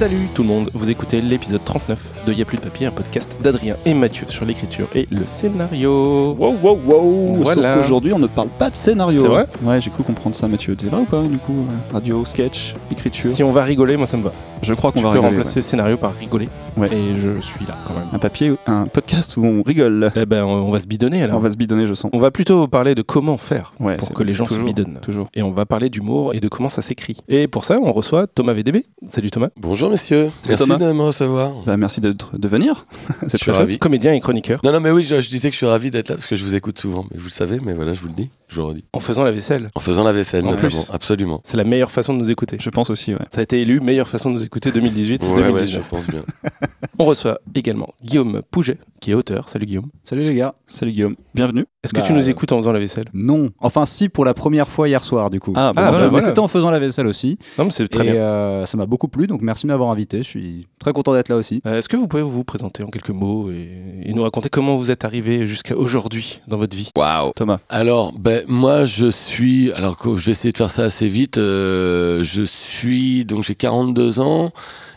Salut tout le monde, vous écoutez l'épisode 39 de Y'a plus de papier, un podcast d'Adrien et Mathieu sur l'écriture et le scénario. Wow, wow, wow Voilà. Sauf qu'aujourd'hui, on ne parle pas de scénario. C'est vrai Ouais, j'ai cru comprendre ça, Mathieu. T'es vrai ou pas, du coup euh, Radio, sketch, écriture Si on va rigoler, moi ça me va. Je crois qu'on Tu va peux rigoler, remplacer scénario par rigoler. Ouais. Et je suis là quand même. Un papier, un podcast où on rigole. Eh ben, on va se bidonner alors. On va se bidonner, je sens. On va plutôt parler de comment faire Ouais, pour c'est que les gens toujours, se bidonnent. Toujours. Et on va parler d'humour et de comment ça s'écrit. Et pour ça, on reçoit Thomas VDB. Salut Thomas. Bonjour messieurs, merci Thomas. de me recevoir. Bah, merci de venir. Je C'est suis ravi. Comédien et chroniqueur. Non, non, mais oui, je, je disais que je suis ravi d'être là parce que je vous écoute souvent. Mais vous le savez, mais voilà, je vous le dis, je vous le redis. En faisant la vaisselle. En faisant la vaisselle, En notamment, plus. absolument. C'est la meilleure façon de nous écouter. Je pense aussi, ouais. Ça a été élu meilleure façon de nous écouter 2018 Ouais, ouais, 2019. je pense bien. On reçoit également Guillaume Pouget, qui est auteur. Salut Guillaume. Salut les gars. Salut Guillaume. Bienvenue. Est-ce que Bah, tu nous euh, écoutes en faisant la vaisselle? Non, enfin si pour la première fois hier soir du coup. Ah, bah, Ah, voilà. bah, mais voilà. c'était en faisant la vaisselle aussi. Non, mais c'est très et bien. euh, ça m'a beaucoup plu, donc merci de m'avoir invité. Je suis très content d'être là aussi. Euh, Est-ce que vous pouvez vous présenter en quelques mots et, et nous raconter comment vous êtes arrivé jusqu'à aujourd'hui dans votre vie? Waouh. Thomas. Alors, ben, moi, je suis. Alors, je vais essayer de faire ça assez vite. euh, je suis. Donc, j'ai 42 ans.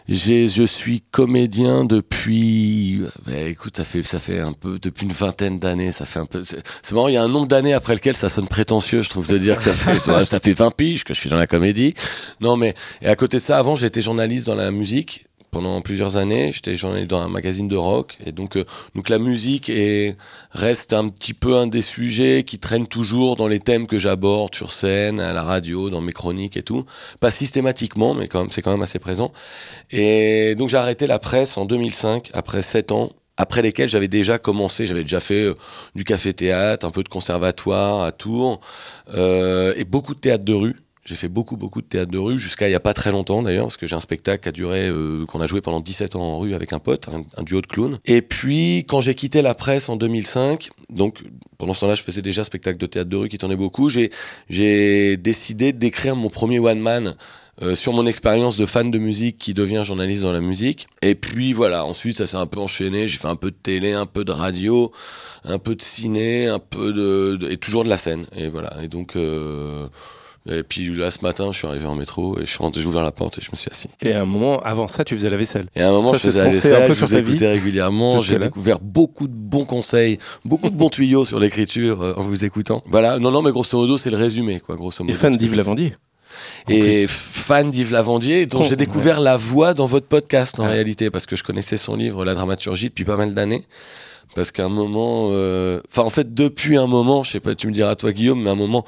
Je suis comédien depuis. Ben, écoute, ça fait, ça fait un peu. Depuis une vingtaine d'années. Ça fait un peu. C'est, c'est marrant, il y a un nombre d'années après lequel ça sonne prétentieux, je trouve, de dire que ça fait, ça fait 20 piges que je suis dans la comédie. Non, mais. Et à côté de ça, avant, j'étais journaliste dans la musique. Pendant plusieurs années, j'étais journaliste dans un magazine de rock, et donc euh, donc la musique est, reste un petit peu un des sujets qui traîne toujours dans les thèmes que j'aborde sur scène, à la radio, dans mes chroniques et tout. Pas systématiquement, mais quand même, c'est quand même assez présent. Et donc j'ai arrêté la presse en 2005, après sept ans, après lesquels j'avais déjà commencé, j'avais déjà fait euh, du café-théâtre, un peu de conservatoire à Tours, euh, et beaucoup de théâtre de rue. J'ai fait beaucoup, beaucoup de théâtre de rue, jusqu'à il n'y a pas très longtemps d'ailleurs, parce que j'ai un spectacle qui a duré, euh, qu'on a joué pendant 17 ans en rue avec un pote, un, un duo de clowns. Et puis, quand j'ai quitté la presse en 2005, donc pendant ce temps-là, je faisais déjà spectacle de théâtre de rue qui tournait beaucoup, j'ai, j'ai décidé d'écrire mon premier one-man euh, sur mon expérience de fan de musique qui devient journaliste dans la musique. Et puis voilà, ensuite ça s'est un peu enchaîné, j'ai fait un peu de télé, un peu de radio, un peu de ciné, un peu de... de- et toujours de la scène. Et voilà, et donc... euh, et puis là, ce matin, je suis arrivé en métro et je suis rentré, j'ai ouvert la porte et je me suis assis. Et à un moment, avant ça, tu faisais la vaisselle. Et à un moment, Ça, je faisais la vaisselle, je vous ta écoutais régulièrement, j'ai découvert beaucoup de bons conseils, beaucoup de bons tuyaux sur l'écriture euh, en vous écoutant. Voilà, non, non, mais grosso modo, c'est le résumé, quoi, grosso Et modo. fan ce que d'Yves. Lavandier. Et fan d'Yves Lavandier, dont j'ai découvert la voix dans votre podcast en Ah. réalité, parce que je connaissais son livre La dramaturgie depuis pas mal d'années. Parce qu'à un moment, euh, enfin en fait depuis un moment, je sais pas, tu me diras toi Guillaume, mais à un moment,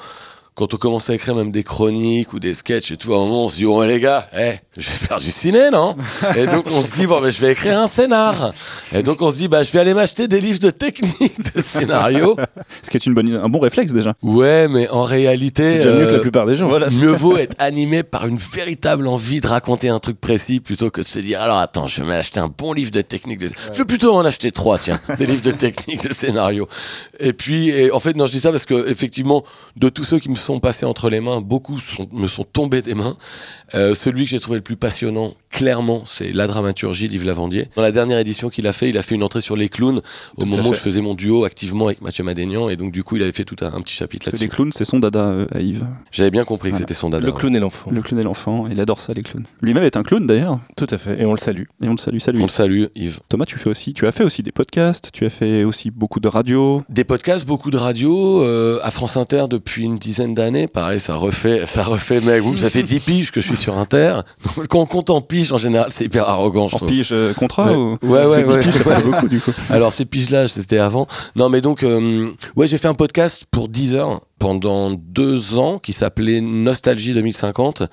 quand on commence à écrire même des chroniques ou des sketchs et tout, à un moment on se dit oh les gars, eh, je vais faire du ciné non Et donc on se dit bon ben je vais écrire un scénar. Et donc on se dit bah je vais aller m'acheter des livres de technique de scénario. Ce qui est une bonne, un bon réflexe déjà. Ouais, mais en réalité, C'est déjà mieux que euh, la plupart des gens. voilà. mieux vaut être animé par une véritable envie de raconter un truc précis plutôt que de se dire alors attends je vais m'acheter un bon livre de technique de... je vais plutôt en acheter trois tiens des livres de technique de scénario et puis et en fait non je dis ça parce que effectivement de tous ceux qui me sont passés entre les mains beaucoup me sont tombés des mains. Euh, celui que j'ai trouvé le plus passionnant clairement c'est la dramaturgie d'Yves Lavandier dans la dernière édition qu'il a fait il a fait une entrée sur les clowns au Tout moment où je faisais mon duo activement avec Mathieu Madénian et donc du coup il avait fait tout un, un petit chapitre que les là-dessus clowns, c'est son dada euh, à Yves. j'avais bien compris que c'était son dada Le clown et l'enfant. Le clown et l'enfant, il adore ça, les clowns. Lui-même est un clown d'ailleurs, Tout à fait. Et on le salue. et on le salue, salut. on le salue Yves Thomas, tu fais aussi, tu as fait aussi des podcasts, tu as fait aussi beaucoup de radio. Des podcasts, beaucoup de radio, euh, à France Inter depuis une dizaine d'années. Pareil, ça refait, ça refait, mais ouh, ça fait 10 piges que je suis sur Inter. Donc, Quand on compte en piges, en général, c'est hyper arrogant, je En trouve. pige euh, contrat Ouais. ou Ouais, ouais, ouais. piges, pas beaucoup du coup. Alors, ces piges-là, c'était avant. Non, mais donc, euh, ouais, j'ai fait un podcast pour 10 heures pendant deux ans qui s'appelait Nostalgie 2050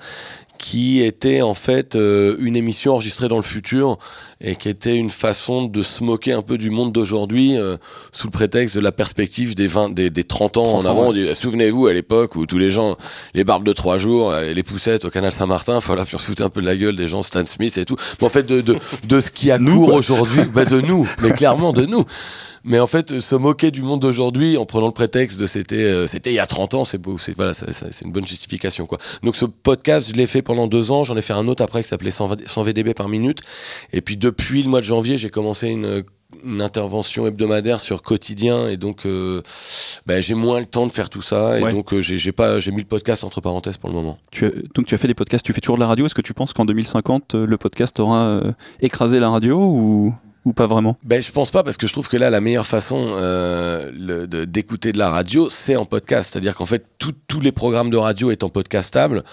qui était en fait euh, une émission enregistrée dans le futur et qui était une façon de se moquer un peu du monde d'aujourd'hui euh, sous le prétexte de la perspective des, 20, des, des 30 ans 30 en avant. Souvenez-vous à l'époque où tous les gens, les barbes de trois jours, euh, et les poussettes au canal Saint-Martin, voilà, puis on se foutait un peu de la gueule des gens, Stan Smith et tout. Mais en fait, de, de, de ce qui a Nous, aujourd'hui, bah de nous, mais clairement de nous. Mais en fait, se moquer du monde d'aujourd'hui en prenant le prétexte de c'était euh, c'était il y a 30 ans, c'est beau, c'est voilà, c'est une bonne justification quoi. Donc ce podcast, je l'ai fait pendant deux ans, j'en ai fait un autre après qui s'appelait 100 V- 100 VDB par minute. Et puis depuis le mois de janvier, j'ai commencé une une intervention hebdomadaire sur quotidien et donc euh, bah, j'ai moins le temps de faire tout ça et Ouais. donc euh, j'ai pas j'ai mis le podcast entre parenthèses pour le moment. Tu as, donc tu as fait des podcasts, tu fais toujours de la radio. Est-ce que tu penses qu'en 2050, euh, le podcast aura écrasé la radio ou, ou pas vraiment? Ben, je pense pas parce que je trouve que là la meilleure façon euh, de- d'écouter de la radio c'est en podcast c'est-à-dire qu'en fait tous les programmes de radio étant podcastables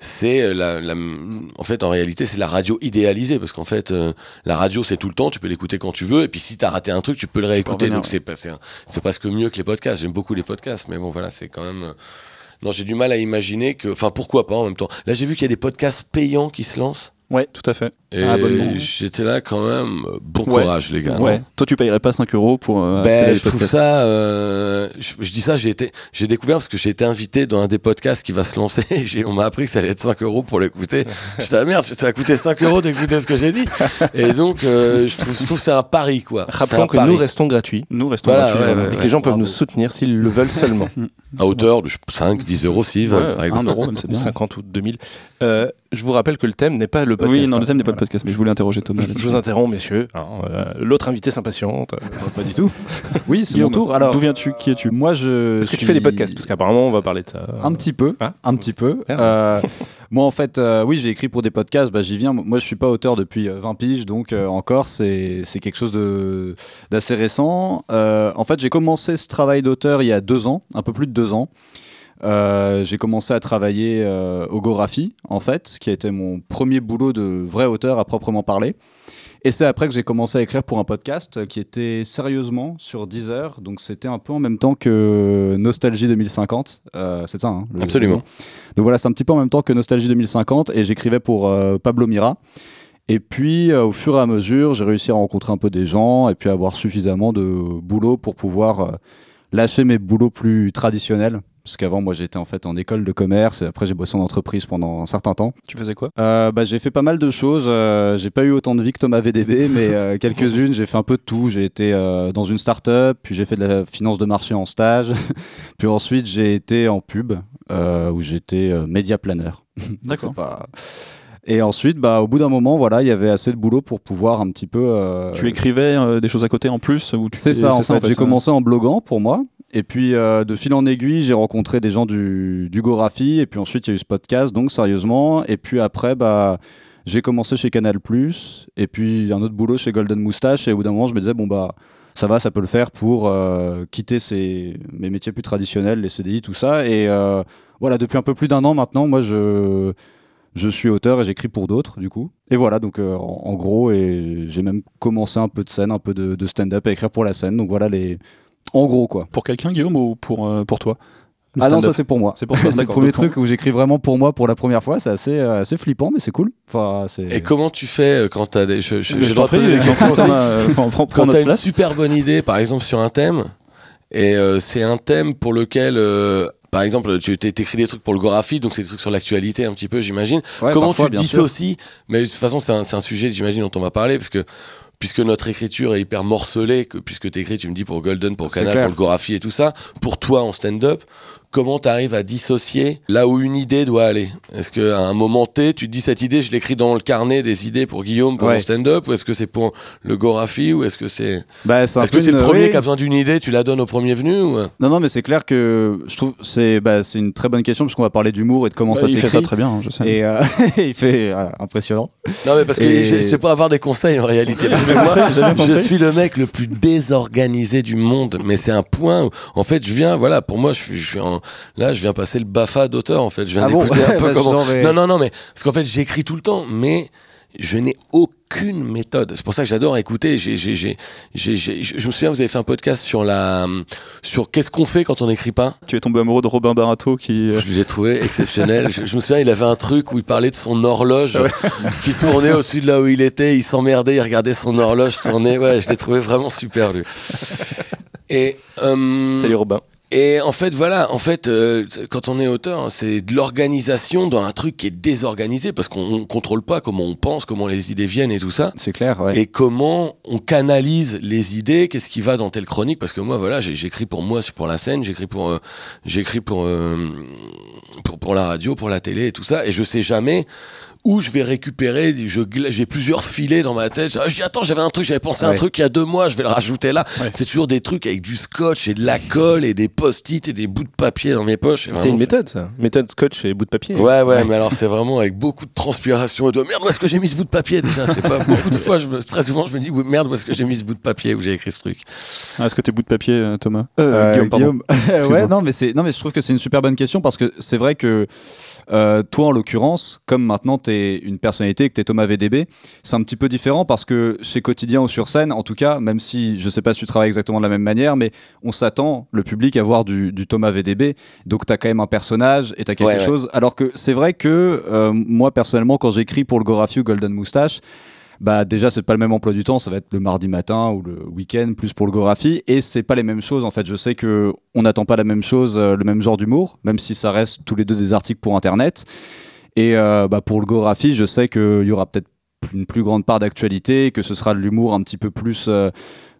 c'est la, la- en fait en réalité c'est la radio idéalisée parce qu'en fait euh, la radio c'est tout le temps tu peux l'écouter quand tu veux et puis si t'as raté un truc tu peux le réécouter. donc ouais. c'est pas- c'est un- c'est presque mieux que les podcasts. J'aime beaucoup les podcasts mais bon voilà c'est quand même euh, non j'ai du mal à imaginer que enfin pourquoi pas en même temps. Là j'ai vu qu'il y a des podcasts payants qui se lancent Ouais, tout à fait. et j'étais là quand même bon Ouais. courage les gars ouais. Toi, tu payerais pas 5 euros pour euh, accéder à ben, je trouve ça. euh, je, je dis ça, j'ai été, j'ai découvert parce que j'ai été invité dans un des podcasts qui va se lancer. et on m'a appris que ça allait être 5 euros pour l'écouter. J'étais ah merde, ça a coûté 5 euros d'écouter ce que j'ai dit. Et donc, euh, je trouve, je trouve que c'est un pari quoi. Rappelons que pari. nous restons gratuits Nous restons Voilà, gratuits, ouais, voilà. ouais, et que les gens peuvent Bravo. nous soutenir s'ils le veulent seulement. à hauteur de 5, 10 euros s'ils veulent, Ouais, par un exemple. euro, même, c'est Ou bien. 50 ou 2000. Euh, je vous rappelle que le thème n'est pas le podcast. Oui, non, hein. le thème n'est pas le Voilà. podcast, mais je voulais interroger Thomas. Je vous interromps, messieurs. hein, euh, L'autre invité s'impatiente. Euh, Pas du tout. Oui, c'est mon tour. Alors, d'où viens-tu Qui es-tu? Moi, je. Est-ce que tu fais des podcasts? Parce qu'apparemment, on va parler de ça. Un petit peu, Ah. un petit peu. Euh, moi, en fait, euh, oui, j'ai écrit pour des podcasts. Bah, j'y viens. Moi, je suis pas auteur depuis euh, 20 piges, donc euh, encore, c'est c'est quelque chose de d'assez récent. Euh, en fait, j'ai commencé ce travail d'auteur il y a deux ans, un peu plus de deux ans. Euh, j'ai commencé à travailler euh, au Goraphie, en fait, qui a été mon premier boulot de vrai auteur à proprement parler. Et c'est après que j'ai commencé à écrire pour un podcast qui était sérieusement sur Deezer. Donc c'était un peu en même temps que Nostalgie 2050. Euh, c'est ça, hein, le- Absolument. Donc voilà, c'est un petit peu en même temps que Nostalgie 2050. Et j'écrivais pour Pablo Mira. Et puis, euh, au fur et à mesure, j'ai réussi à rencontrer un peu des gens et puis avoir suffisamment de boulot pour pouvoir euh, lâcher mes boulots plus traditionnels. Parce qu'avant, moi, j'étais en fait en école de commerce et après, j'ai bossé en entreprise pendant un certain temps. Tu faisais quoi? Euh, bah, j'ai fait pas mal de choses. Euh, j'ai pas eu autant de vie que Thomas VDB, mais euh, quelques-unes. J'ai fait un peu de tout. J'ai été euh, dans une start-up, puis j'ai fait de la finance de marché en stage. puis ensuite, j'ai été en pub, où j'étais média planner. D'accord. Pas- Et ensuite, bah, au bout d'un moment, voilà, il y avait assez de boulot pour pouvoir un petit peu. euh, Tu écrivais euh, des choses à côté en plus ou tu c'est ça, en fait. J'ai commencé en bloguant pour moi. Et puis, euh, de fil en aiguille, j'ai rencontré des gens du, du Gorafi. Et puis ensuite, il y a eu ce podcast, donc sérieusement. Et puis après, bah, j'ai commencé chez Canal. Et puis, un autre boulot chez Golden Moustache. Et au bout d'un moment, je me disais, bon, bah, ça va, ça peut le faire pour euh, quitter ces, mes métiers plus traditionnels, les CDI, tout ça. Et euh, voilà, depuis un peu plus d'un an maintenant, moi, je. Je suis auteur et j'écris pour d'autres, du coup. Et voilà, donc en, en gros, et j'ai même commencé un peu de scène, un peu de, de stand-up à écrire pour la scène. Donc voilà les. En gros, quoi. Pour quelqu'un, Guillaume, ou pour, euh, pour toi Le ah non, ça c'est pour moi. C'est pour toi, C'est le d'accord, premier donc, truc où j'écris vraiment pour moi pour la première fois. C'est assez, euh, assez flippant, mais c'est cool. Enfin, c'est. Et comment tu fais euh, quand t'as des. Je, t'en prie, questions. Thomas, euh, prends- prends- prends quand notre t'as une place. super bonne idée, par exemple sur un thème, et euh, c'est un thème pour lequel, euh, par exemple, tu t'é- t'écris des trucs pour le Gorafi, donc c'est des trucs sur l'actualité un petit peu, j'imagine. Ouais, Comment parfois, tu bien sûr. dissocies Mais de toute façon, c'est un, c'est un sujet, j'imagine, dont on va parler, parce que puisque notre écriture est hyper morcelée, que, puisque t'écris, tu me dis pour Golden, pour Canal, clair. pour le Gorafi et tout ça, pour toi en stand-up, comment t'arrives à dissocier là où une idée doit aller? Est-ce qu'à un moment T, tu te dis cette idée, je l'écris dans le carnet des idées pour Guillaume, pour Ouais. mon stand-up, ou est-ce que c'est pour le Gorafi, ou est-ce que c'est... Bah, Est-ce que c'est le premier oui. qui a besoin d'une idée, tu la donnes au premier venu ou... Non, non, mais c'est clair que je trouve c'est bah, c'est une très bonne question parce qu'on va parler d'humour et de comment Ouais, ça il fait s'écrit. ça très bien, hein, je sais. Et euh, il fait euh, impressionnant. Non mais parce que Et- je- c'est pour avoir des conseils en réalité. Parce que moi, je suis le mec le plus désorganisé du monde, mais c'est un point où, en fait, je viens, voilà, pour moi, je suis, je suis en, là, je viens passer le bafa d'auteur, en fait. Je viens Ah bon d'écouter un peu Bah, comment. non, mais- Non, non, non, mais parce qu'en fait, j'écris tout le temps, mais je n'ai aucune méthode. C'est pour ça que j'adore écouter. J'ai, j'ai, j'ai, j'ai- j'ai- je me souviens, vous avez fait un podcast sur la, sur qu'est-ce qu'on fait quand on n'écrit pas. Tu es tombé amoureux de Robin Barato qui. euh, Je l'ai trouvé exceptionnel. je, je me souviens, il avait un truc où il parlait de son horloge qui tournait au-dessus de là où il était. Il s'emmerdait, il regardait son horloge tourner. Ouais, je l'ai trouvé vraiment super, lui. Et, euh, Salut Robin. Et en fait, voilà, en fait, euh, quand on est auteur, c'est de l'organisation dans un truc qui est désorganisé parce qu'on on contrôle pas comment on pense, comment les idées viennent et tout ça. C'est clair, ouais. Et comment on canalise les idées, qu'est-ce qui va dans telle chronique Parce que moi, voilà, j'écris pour moi, pour la scène, j'écris pour, euh, j'écris pour, euh, pour pour la radio, pour la télé et tout ça, et je sais jamais où je vais récupérer, j'ai plusieurs filets dans ma tête. Je dis attends, j'avais un truc, j'avais pensé à un truc il y a deux mois, je vais le rajouter là. Ouais. C'est toujours des trucs avec du scotch et de la colle et des post-it et des bouts de papier dans mes poches. C'est une méthode, ça. Méthode scotch et bout de papier. Ouais, ouais, mais alors c'est vraiment avec beaucoup de transpiration et de merde, où est-ce que j'ai mis ce bout de papier déjà? C'est pas beaucoup de fois, je me, très souvent, je me dis, merde, où est-ce que j'ai mis ce bout de papier où j'ai écrit ce truc? Ah, Est-ce que t'es bout de papier, euh, Thomas? Euh, Guillaume, pardon. Guillaume. ouais, non, mais c'est non, mais je trouve que c'est une super bonne question parce que c'est vrai que euh, toi, en l'occurrence, comme maintenant t'es une personnalité que t'es Thomas VDB, c'est un petit peu différent parce que chez Quotidien ou sur scène, en tout cas, même si je sais pas si tu travailles exactement de la même manière, mais on s'attend le public à voir du, du Thomas VDB, donc t'as quand même un personnage et t'as quelque Ouais, ouais. chose. Alors que c'est vrai que euh, moi personnellement, quand j'écris pour le Gorafi ou Golden Moustache. Bah déjà c'est pas le même emploi du temps, ça va être le mardi matin ou le week-end plus pour le Gorafi et c'est pas les mêmes choses en fait. Je sais que on n'attend pas la même chose, euh, le même genre d'humour, même si ça reste tous les deux des articles pour internet. Et euh, bah, pour le Gorafi, je sais qu'il y aura peut-être une plus grande part d'actualité, que ce sera de l'humour un petit peu plus euh,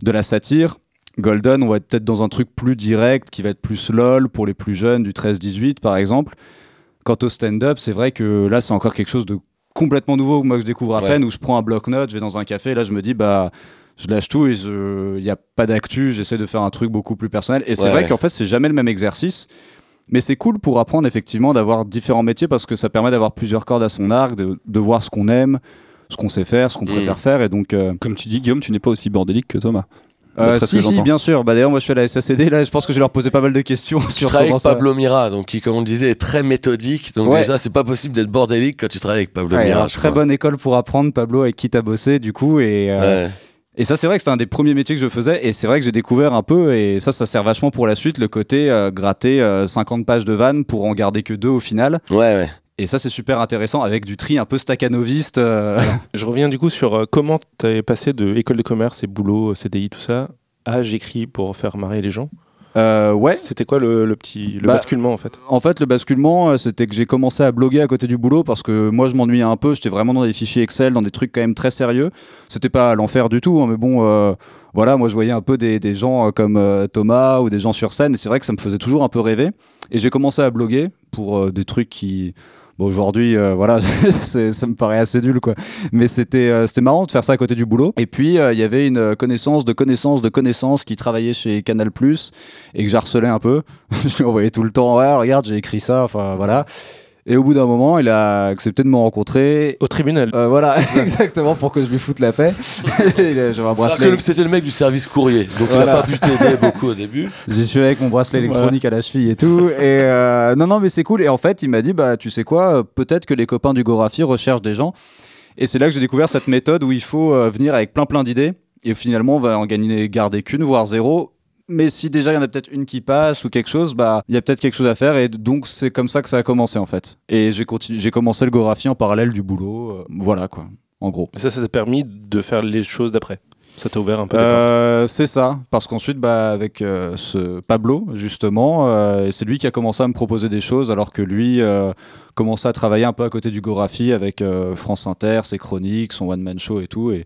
de la satire. Golden, on va être peut-être dans un truc plus direct, qui va être plus lol pour les plus jeunes, du 13-18 par exemple. Quant au stand-up, c'est vrai que là, c'est encore quelque chose de complètement nouveau que moi que je découvre à Ouais. peine, où je prends un bloc-notes, je vais dans un café, là je me dis, bah, je lâche tout et il n'y a pas d'actu, j'essaie de faire un truc beaucoup plus personnel. Et c'est Ouais, vrai ouais. qu'en fait, c'est jamais le même exercice. Mais c'est cool pour apprendre effectivement d'avoir différents métiers parce que ça permet d'avoir plusieurs cordes à son arc, de, de voir ce qu'on aime, ce qu'on sait faire, ce qu'on Mm. préfère faire. Et donc, euh, Comme tu dis, Guillaume, tu n'es pas aussi bordélique que Thomas. Euh, si, si, bien sûr. Bah, D'ailleurs, moi je suis à la SACD, là je pense que je vais leur poser pas mal de questions Tu sur travailles avec ça... Pablo Mira, donc qui, comme on le disait, est très méthodique. Donc Ouais. déjà, c'est pas possible d'être bordélique quand tu travailles avec Pablo Ouais, Mira. très crois. bonne école pour apprendre, Pablo, avec qui t'as bossé du coup. Et, euh, Ouais. Et ça, c'est vrai que c'était un des premiers métiers que je faisais. Et c'est vrai que j'ai découvert un peu, et ça, ça sert vachement pour la suite, le côté euh, gratter euh, 50 pages de vannes pour en garder que deux au final. ouais, ouais. Et ça, c'est super intéressant avec du tri un peu staccanoviste. euh, Je reviens du coup sur euh, comment tu es passé de école de commerce et boulot, CDI, tout ça, à j'écris pour faire marrer les gens. euh, ouais. C'était quoi le, le petit le Bah, basculement en fait? En fait, le basculement, euh, c'était que j'ai commencé à bloguer à côté du boulot parce que moi, je m'ennuyais un peu. J'étais vraiment dans des fichiers Excel, dans des trucs quand même très sérieux. C'était pas l'enfer du tout, hein, mais bon, euh, voilà, moi, je voyais un peu des, des gens comme euh, Thomas ou des gens sur scène, et c'est vrai que ça me faisait toujours un peu rêver. Et j'ai commencé à bloguer pour des trucs qui. Bon, aujourd'hui, euh, voilà, ça me paraît assez nul, quoi. Mais c'était euh, c'était marrant de faire ça à côté du boulot. Et puis, euh, il y avait une euh, connaissance de connaissance de connaissance qui travaillait chez Canal+, et que j'harcelais un peu. je lui envoyais tout le temps, ouais, regarde, j'ai écrit ça, enfin, voilà. Et au bout d'un moment, il a accepté de me rencontrer. Au tribunal. Euh, voilà, exactement, pour que je lui foute la paix. J'avais un bracelet. c'était le mec du service courrier, donc il Voilà. a pas pu t'aider beaucoup au début. J'y suis avec mon bracelet électronique à la cheville et tout. Et euh, non, non, mais c'est cool. Et en fait, il m'a dit, bah, tu sais quoi, euh, peut-être que les copains du Gorafi recherchent des gens. Et c'est là que j'ai découvert cette méthode où il faut euh, venir avec plein plein d'idées. Et finalement, on va en gagner, garder qu'une, voire zéro. Mais si déjà il y en a peut-être une qui passe ou quelque chose, bah il y a peut-être quelque chose à faire. Et donc c'est comme ça que ça a commencé en fait. Et j'ai continué, j'ai commencé le Gorafi en parallèle du boulot. euh, voilà quoi, en gros. Ça, ça t'a permis de faire les choses d'après? Ça t'a ouvert un peu. Euh, c'est ça, parce qu'ensuite, bah, avec euh, ce Pablo, justement, euh, c'est lui qui a commencé à me proposer des choses, alors que lui commençait à travailler un peu à côté du Gorafi avec France Inter, ses chroniques, son one-man show et tout. Et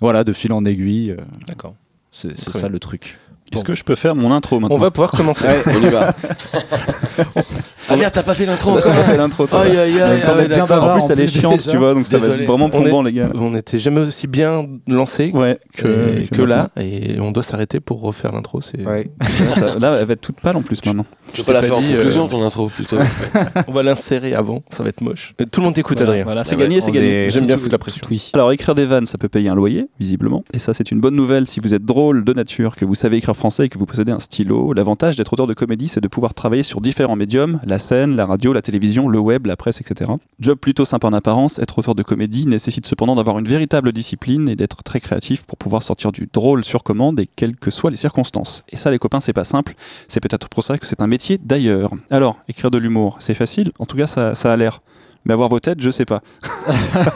voilà, de fil en aiguille, D'accord. c'est ça bien. le truc. Est-ce que je peux faire mon intro maintenant On va pouvoir commencer. On y va. ah merde, t'as pas fait l'intro encore fait l'intro, toi. Aïe aïe aïe, ah. En plus, elle est chiante, déjà. tu vois, donc ça va Désolé. être vraiment probant, les gars. On n'était jamais aussi bien lancé Ouais, que, que là, et on doit s'arrêter pour refaire l'intro. C'est... Ouais. Ça- là, elle va être toute pâle en plus maintenant. Tu peux pas la faire pas en dit, conclusion, euh, ton intro, plutôt. On va l'insérer avant, ça va être moche. Tout le monde t'écoute, Adrien. voilà, c'est Ah gagné, c'est gagné. J'aime bien tout- foutre la pression. Alors, écrire des vannes, ça peut payer un loyer, visiblement. Et ça, c'est une bonne nouvelle si vous êtes drôle de nature, que vous savez écrire français et que vous possédez un stylo. L'avantage d'être auteur de comédie, c'est de pouvoir travailler sur différents médiums la scène, la radio, la télévision, le web, la presse, etc. Job plutôt simple en apparence, être auteur de comédie nécessite cependant d'avoir une véritable discipline et d'être très créatif pour pouvoir sortir du drôle sur commande et quelles que soient les circonstances. Et ça, les copains, c'est pas simple. C'est peut-être pour ça que c'est un métier d'ailleurs. Alors, écrire de l'humour, c'est facile? En tout cas, ça, ça a l'air. Mais avoir vos têtes, je sais pas.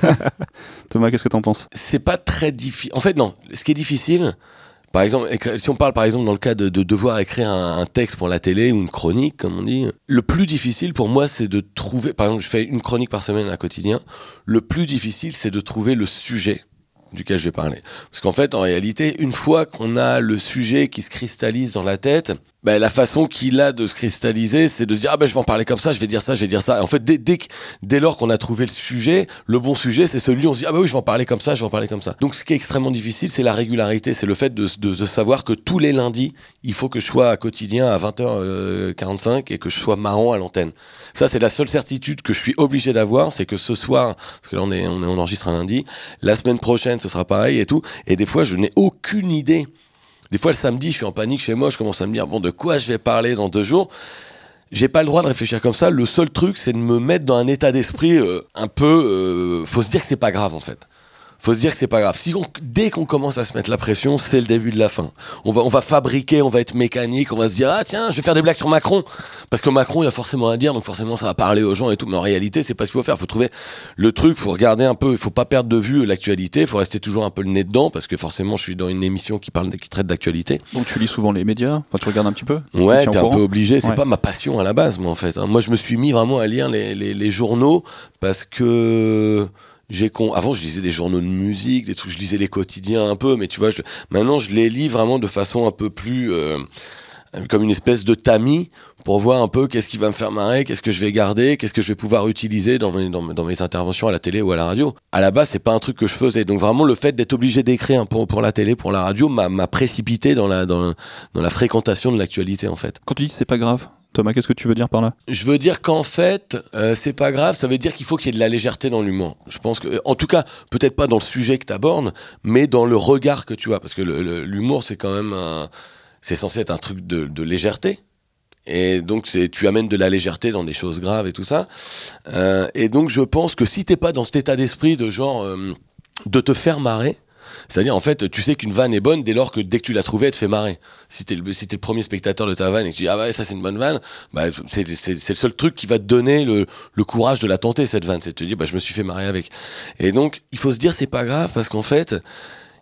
Thomas, qu'est-ce que t'en penses? C'est pas très difficile. En fait, non. Ce qui est difficile, par exemple, si on parle par exemple dans le cas de, de devoir écrire un, un texte pour la télé ou une chronique, comme on dit, le plus difficile pour moi, c'est de trouver. Par exemple, je fais une chronique par semaine à quotidien. Le plus difficile, c'est de trouver le sujet duquel je vais parler. Parce qu'en fait, en réalité, une fois qu'on a le sujet qui se cristallise dans la tête, bah, la façon qu'il a de se cristalliser, c'est de se dire ah ben je vais en parler comme ça, je vais dire ça, je vais dire ça. Et en fait, dès, dès, dès lors qu'on a trouvé le sujet, le bon sujet, c'est celui où on se dit ah bah oui, je vais en parler comme ça, je vais en parler comme ça. Donc ce qui est extrêmement difficile, c'est la régularité, c'est le fait de, de, de savoir que tous les lundis, il faut que je sois à quotidien à 20h45 et que je sois marrant à l'antenne. Ça, c'est la seule certitude que je suis obligé d'avoir, c'est que ce soir, parce que là on est on, est, on enregistre un lundi, la semaine prochaine ce sera pareil et tout. Et des fois, je n'ai aucune idée. Des fois, le samedi, je suis en panique chez moi, je commence à me dire, bon, de quoi je vais parler dans deux jours? J'ai pas le droit de réfléchir comme ça. Le seul truc, c'est de me mettre dans un état d'esprit euh, un peu. euh, faut se dire que c'est pas grave, en fait. Faut se dire que c'est pas grave. Si on- dès qu'on commence à se mettre la pression, c'est le début de la fin. On va, on va fabriquer, on va être mécanique, on va se dire ah tiens, je vais faire des blagues sur Macron parce que Macron il a forcément à dire, donc forcément ça va parler aux gens et tout. Mais en réalité, c'est pas ce qu'il faut faire. Faut trouver le truc, faut regarder un peu. Il faut pas perdre de vue l'actualité. Faut rester toujours un peu le nez dedans parce que forcément, je suis dans une émission qui parle, qui traite d'actualité. Donc tu lis souvent les médias, enfin tu regardes un petit peu? Ouais, t'es un peu obligé. C'est Ouais. pas ma passion à la base, moi, en fait. hein. Moi, je me suis mis vraiment à lire les, les, les journaux parce que j'ai con. Avant, je lisais des journaux de musique, des trucs. Je lisais les quotidiens un peu, mais tu vois, je... maintenant, je les lis vraiment de façon un peu plus euh, comme une espèce de tamis pour voir un peu qu'est-ce qui va me faire marrer, qu'est-ce que je vais garder, qu'est-ce que je vais pouvoir utiliser dans mes, dans, dans mes interventions à la télé ou à la radio. À la base, c'est pas un truc que je faisais. Donc vraiment, le fait d'être obligé d'écrire pour, pour la télé, pour la radio, m'a précipité dans la, dans la fréquentation de l'actualité, en fait. Quand tu dis c'est pas grave, Thomas, qu'est-ce que tu veux dire par là? Je veux dire qu'en fait, euh, c'est pas grave, ça veut dire qu'il faut qu'il y ait de la légèreté dans l'humour. Je pense que, en tout cas, peut-être pas dans le sujet que tu abordes, mais dans le regard que tu as. Parce que l'humour, c'est quand même C'est censé être un truc de, légèreté. Et donc, tu amènes de la légèreté dans des choses graves et tout ça. Euh, et donc, je pense que si t'es pas dans cet état d'esprit de genre, euh, de te faire marrer, c'est-à-dire, en fait, tu sais qu'une vanne est bonne dès lors que dès que tu l'as trouvée, elle te fait marrer. Si t'es le, si t'es le premier spectateur de ta vanne et que tu dis, ah ouais, ça c'est une bonne vanne, bah, c'est, le seul truc qui va te donner le, le courage de la tenter, cette vanne. C'est de te dire, bah, je me suis fait marrer avec. Et donc, il faut se dire, c'est pas grave parce qu'en fait,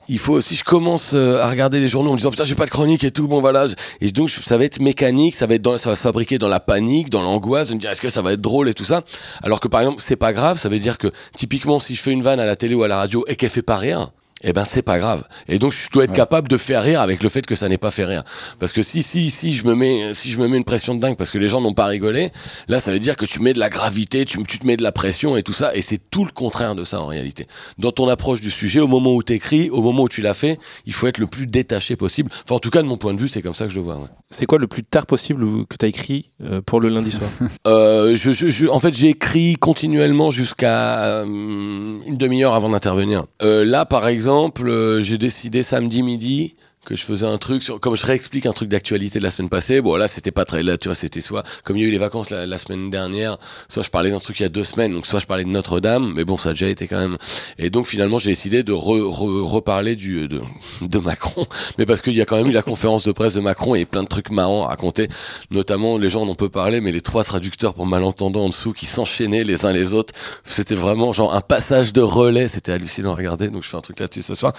il faut, si je commence euh, à regarder les journaux en me disant putain j'ai pas de chronique et tout, bon voilà, et donc ça va être mécanique, ça va être dans, ça va se fabriquer dans la panique, dans l'angoisse, de me dire est-ce que ça va être drôle et tout ça? Alors que par exemple c'est pas grave, ça veut dire que typiquement si je fais une vanne à la télé ou à la radio et qu'elle fait pas rire, eh ben c'est pas grave. Et donc je dois être capable de faire rire avec le fait que ça n'ait pas fait rire. Parce que si si si je me mets si je me mets une pression de dingue parce que les gens n'ont pas rigolé, là ça veut dire que tu mets de la gravité, tu, tu te mets de la pression et tout ça et c'est tout le contraire de ça en réalité. Dans ton approche du sujet, au moment où tu écris, au moment où tu l'as fait, il faut être le plus détaché possible. Enfin en tout cas de mon point de vue, c'est comme ça que je le vois. ouais. C'est quoi le plus tard possible que tu as écrit euh, pour le lundi soir? Euh, je, je- je- en fait, j'ai écrit continuellement jusqu'à euh, une demi-heure avant d'intervenir. Euh, là, par exemple, euh, j'ai décidé samedi midi que je faisais un truc sur, comme je réexplique un truc d'actualité de la semaine passée. Bon, là, c'était pas très, là, tu vois, c'était soit, comme il y a eu les vacances la, semaine dernière, soit je parlais d'un truc il y a deux semaines, donc soit je parlais de Notre-Dame, mais bon, ça a déjà été quand même. Et donc, finalement, j'ai décidé de re- re- reparler du, de, de Macron, mais parce qu'il y a quand même eu la conférence de presse de Macron et plein de trucs marrants à raconter. Notamment, les gens en ont peu parlé, mais les trois traducteurs pour malentendants en dessous qui s'enchaînaient les uns les autres. C'était vraiment genre un passage de relais. C'était hallucinant à regarder. Donc, je fais un truc là-dessus ce soir.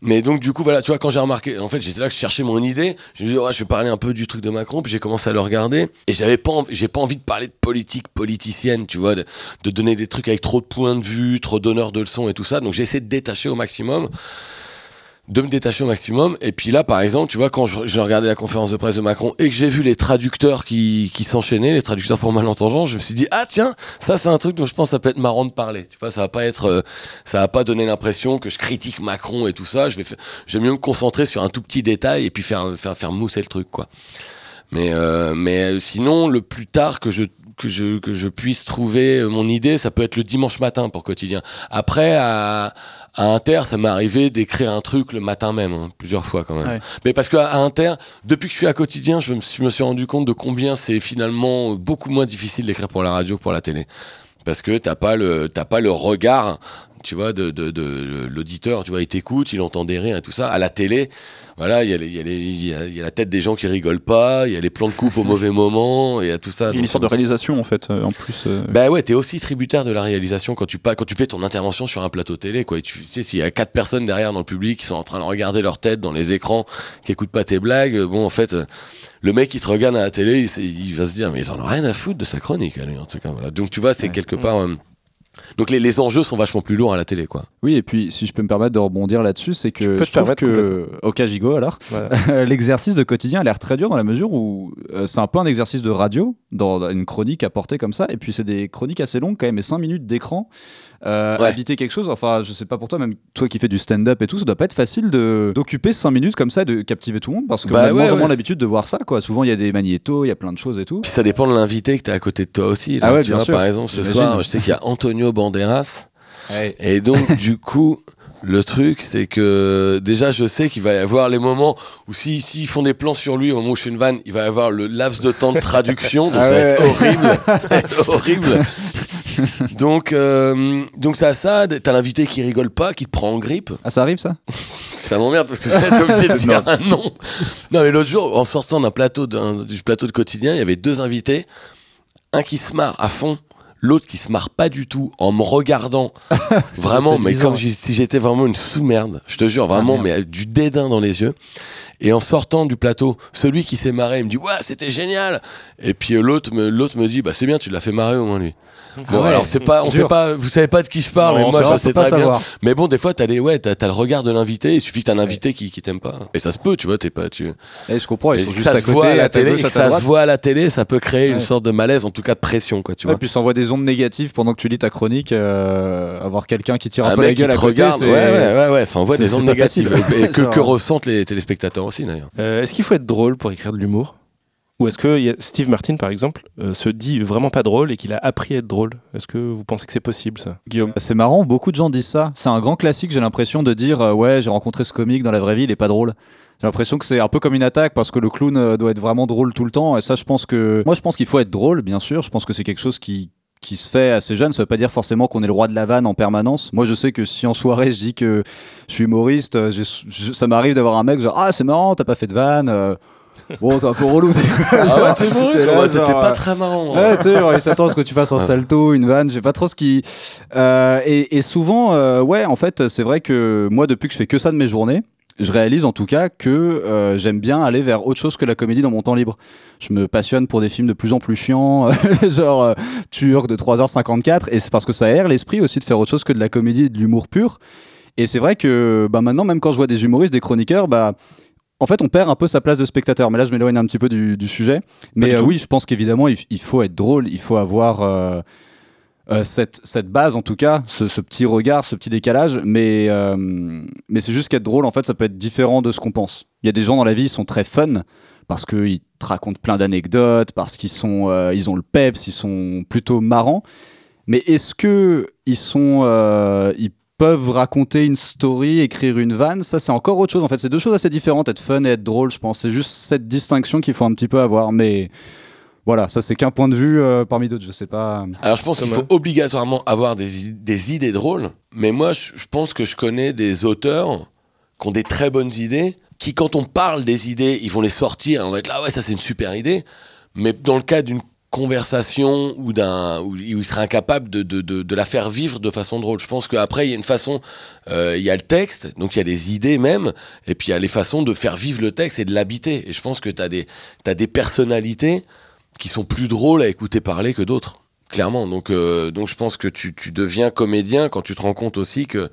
Mais donc, du coup, voilà, tu vois, quand j'ai remarqué, en fait, j'étais là que je cherchais mon idée. Je me disais, je vais parler un peu du truc de Macron. Puis j'ai commencé à le regarder. Et j'avais pas, j'ai pas envie de parler de politique politicienne, tu vois, de, donner des trucs avec trop de points de vue, trop d'honneur de leçons et tout ça. Donc, j'ai essayé de détacher au maximum de me détacher au maximum. Et puis là, par exemple, tu vois, quand je, regardais la conférence de presse de Macron et que j'ai vu les traducteurs qui, qui s'enchaînaient, les traducteurs pour malentendants, je me suis dit, ah tiens, ça c'est un truc dont je pense que ça peut être marrant de parler. Tu vois, ça va pas être, euh, ça va pas donner l'impression que je critique Macron et tout ça. Je vais, j'aime mieux me concentrer sur un tout petit détail et puis faire, faire, faire mousser le truc, quoi. Mais, euh, mais euh, sinon, le plus tard que je que je, que je puisse trouver euh, mon idée, ça peut être le dimanche matin pour quotidien. Après, à, à Inter, ça m'est arrivé d'écrire un truc le matin même, hein, plusieurs fois quand même. Ouais. Mais parce qu'à à Inter, depuis que je suis à quotidien, je me, suis- je me suis rendu compte de combien c'est finalement beaucoup moins difficile d'écrire pour la radio que pour la télé. Parce que t'as pas le, t'as pas le regard, tu vois, de, de, de l'auditeur, tu vois, il t'écoute, il entend des rires et tout ça. À la télé, voilà, il y, a les- il y, a les- il y, a, il y a la tête des gens qui rigolent pas, il y a les plans de coupe au mauvais moment, il y a tout ça. Il y a une histoire de réalisation en fait, euh, en plus. euh, bah ouais, t'es aussi tributaire de la réalisation quand tu pas quand tu fais ton intervention sur un plateau télé quoi. Et tu sais s'il y a quatre personnes derrière dans le public qui sont en train de regarder leur tête dans les écrans, qui écoutent pas tes blagues, bon en fait, euh, le mec qui te regarde à la télé, il, va se dire mais ils en ont rien à foutre de sa chronique. Allez, en tout cas voilà. Donc tu vois, c'est Ouais. quelque part. euh, Donc les, les enjeux sont vachement plus lourds à la télé, quoi. Oui, et puis si je peux me permettre de rebondir là-dessus, c'est que Tu peux te je trouve permettre que au Kajigo alors, Voilà. l'exercice de quotidien a l'air très dur dans la mesure où euh, c'est un peu un exercice de radio dans une chronique à porter comme ça, et puis c'est des chroniques assez longues quand même, et 5 minutes d'écran. Euh, Ouais. Habiter quelque chose, enfin je sais pas pour toi, même toi qui fais du stand-up et tout, ça doit pas être facile de d'occuper 5 minutes comme ça et de captiver tout le monde parce que Bah on a de ouais, moins en moins l'habitude de voir ça quoi. Souvent il y a des magnétos, il y a plein de choses et tout. Puis ça dépend de l'invité que tu as à côté de toi aussi. là. Ah ouais, tu bien vois, sûr. Par exemple, ce soir, je sais qu'il y a Antonio Banderas. Et donc, du coup, le truc, c'est que déjà, je sais qu'il va y avoir les moments où s'ils si, s'ils font des plans sur lui au moment où je fais une vanne, il va y avoir le laps de temps de traduction. Donc, Ah ça va ouais. horrible. ça va être horrible. donc, euh, donc, ça, ça, t'as l'invité qui rigole pas, qui te prend en grippe. Ah ça arrive ça Ça m'emmerde parce que être obligé de dire un nom. Non, mais l'autre jour, en sortant d'un plateau, d'un- du plateau de quotidien, il y avait deux invités. Un qui se marre à fond, l'autre qui se marre pas du tout en me regardant. vraiment, mais comme si j'étais vraiment une sous-merde. Je te jure, vraiment, Ah, mais du dédain dans les yeux. Et en sortant du plateau, celui qui s'est marré, il me dit Ouais, c'était génial. Et puis euh, l'autre me, l'autre me dit Bah, c'est bien, tu l'as fait marrer au moins lui. Bon, ouais, alors c'est pas, on dur. sait pas, vous savez pas de qui je parle, Non, mais moi ça je sais très bien. savoir. Mais bon, des fois, t'as les, ouais, t'as, t'as le regard de l'invité. Il suffit que t'as un invité qui, qui t'aime pas. Et ça se peut, tu vois, t'es pas, tu. Eh, je comprends, ils et sont que juste ça à se voit côté, à la télé, gauche, et à que ta ça se voit à la télé, ça peut créer une sorte de malaise, en tout cas de pression, quoi, tu Ouais, vois. puis ça envoie des ondes négatives pendant que tu lis ta chronique, euh, avoir quelqu'un qui tire un, un peu la gueule te à côté, regarde, c'est- ouais, ouais, ouais, ouais, ça envoie des ondes négatives. Et que, ressentent les téléspectateurs aussi, d'ailleurs. Euh, est-ce qu'il faut être drôle pour écrire de l'humour? Ou est-ce que Steve Martin, par exemple, euh, se dit vraiment pas drôle et qu'il a appris à être drôle? Est-ce que vous pensez que c'est possible, ça? Guillaume. C'est marrant, beaucoup de gens disent ça. C'est un grand classique, j'ai l'impression de dire euh, ouais, j'ai rencontré ce comique dans la vraie vie, il est pas drôle. J'ai l'impression que c'est un peu comme une attaque parce que le clown euh, doit être vraiment drôle tout le temps. Et ça, je pense que. Moi, je pense qu'il faut être drôle, bien sûr. Je pense que c'est quelque chose qui qui se fait assez jeune, ça veut pas dire forcément qu'on est le roi de la vanne en permanence. Moi, je sais que si en soirée je dis que je suis humoriste, je- ça m'arrive d'avoir un mec genre ah c'est marrant, t'as pas fait de vanne. Bon, c'est un peu relou. Ah ouais, t'étais pas très marrant. hein. Ouais, tu sais, genre, il s'attend à ce que tu fasses un salto, une vanne, je sais pas trop ce qui. Euh, et, et souvent, euh, ouais, en fait, c'est vrai que moi, depuis que je fais que ça de mes journées, je réalise en tout cas que euh, j'aime bien aller vers autre chose que la comédie dans mon temps libre. Je me passionne pour des films de plus en plus chiants, genre euh, Turc de 3h54, et c'est parce que ça aère l'esprit aussi de faire autre chose que de la comédie et de l'humour pur. Et c'est vrai que bah, maintenant, même quand je vois des humoristes, des chroniqueurs, bah, en fait, on perd un peu sa place de spectateur. Mais là, je m'éloigne un petit peu du, du sujet. Mais du euh, oui, je pense qu'évidemment, il, il faut être drôle, il faut avoir euh, euh, cette, cette base, en tout cas, ce, ce petit regard, ce petit décalage. Mais, mais c'est juste qu'être drôle, en fait, ça peut être différent de ce qu'on pense. Il y a des gens dans la vie, ils sont très fun parce qu'ils te racontent plein d'anecdotes, parce qu'ils sont, ils ont le peps, ils sont plutôt marrants. Mais est-ce que ils sont, ils peuvent raconter une story, écrire une vanne Ça, c'est encore autre chose. En fait, c'est deux choses assez différentes. Être fun et être drôle, je pense. C'est juste cette distinction qu'il faut un petit peu avoir. Mais voilà, ça, c'est qu'un point de vue euh, parmi d'autres. Je sais pas. Alors je pense qu'il faut obligatoirement avoir des idées drôles, mais moi je, je pense que je connais des auteurs qui ont des très bonnes idées, qui quand on parle des idées, ils vont les sortir, on va être là, ouais ça c'est une super idée, mais dans le cas d'une conversation ou d'un où il serait incapable de, de, de, la faire vivre de façon drôle. Je pense qu'après il y a une façon, euh, il y a le texte, donc il y a les idées même, et puis il y a les façons de faire vivre le texte et de l'habiter. Et je pense que tu as des, t'as des personnalités qui sont plus drôles à écouter parler que d'autres clairement. Donc, euh, donc je pense que tu, tu deviens comédien quand tu te rends compte aussi que,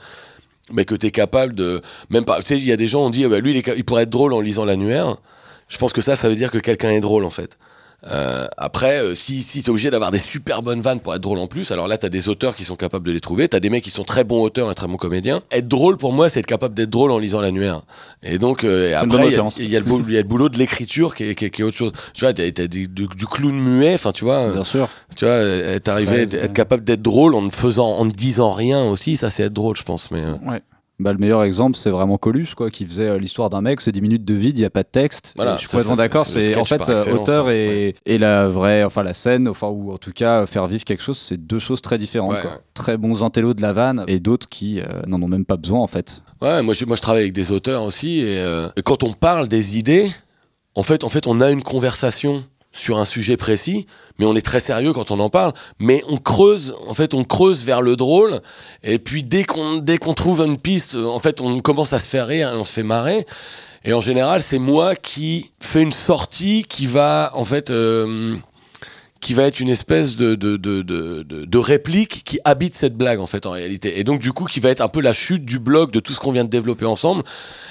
mais que tu es capable de. Même pas. Tu sais, il y a des gens, on dit, ah bah, lui, il pourrait être drôle en lisant l'annuaire. Je pense que ça, ça veut dire que quelqu'un est drôle en fait. Euh, après, euh, si, si tu es obligé d'avoir des super bonnes vannes pour être drôle en plus, alors là, tu as des auteurs qui sont capables de les trouver. Tu as des mecs qui sont très bons auteurs et très bons comédiens. Être drôle, pour moi, c'est être capable d'être drôle en lisant l'annuaire. Et donc, euh, et après, il y a- y, le boulot- il y a le boulot de l'écriture qui est, qui qui est autre chose. Tu vois, tu as, du, du clown muet, enfin, tu vois. Bien sûr. Tu vois, être arrivé, Ouais, être ouais. capable d'être drôle en ne faisant, en ne disant rien aussi, ça c'est être drôle, je pense. Mais euh, Bah, le meilleur exemple, c'est vraiment Coluche, quoi, qui faisait euh, l'histoire d'un mec, c'est 10 minutes de vide, il n'y a pas de texte. Voilà, je suis complètement d'accord, c'est- en fait auteur hein, et, et la vraie, enfin la scène, enfin, ou en tout cas faire vivre quelque chose, c'est deux choses très différentes. Ouais, quoi. ouais. Très bons intellos de la vanne et d'autres qui euh, n'en ont même pas besoin en fait. ouais, moi je, moi je travaille avec des auteurs aussi, et, euh, et quand on parle des idées, en fait, en fait, on a une conversation sur un sujet précis, mais on est très sérieux quand on en parle. Mais on creuse, en fait, on creuse vers le drôle, et puis dès qu'on dès qu'on trouve une piste, en fait, on commence à se faire rire, et on se fait marrer. Et en général, c'est moi qui fais une sortie qui va, en fait, euh, qui va être une espèce de, de, de, de, de- de réplique qui habite cette blague en fait en réalité. Et donc du coup qui va être un peu la chute du bloc de tout ce qu'on vient de développer ensemble.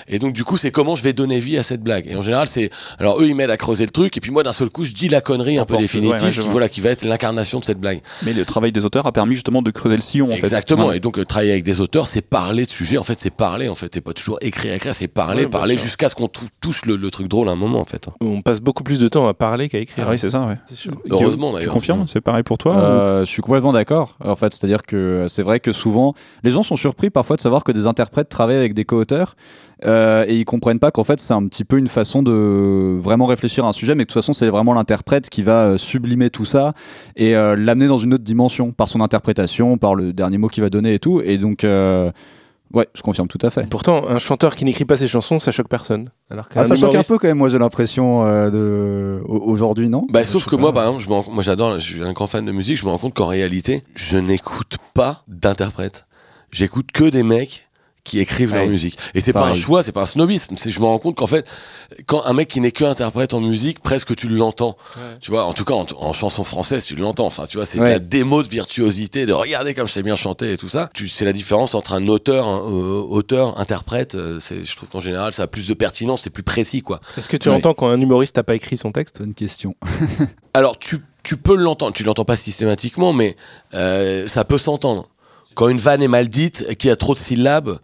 Et donc du coup c'est comment je vais donner vie à cette blague. Et en général c'est alors eux ils m'aident à creuser le truc et puis moi d'un seul coup je dis la connerie un peu définitive ouais, ouais, je qui voilà qui va être l'incarnation de cette blague. Mais le travail des auteurs a permis justement de creuser le sillon, en fait. Exactement. Ouais. Et donc euh, travailler avec des auteurs, c'est parler de sujets. En fait, c'est parler. En fait, c'est pas toujours écrire, écrire, c'est parler, Ouais, parler jusqu'à ce qu'on tou- touche le, le truc drôle à un moment, en fait. On passe beaucoup plus de temps à parler qu'à écrire. Ah oui, c'est ça, ouais. c'est sûr. Heureusement Tu d'ailleurs. confirmes C'est pareil pour toi ou- Euh, je suis complètement d'accord. En fait, c'est-à-dire que c'est vrai que souvent, les gens sont surpris parfois de savoir que des interprètes travaillent avec des co-auteurs euh, et ils comprennent pas qu'en fait c'est un petit peu une façon de vraiment réfléchir à un sujet, mais que de toute façon c'est vraiment l'interprète qui va euh, sublimer tout ça et euh, l'amener dans une autre dimension par son interprétation, par le dernier mot qu'il va donner et tout. Et donc, euh, ouais, je confirme tout à fait. Pourtant, un chanteur qui n'écrit pas ses chansons, ça choque personne. Alors Ah, ça choque un peu quand même, moi j'ai l'impression euh, de au- aujourd'hui, non? Bah, sauf que pas. moi, par exemple, je rends- moi j'adore, je suis un grand fan de musique, je me rends compte qu'en réalité, je n'écoute pas d'interprètes. J'écoute que des mecs qui écrivent leur musique. Et c'est pas un choix, c'est pas un snobisme. C'est, je me rends compte qu'en fait, quand un mec qui n'est que interprète en musique, presque tu l'entends. Tu vois, en tout cas, en, en chanson française, tu l'entends. Enfin, tu vois, c'est Ouais. la démo de virtuosité, de regarder comme je sais bien chanter et tout ça. Tu, c'est la différence entre un auteur, un, euh, auteur, interprète. euh, c'est, je trouve qu'en général, ça a plus de pertinence, c'est plus précis, quoi. Est-ce que tu Ouais. entends quand un humoriste n'a pas écrit son texte? Une question. Alors, tu, tu peux l'entendre. Tu l'entends pas systématiquement, mais euh, ça peut s'entendre. Quand une vanne est mal dite, qu'il y a trop de syllabes,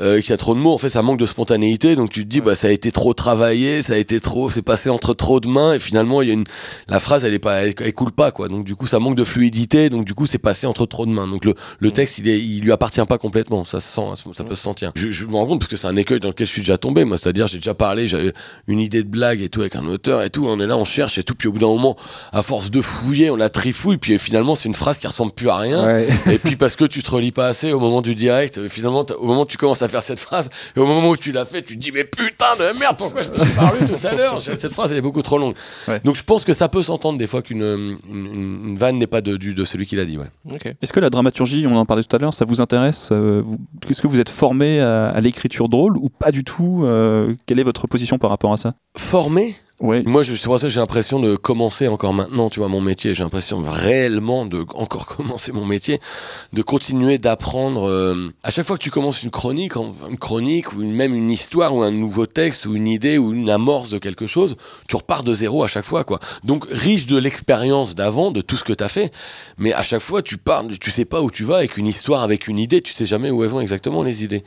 euh, qu'il y a trop de mots, en fait, ça manque de spontanéité. Donc tu te dis, bah, ça a été trop travaillé, ça a été trop, c'est passé entre trop de mains, et finalement, il y a une, la phrase, elle est pas, elle, elle coule pas, quoi. Donc du coup, ça manque de fluidité. Donc du coup, c'est passé entre trop de mains. Donc le, le texte, il, est, il lui appartient pas complètement. Ça se sent, ça peut se sentir. Je, je me rends compte parce que c'est un écueil dans lequel je suis déjà tombé. Moi, c'est-à-dire, j'ai déjà parlé, j'avais une idée de blague et tout avec un auteur et tout. On est là, on cherche et tout. Puis au bout d'un moment, à force de fouiller, on la trifouille. Puis finalement, c'est une phrase qui ressemble plus à rien. Ouais. Et puis parce que tu te relis pas assez au moment du direct, euh, finalement, au moment où tu commences à faire cette phrase, et au moment où tu l'as fait, tu te dis mais putain de merde, pourquoi je me suis parlé tout à l'heure? Cette phrase, elle est beaucoup trop longue. Ouais. Donc je pense que ça peut s'entendre des fois qu'une une, une vanne n'est pas de, du, de celui qui l'a dit. Ouais. Est-ce que la dramaturgie, on en parlait tout à l'heure, ça vous intéresse euh, Est-ce que vous êtes formé à, à l'écriture drôle ou pas du tout Euh, Quelle est votre position par rapport à ça? Formé? Ouais. Moi, je, c'est pour ça j'ai l'impression de commencer encore maintenant, tu vois, mon métier. J'ai l'impression réellement de encore commencer mon métier, de continuer d'apprendre. euh, à chaque fois que tu commences une chronique, une chronique ou même une histoire ou un nouveau texte ou une idée ou une amorce de quelque chose, tu repars de zéro à chaque fois, quoi. Donc riche de l'expérience d'avant, de tout ce que tu as fait, mais à chaque fois tu pars, tu sais pas où tu vas avec une histoire, avec une idée, tu sais jamais où elles vont exactement les idées.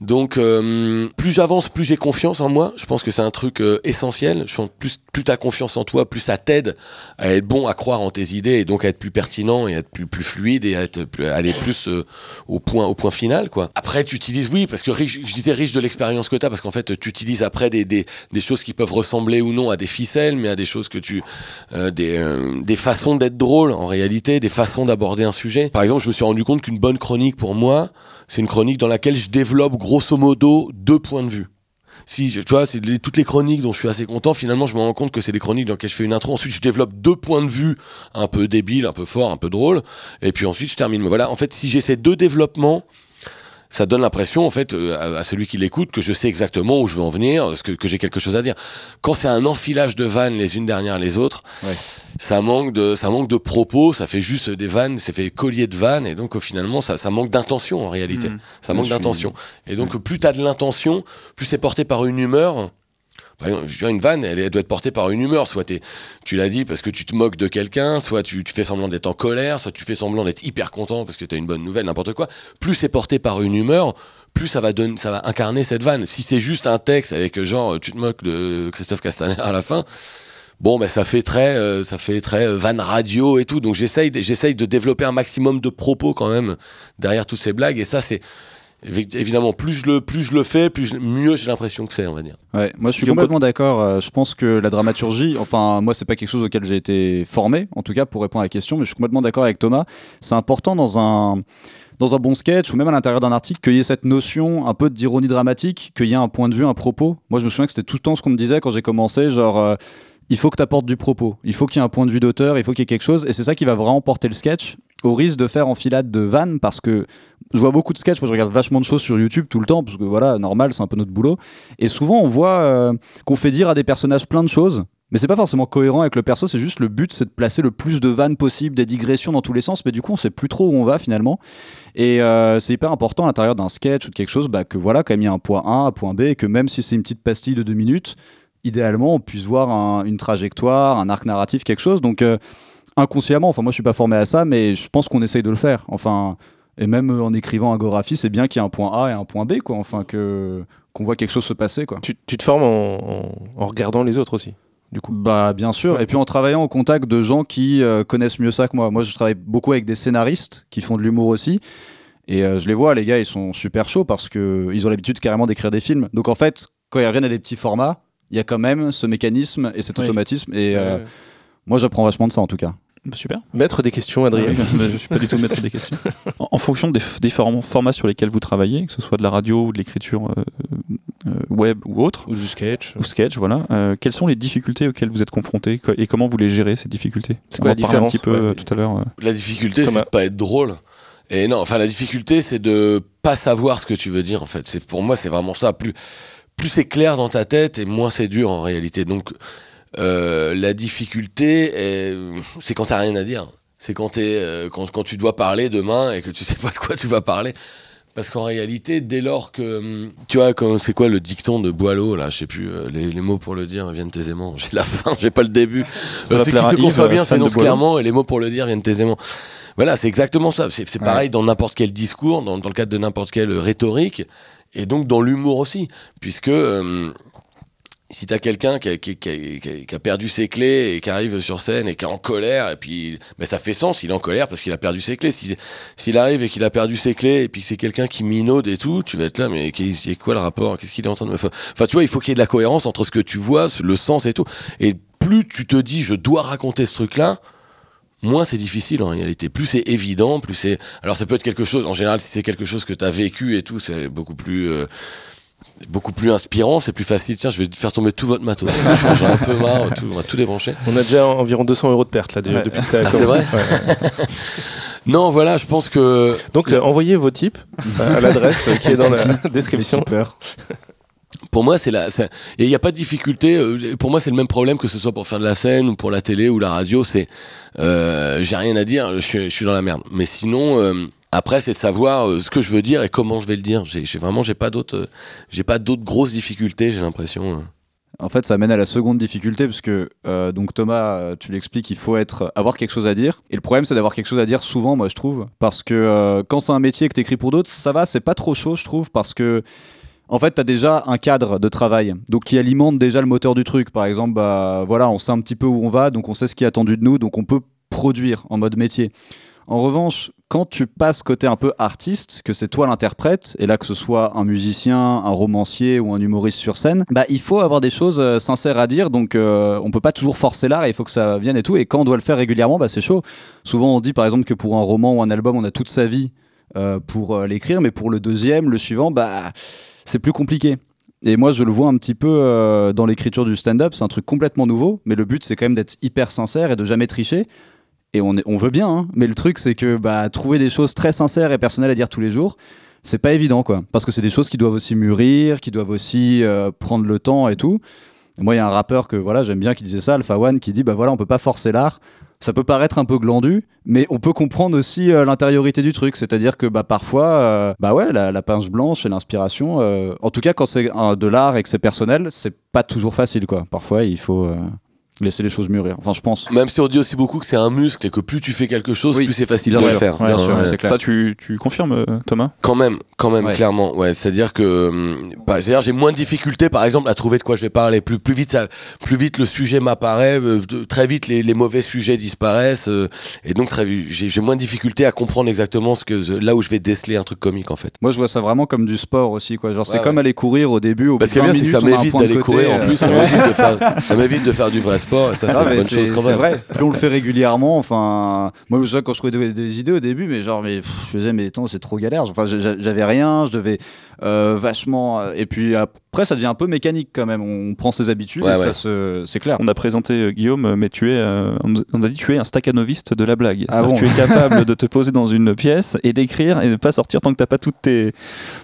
Donc, euh, plus j'avance, plus j'ai confiance en moi. Je pense que c'est un truc euh, essentiel. Plus, plus tu as confiance en toi, plus ça t'aide à être bon, à croire en tes idées et donc à être plus pertinent et à être plus, fluide et à, être plus, aller plus euh, au, point, au point final. Quoi. Après, tu utilises, oui, parce que je disais riche de l'expérience que tu as, parce qu'en fait, tu utilises après des, des, des choses qui peuvent ressembler ou non à des ficelles, mais à des choses que tu. euh, des, euh, des façons d'être drôle en réalité, des façons d'aborder un sujet. Par exemple, je me suis rendu compte qu'une bonne chronique pour moi, c'est une chronique dans laquelle je développe grosso modo deux points de vue. Si, tu vois, c'est toutes les chroniques dont je suis assez content, finalement, je me rends compte que c'est les chroniques dans lesquelles je fais une intro. Ensuite, je développe deux points de vue un peu débiles, un peu forts, un peu drôles. Et puis ensuite, je termine. Mais voilà, en fait, si j'ai ces deux développements, ça donne l'impression, en fait, euh, à, à celui qui l'écoute, que je sais exactement où je veux en venir, que, que j'ai quelque chose à dire. Quand c'est un enfilage de vannes les unes derrière les autres, Ouais. ça manque de, ça manque de propos, ça fait juste des vannes, c'est fait collier de vannes, et donc, finalement, ça, ça manque d'intention, en réalité. Mhm. Ça manque d'intention. Et donc, plus tu as de l'intention, plus c'est porté par une humeur. Par exemple, une vanne, elle, doit être portée par une humeur. Soit tu l'as dit parce que tu te moques de quelqu'un, soit tu, fais semblant d'être en colère, soit tu fais semblant d'être hyper content parce que tu as une bonne nouvelle, n'importe quoi. Plus c'est porté par une humeur, plus ça va, incarner cette vanne. Si c'est juste un texte avec euh, genre tu te moques de Christophe Castaner à la fin, bon, ben ça fait très, euh, ça fait très euh, vanne radio et tout. Donc j'essaye, j'essaye de développer un maximum de propos quand même derrière toutes ces blagues. Et ça, c'est évidemment plus je le, plus je le fais, plus je- mieux j'ai l'impression que c'est, on va dire. Ouais, moi je suis complètement d'accord. Euh, je pense que la dramaturgie, enfin moi c'est pas quelque chose auquel j'ai été formé, en tout cas pour répondre à la question, mais je suis complètement d'accord avec Thomas. C'est important dans un dans un bon sketch ou même à l'intérieur d'un article qu'il y ait cette notion un peu d'ironie dramatique, qu'il y ait un point de vue, un propos. Moi je me souviens que c'était tout le temps ce qu'on me disait quand j'ai commencé, genre euh, il faut que tu apportes du propos, il faut qu'il y ait un point de vue d'auteur, il faut qu'il y ait quelque chose, et c'est ça qui va vraiment porter le sketch, au risque de faire enfilade de vannes, parce que je vois beaucoup de sketchs, moi je regarde vachement de choses sur YouTube tout le temps, parce que voilà, normal, c'est un peu notre boulot, et souvent on voit euh, qu'on fait dire à des personnages plein de choses, mais c'est pas forcément cohérent avec le perso, c'est juste le but, c'est de placer le plus de vannes possible, des digressions dans tous les sens, mais du coup, on sait plus trop où on va finalement. Et euh, c'est hyper important à l'intérieur d'un sketch ou de quelque chose, bah, que voilà, quand même, il y a un point A, un point B, et que même si c'est une petite pastille de deux minutes, idéalement, on puisse voir un- une trajectoire, un arc narratif, quelque chose. Donc, euh, inconsciemment, enfin, moi, je suis pas formé à ça, mais je pense qu'on essaye de le faire. Enfin, et même euh, en écrivant un Gorafi, c'est bien qu'il y ait un point A et un point B, quoi. Enfin, que qu'on voit quelque chose se passer, quoi. Tu, tu te formes en, en- en regardant les autres aussi, du coup? Bah bien sûr. Et puis en travaillant en contact de gens qui euh, connaissent mieux ça que moi. Moi, je travaille beaucoup avec des scénaristes qui font de l'humour aussi. Et euh, je les vois, les gars, ils sont super chauds parce que ils ont l'habitude carrément d'écrire des films. Donc en fait, quand ils reviennent à des petits formats, il y a quand même ce mécanisme et cet Oui. automatisme. Et euh, moi, j'apprends vachement de ça en tout cas. Bah, Super. Mettre des questions, Ah Adrien. oui, bah, je suis pas du tout maître des questions. En, en fonction des formats sur lesquels vous travaillez, que ce soit de la radio ou de l'écriture euh, euh, web ou autre, Ou du sketch. ou sketch, voilà, euh, quelles sont les difficultés auxquelles vous êtes confrontés co- et comment vous les gérez ces difficultés? C'est On quoi en la parlait un différence petit peu Ouais. tout à l'heure. euh. La difficulté, c'est de pas être drôle. Et non, enfin, la difficulté, c'est de pas savoir ce que tu veux dire, en fait. C'est, pour moi, c'est vraiment ça. Plus, plus c'est clair dans ta tête et moins c'est dur en réalité. Donc, euh, la difficulté, est- c'est quand t'as rien à dire. C'est quand, t'es, euh, quand, quand tu dois parler demain et que tu sais pas de quoi tu vas parler. Parce qu'en réalité, dès lors que. hum, Tu vois, comme- c'est quoi le dicton de Boileau, là Je sais plus, euh, les, les mots pour le dire viennent aisément. J'ai la fin, j'ai pas le début. Ça va ce qui plaire à se conçoit bien s'énonce clairement et les mots pour le dire viennent aisément. Voilà, c'est exactement ça. C'est c'est Ouais. pareil dans n'importe quel discours, dans, dans le cadre de n'importe quelle rhétorique, et donc dans l'humour aussi. Puisque euh, si t'as quelqu'un qui a, qui, qui- qui- a perdu ses clés et qui arrive sur scène et qui est en colère, et puis ben, ça fait sens, il est en colère parce qu'il a perdu ses clés. Si- S'il arrive et qu'il a perdu ses clés et puis que c'est quelqu'un qui minaude et tout, tu vas être là, mais c'est quoi le rapport? Qu'est-ce qu'il est en train de me faire Enfin, tu vois, il faut qu'il y ait de la cohérence entre ce que tu vois, le sens et tout. Et plus tu te dis, je dois raconter ce truc-là, moins c'est difficile en réalité. Plus c'est évident, plus c'est. Alors ça peut être quelque chose, en général, si c'est quelque chose que tu as vécu et tout, c'est beaucoup plus. euh, Beaucoup plus inspirant, c'est plus facile. Tiens, je vais faire tomber tout votre matos. J'en ai un peu marre, tout, on va tout débrancher. On a déjà environ 200 euros de perte là, déjà, Ouais. depuis que t'as Ah, c'est commencé. vrai Ouais. Non, voilà, je pense que Donc euh, envoyez vos tips euh, à l'adresse qui est dans la description. pour moi, c'est la. Et il n'y a pas de difficulté. euh, Pour moi, c'est le même problème que ce soit pour faire de la scène ou pour la télé ou la radio. C'est. euh, J'ai rien à dire, je suis, je suis dans la merde. Mais sinon. euh, après, c'est de savoir euh, ce que je veux dire et comment je vais le dire. J'ai vraiment, j'ai pas d'autres, euh, j'ai pas d'autres grosses difficultés. J'ai l'impression. euh. En fait, ça mène à la seconde difficulté parce que euh, donc Thomas, tu l'expliques, il faut être avoir quelque chose à dire. Et le problème, c'est d'avoir quelque chose à dire souvent, moi je trouve, parce que quand c'est un métier que t'écris pour d'autres, ça va, c'est pas trop chaud, je trouve, parce que en fait, t'as déjà un cadre de travail, donc qui alimente déjà le moteur du truc. Par exemple, bah voilà, on sait un petit peu où on va, donc on sait ce qui est attendu de nous, donc on peut produire en mode métier. En revanche, quand tu passes côté un peu artiste, que c'est toi l'interprète, et là que ce soit un musicien, un romancier ou un humoriste sur scène, bah il faut avoir des choses euh, sincères à dire, donc euh, on peut pas toujours forcer l'art, il faut que ça vienne et tout, et quand on doit le faire régulièrement, bah c'est chaud. Souvent on dit par exemple que pour un roman ou un album, on a toute sa vie euh, pour euh, l'écrire, mais pour le deuxième, le suivant, bah c'est plus compliqué. Et moi, je le vois un petit peu dans l'écriture du stand-up. C'est un truc complètement nouveau, mais le but, c'est quand même d'être hyper sincère et de jamais tricher. Et on, veut bien, hein, mais le truc, c'est que bah, trouver des choses très sincères et personnelles à dire tous les jours, c'est pas évident, quoi. Parce que c'est des choses qui doivent aussi mûrir, qui doivent aussi euh, prendre le temps et tout. Moi, il y a un rappeur que voilà, j'aime bien qui disait ça, Alpha One, qui dit bah voilà, on peut pas forcer l'art. Ça peut paraître un peu glandu, mais on peut comprendre aussi euh, l'intériorité du truc. C'est-à-dire que bah, parfois, euh, bah ouais, la, la pince blanche et l'inspiration, en tout cas quand c'est de l'art et que c'est personnel, c'est pas toujours facile, quoi. Parfois, il faut laisser les choses mûrir. Enfin, je pense. Même si on dit aussi beaucoup que c'est un muscle et que plus tu fais quelque chose, Oui, plus c'est facile bien de le faire. bien Hein, sûr, ouais. c'est clair. Ça, tu, tu confirmes, euh, Thomas? Quand même, quand même, Ouais. clairement. Ouais, c'est-à-dire que, hum, bah, c'est-à-dire j'ai moins de difficultés, par exemple, à trouver de quoi je vais parler. Plus, plus vite, ça, plus vite le sujet m'apparaît, euh, très vite les, les mauvais sujets disparaissent, euh, et donc très j'ai j'ai moins de difficultés à comprendre exactement ce que là où je vais déceler un truc comique en fait. Moi, je vois ça vraiment comme du sport aussi, quoi. Genre, c'est Ouais, comme ouais. aller courir au début. Au Parce que bout de bien, 20 c'est que ça minutes, on a un m'évite d'aller courir en plus, ça m'évite de faire, ça m'évite de faire du vrai sport, et ça c'est une mais bonne c'est- chose quand c'est même. vrai. Puis on le fait régulièrement. Enfin, moi, je quand je trouvais des, des idées au début, mais genre, mais pff, je faisais, mais attends, c'est trop galère. Enfin, j'a- j'a- j'avais rien, je devais vachement. euh, Et puis ap- Après, ça devient un peu mécanique quand même. On prend ses habitudes Ouais, et ouais. ça se- c'est clair. On a présenté euh, Guillaume, mais tu es, euh, on nous a dit tu es un staccanoviste de la blague. Ah bon tu es capable de te poser dans une pièce et d'écrire et ne pas sortir tant que t'as pas toutes tes,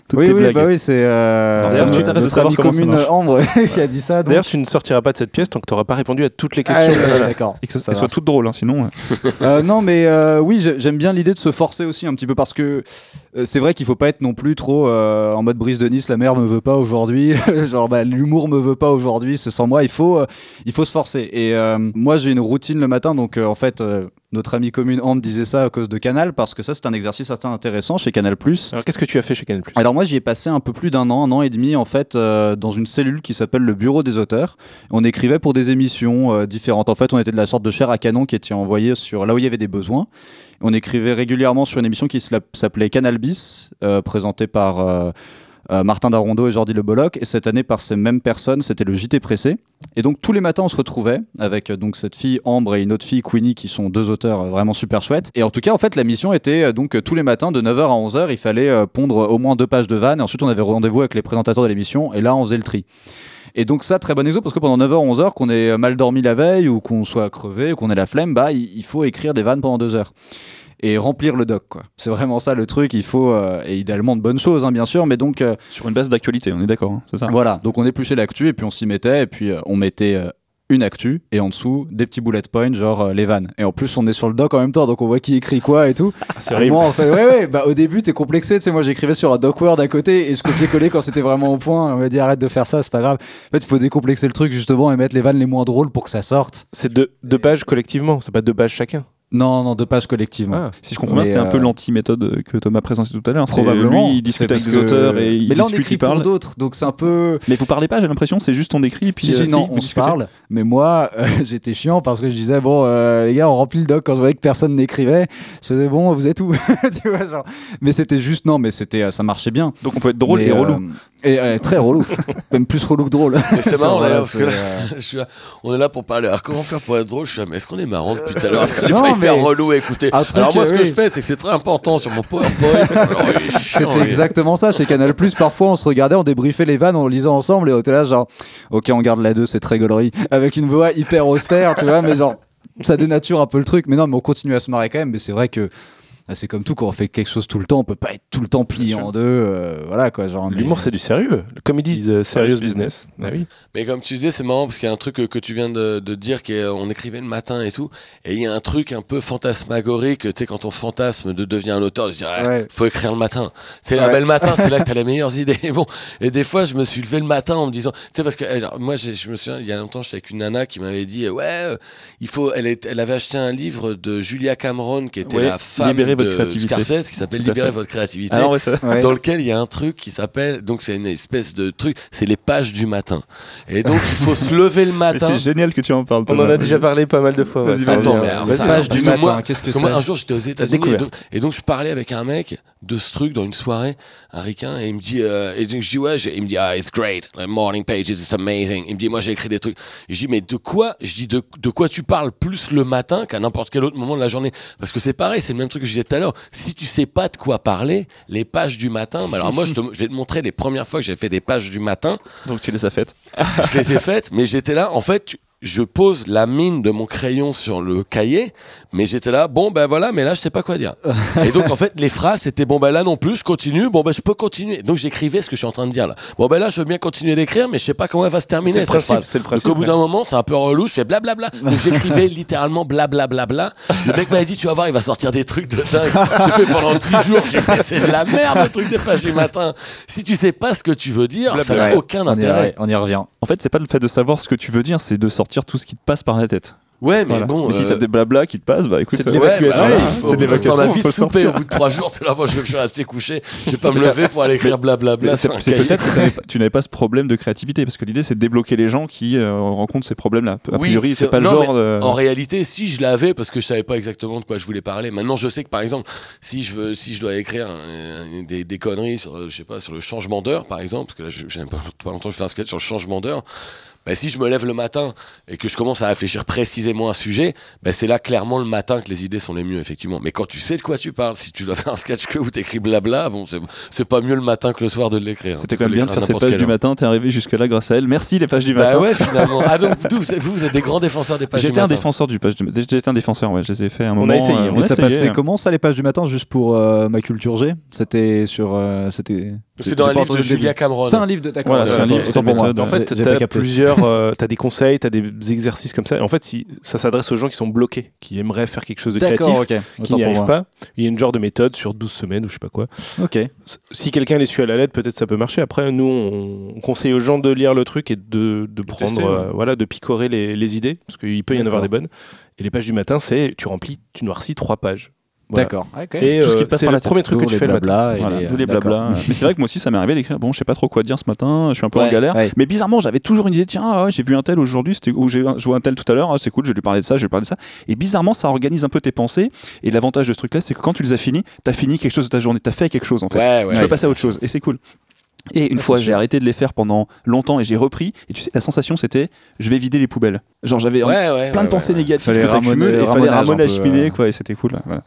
toutes Oui, tes oui, blagues. bah oui, c'est euh, tu t'intéresses de commune. Ambre qui a dit ça. D'ailleurs, tu ne sortiras pas de cette pièce tant que tu n'auras pas répondu à toutes les Ah, questions. d'accord. Et que ça, marche. toutes drôles, hein, sinon. euh, Euh, non, mais euh, oui, j'ai- j'aime bien l'idée de se forcer aussi un petit peu parce que euh, c'est vrai qu'il faut pas être non plus trop euh, en mode brise de Nice. La mer me veut pas aujourd'hui. Genre, bah, l'humour me veut pas aujourd'hui. C'est sans moi. Il faut, euh, se forcer. Et euh, moi, j'ai une routine le matin. Donc, euh, en fait, euh, notre amie commune Ambre disait ça à cause de Canal parce que ça, c'est un exercice assez intéressant chez Canal+. Alors, qu'est-ce que tu as fait chez Canal Alors moi j'y ai passé un peu plus d'un an, un an et demi en fait euh, dans une cellule qui s'appelle le bureau des auteurs. On écrivait pour des émissions euh, différentes. En fait on était de la sorte de chair à canon qui était envoyée sur là où il y avait des besoins. On écrivait régulièrement sur une émission qui s'appelait Canal Bis, euh, présentée par Martin Darondo et Jordi Le Bolloc. Et cette année par ces mêmes personnes, c'était le JT Pressé. Et donc tous les matins on se retrouvait avec euh, donc cette fille Ambre et une autre fille Queenie qui sont deux auteurs euh, vraiment super chouettes. Et en tout cas en fait la mission était euh, donc euh, tous les matins de 9h à 11h il fallait euh, pondre au moins deux pages de vannes et ensuite on avait rendez-vous avec les présentateurs de l'émission et là on faisait le tri. Et donc ça, très bon exemple, parce que pendant 9h, 11h, qu'on ait mal dormi la veille ou qu'on soit crevé ou qu'on ait la flemme, bah il faut écrire des vannes pendant deux heures. Et remplir le doc, quoi. C'est vraiment ça le truc, il faut, euh, et idéalement de bonnes choses, hein, bien sûr, mais donc euh, sur une base d'actualité, on est d'accord, hein, c'est ça voilà, donc on épluchait l'actu et puis on s'y mettait et puis euh, on mettait euh, une actu et en dessous des petits bullet points genre euh, les vannes. Et en plus on est sur le doc en même temps donc on voit qui écrit quoi et tout. C'est Et horrible. moi en fait ouais ouais bah au début t'es complexé tu sais moi j'écrivais sur un doc Word à côté et je copiais coller quand c'était vraiment au point. On m'a dit arrête de faire ça c'est pas grave. En fait il faut décomplexer le truc justement et mettre les vannes les moins drôles pour que ça sorte. C'est deux, deux pages collectivement, c'est pas deux pages chacun. Non non deux pages collectivement. Ah. Si je comprends bien, c'est un peu euh, l'anti-méthode que Thomas présentait tout à l'heure. Probablement. Lui, il discute avec des auteurs et il Mais là on discute, écrit il parle. pour d'autres donc c'est un peu Mais vous parlez pas, j'ai l'impression, c'est juste on écrit. Puis, Si, euh, si, non, vous on se parle. Mais moi, euh, j'étais chiant parce que je disais, bon, euh, les gars, on remplit le doc. Quand je voyais que personne n'écrivait, je faisais, bon, vous êtes où? Tu vois, genre. Mais c'était juste, non, mais c'était, ça marchait bien. Donc on peut être drôle Mais, et euh, relou. Et euh, très relou. Même plus relou que drôle. C'est marrant, là, parce que là, euh, je suis là- on est là pour parler. Alors, comment faire pour être drôle? Je suis là, mais est-ce qu'on est marrant depuis tout à l'heure? Est-ce qu'on est hyper relou? À écouter truc, Alors, moi, ce que oui. je fais, c'est que c'est très important sur mon PowerPoint. C'était exactement ça chez Canal Parfois, on se regardait, on débriefait les vannes en lisant ensemble et on était là, genre, ok, on garde la 2, c'est très gaulerie. Avec une voix hyper austère, tu vois, mais genre, ça dénature un peu le truc. Mais non, mais on continue à se marrer quand même. Mais c'est vrai que c'est comme tout, quand on fait quelque chose tout le temps, on peut pas être tout le temps plié en deux. euh, voilà quoi, genre. mais- L'humour, c'est du sérieux. Le comédie, the serious business. Ah oui. Mais comme tu disais, c'est marrant parce qu'il y a un truc que, que tu viens de, de dire qu'on écrivait le matin et tout. Et il y a un truc un peu fantasmagorique, tu sais, quand on fantasme de devenir un auteur, de se dire, ah, Ouais. faut écrire le matin. C'est la Ouais. belle matin, c'est là que t'as les meilleures idées. Et bon, et des fois, je me suis levé le matin en me disant, tu sais, parce que alors, moi, je me souviens, il y a longtemps, j'étais avec une nana qui m'avait dit, ouais, euh, il faut, elle, est- elle avait acheté un livre de Julia Cameron, qui était Ouais, la femme Libérez votre de créativité. Scorsese, qui s'appelle Libérer votre créativité Alors, ouais, ça- Ouais. dans lequel il y a un truc qui s'appelle donc c'est une espèce de truc c'est les pages du matin et donc il faut se lever le matin c'est génial que tu en parles. On en a déjà parlé pas mal de fois. ouais. Attends, mais alors, Vas-y. ça- Page parce du que matin, moi- qu'est-ce que moi c'est un jour j'étais aux États-Unis et donc, et donc je parlais avec un mec de ce truc dans une soirée un ricain et il me dit euh, et donc je dis ouais il me dit ah it's great the morning pages it's amazing il me dit moi j'ai écrit des trucs et je dis mais de quoi je dis de, de quoi tu parles plus le matin qu'à n'importe quel autre moment de la journée? Parce que c'est pareil c'est le même truc que je disais tout à l'heure si tu sais pas de quoi parler les pages du matin bah alors moi je, te- je vais te montrer les premières fois que j'ai fait des pages du matin Donc tu les as faites. je les ai faites, mais j'étais là, en fait, tu- je pose la mine de mon crayon sur le cahier, mais j'étais là, bon ben voilà, mais là je sais pas quoi dire. Et donc en fait, les phrases c'était bon ben là non plus, je continue, bon ben je peux continuer. Donc j'écrivais ce que je suis en train de dire là. Bon ben là je veux bien continuer d'écrire, mais je sais pas comment elle va se terminer cette principe. phrase. C'est le Donc principe. au bout d'un moment, c'est un peu relou, je fais blablabla. Donc j'écrivais littéralement blablabla. Le mec m'avait dit, tu vas voir, il va sortir des trucs de dingue. J'ai fait pendant 10 jours, j'ai fait, c'est de la merde le truc des pages du matin. Si tu sais pas ce que tu veux dire, ça n'a aucun on y, intérêt. on y revient. En fait, c'est pas le fait de savoir ce que tu veux dire, c'est de sortir tout ce qui te passe par la tête. Ouais, mais Voilà. bon. Mais si euh, ça des blabla qui te passe, bah écoute. C'est de euh, l'évacuation. Ouais, bah, Ouais, c'est faut- de l'évacuation, T'en as faut vite le soupé sortir. au bout de trois jours. T'es là, moi, je je suis resté couché. Je vais pas me lever pour aller écrire blablabla. C'est peut-être que tu n'avais pas ce problème de créativité, parce que l'idée c'est de débloquer les gens qui euh, rencontrent ces problèmes-là. A Oui, priori, c'est pas le non, genre. de- En réalité, si je l'avais, parce que je savais pas exactement de quoi je voulais parler. Maintenant, je sais que par exemple, si je veux, si je dois écrire euh, des, des conneries sur, je sais pas, sur le changement d'heure, par exemple, parce que là, je- j'ai pas, pas longtemps que je fais un sketch sur le changement d'heure. Bah, si je me lève le matin et que je commence à réfléchir précisément à un sujet, bah, c'est là clairement le matin que les idées sont les mieux, effectivement. Mais quand tu sais de quoi tu parles, si tu dois faire un sketch que où t'écris blabla, bon, c'est- c'est pas mieux le matin que le soir de l'écrire. C'était quand même bien de faire ces n'importe pages du heure. matin. T'es arrivé jusque-là grâce à elle. Merci les pages du Bah matin. ouais, finalement. Ah, donc vous, vous, êtes- des grands défenseurs des pages du J'étais un matin. défenseur du page du J'étais un défenseur, ouais. Je les ai fait un On moment. a essayé, euh, on on a ça essayé, passait hein. comment ça les pages du matin juste pour euh, ma culture G? C'était sur euh, c'était C'est dans un livre de. Julia Cameron. C'est un livre de d'accord. Voilà, c'est un livre, c'est méthode. En fait, J'ai- j'ai tu pas as capté. plusieurs, euh, t'as des conseils, tu as des exercices comme ça. En fait, si, ça s'adresse aux gens qui sont bloqués, qui aimeraient faire quelque chose de créatif, D'accord, ok. qui n'y arrivent moi. pas. Il y a une genre de méthode sur 12 semaines ou je sais pas quoi. Ok. Si quelqu'un les suit à la lettre, peut-être ça peut marcher. Après, nous, on, on conseille aux gens de lire le truc et de, de prendre, tester, ouais. euh, voilà, de picorer les, les idées, parce qu'il peut y en avoir des bonnes. Et les pages du matin, c'est tu remplis, tu noircis trois pages. Voilà. D'accord. Et tout ce qui euh, te passe c'est par le la tête. premier truc que tu fais le matin. blabla et Voilà, les, tous les euh, blabla. Mais c'est vrai que moi aussi, ça m'est arrivé d'écrire. Bon, je sais pas trop quoi dire ce matin. Je suis un peu Ouais, en galère. ouais. Mais bizarrement, j'avais toujours une idée. Tiens, ah j'ai vu un tel aujourd'hui, c'était ou j'ai joué un tel tout à l'heure. ah, c'est cool, je vais lui parler de ça, je vais lui parler de ça. Et bizarrement, ça organise un peu tes pensées. Et l'avantage de ce truc-là, c'est que quand tu les as finis, t'as fini quelque chose de ta journée, t'as fait quelque chose en fait. Ouais, tu ouais. peux passer à autre chose. Et c'est cool. Et une Ouais, fois, j'ai arrêté de les faire pendant longtemps et j'ai repris. Et tu sais, la sensation, c'était je vais vider les poubelles. Genre, j'avais Ouais, ouais, plein ouais, de pensées ouais. négatives Fallait que t'accumules et il fallait ramener à peu, cheminer, quoi. Et c'était cool. Voilà.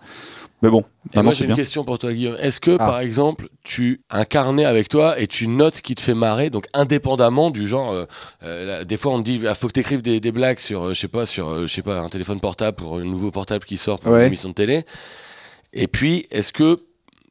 Mais bon, Et moi j'ai une bien. question pour toi Guillaume. Est-ce que Ah. par exemple tu as un carnet avec toi et tu notes ce qui te fait marrer, donc indépendamment du genre, euh, euh, là, des fois on te dit il faut que tu écrives des, des blagues sur, euh, je sais pas, sur euh, je sais pas un téléphone portable pour un nouveau portable qui sort pour Ouais. une émission de télé. Et puis est-ce que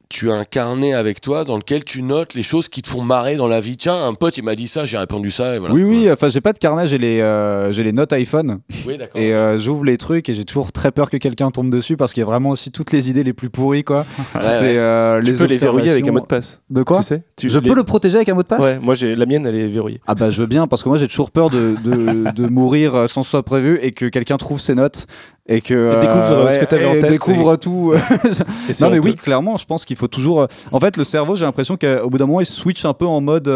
tu as un carnet avec toi dans lequel tu notes les choses qui te font marrer dans la vie. Tiens, un pote il m'a dit ça, j'ai répondu ça et voilà. Oui, oui, enfin, j'ai pas de carnet, j'ai les, euh, j'ai les notes iPhone Oui, d'accord. et euh, j'ouvre les trucs et j'ai toujours très peur que quelqu'un tombe dessus parce qu'il y a vraiment aussi toutes les idées les plus pourries, quoi. Ouais, c'est ouais. euh, Tu les peux les verrouiller avec un mot de passe. De quoi tu sais Tu- Je les- peux le protéger avec un mot de passe Ouais, moi j'ai la mienne, elle est verrouillée. Ah bah je veux bien parce que moi j'ai toujours peur de, de, de mourir sans soit prévu et que quelqu'un trouve ses notes et que euh, découvre ce que t'avais en et tête, découvre tout. Et non mais oui clairement je pense qu'il faut toujours. euh, En fait le cerveau j'ai l'impression qu'au bout d'un moment il switch un peu en mode.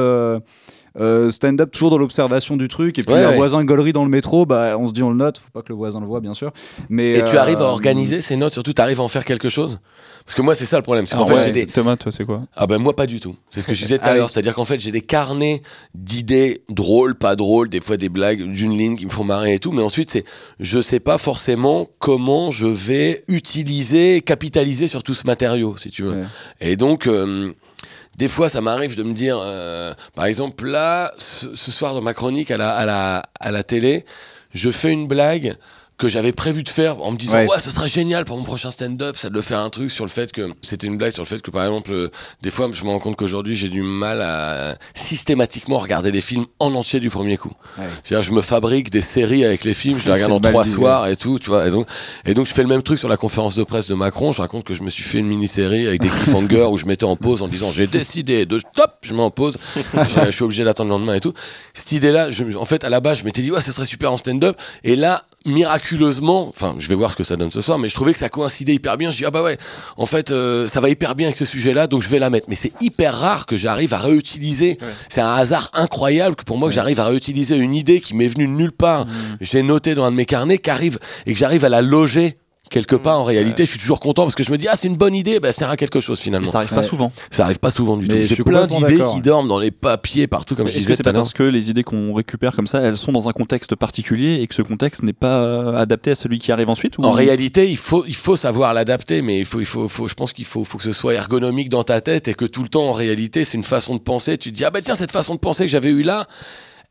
Euh, euh, stand-up toujours dans l'observation du truc et puis Ouais, un ouais. voisin gaulerie dans le métro bah on se dit on le note faut pas que le voisin le voit bien sûr mais Et tu euh, arrives à organiser ces notes, surtout tu arrives à en faire quelque chose? Parce que moi c'est ça le problème, c'est qu'en Alors, fait ouais, j'ai des, Thomas, toi, c'est quoi? Ah ben moi pas du tout. C'est ce que je disais tout Ah à l'heure. C'est-à-dire qu'en fait j'ai des carnets d'idées drôles, pas drôles, des fois des blagues d'une ligne qui me font marrer et tout. Mais ensuite c'est je sais pas forcément comment je vais utiliser, capitaliser sur tout ce matériau, si tu veux. Ouais. Et donc euh, des fois ça m'arrive de me dire, euh, par exemple là, ce, soir dans ma chronique à la télé, je fais une blague que j'avais prévu de faire en me disant ouais. Ouais. ce sera génial pour mon prochain stand-up ça de faire un truc sur le fait que c'était une blague sur le fait que par exemple euh, des fois je me rends compte qu'aujourd'hui j'ai du mal à systématiquement regarder les films en entier du premier coup Ouais. c'est-à-dire je me fabrique des séries avec les films je les regarde en le trois soirs et tout tu vois et donc et donc je fais le même truc sur la conférence de presse de Macron je raconte que je me suis fait une mini-série avec des cliffhangers où je mettais en pause en disant j'ai décidé de stop je mets en pause je, je suis obligé d'attendre le lendemain et tout cette idée là je, en fait à la base je m'étais dit ouais ce serait super en stand-up et là miraculeusement, enfin, je vais voir ce que ça donne ce soir, mais je trouvais que ça coïncidait hyper bien. Je dis, ah bah ouais, en fait, euh, ça va hyper bien avec ce sujet-là, donc je vais la mettre. Mais c'est hyper rare que j'arrive à réutiliser. Ouais. C'est un hasard incroyable que pour moi que j'arrive à réutiliser une idée qui m'est venue de nulle part. J'ai noté dans un de mes carnets qu'arrive et que j'arrive à la loger quelque part en réalité je suis toujours content parce que je me dis ah c'est une bonne idée bah, ça sert à quelque chose Mais finalement ça arrive pas Ouais. souvent. ça arrive pas souvent du Mais tout je j'ai plein d'idées qui dorment dans les papiers partout comme je Est-ce disais c'est tout à pas l'heure parce que les idées qu'on récupère comme ça, elles sont dans un contexte particulier et que ce contexte n'est pas adapté à celui qui arrive ensuite ou En réalité, il faut, il faut savoir l'adapter, mais il faut, il faut, faut- je pense qu'il faut, faut que ce soit ergonomique dans ta tête et que tout le temps, en réalité, c'est une façon de penser. Tu te dis, ah ben tiens, cette façon de penser que j'avais eue là,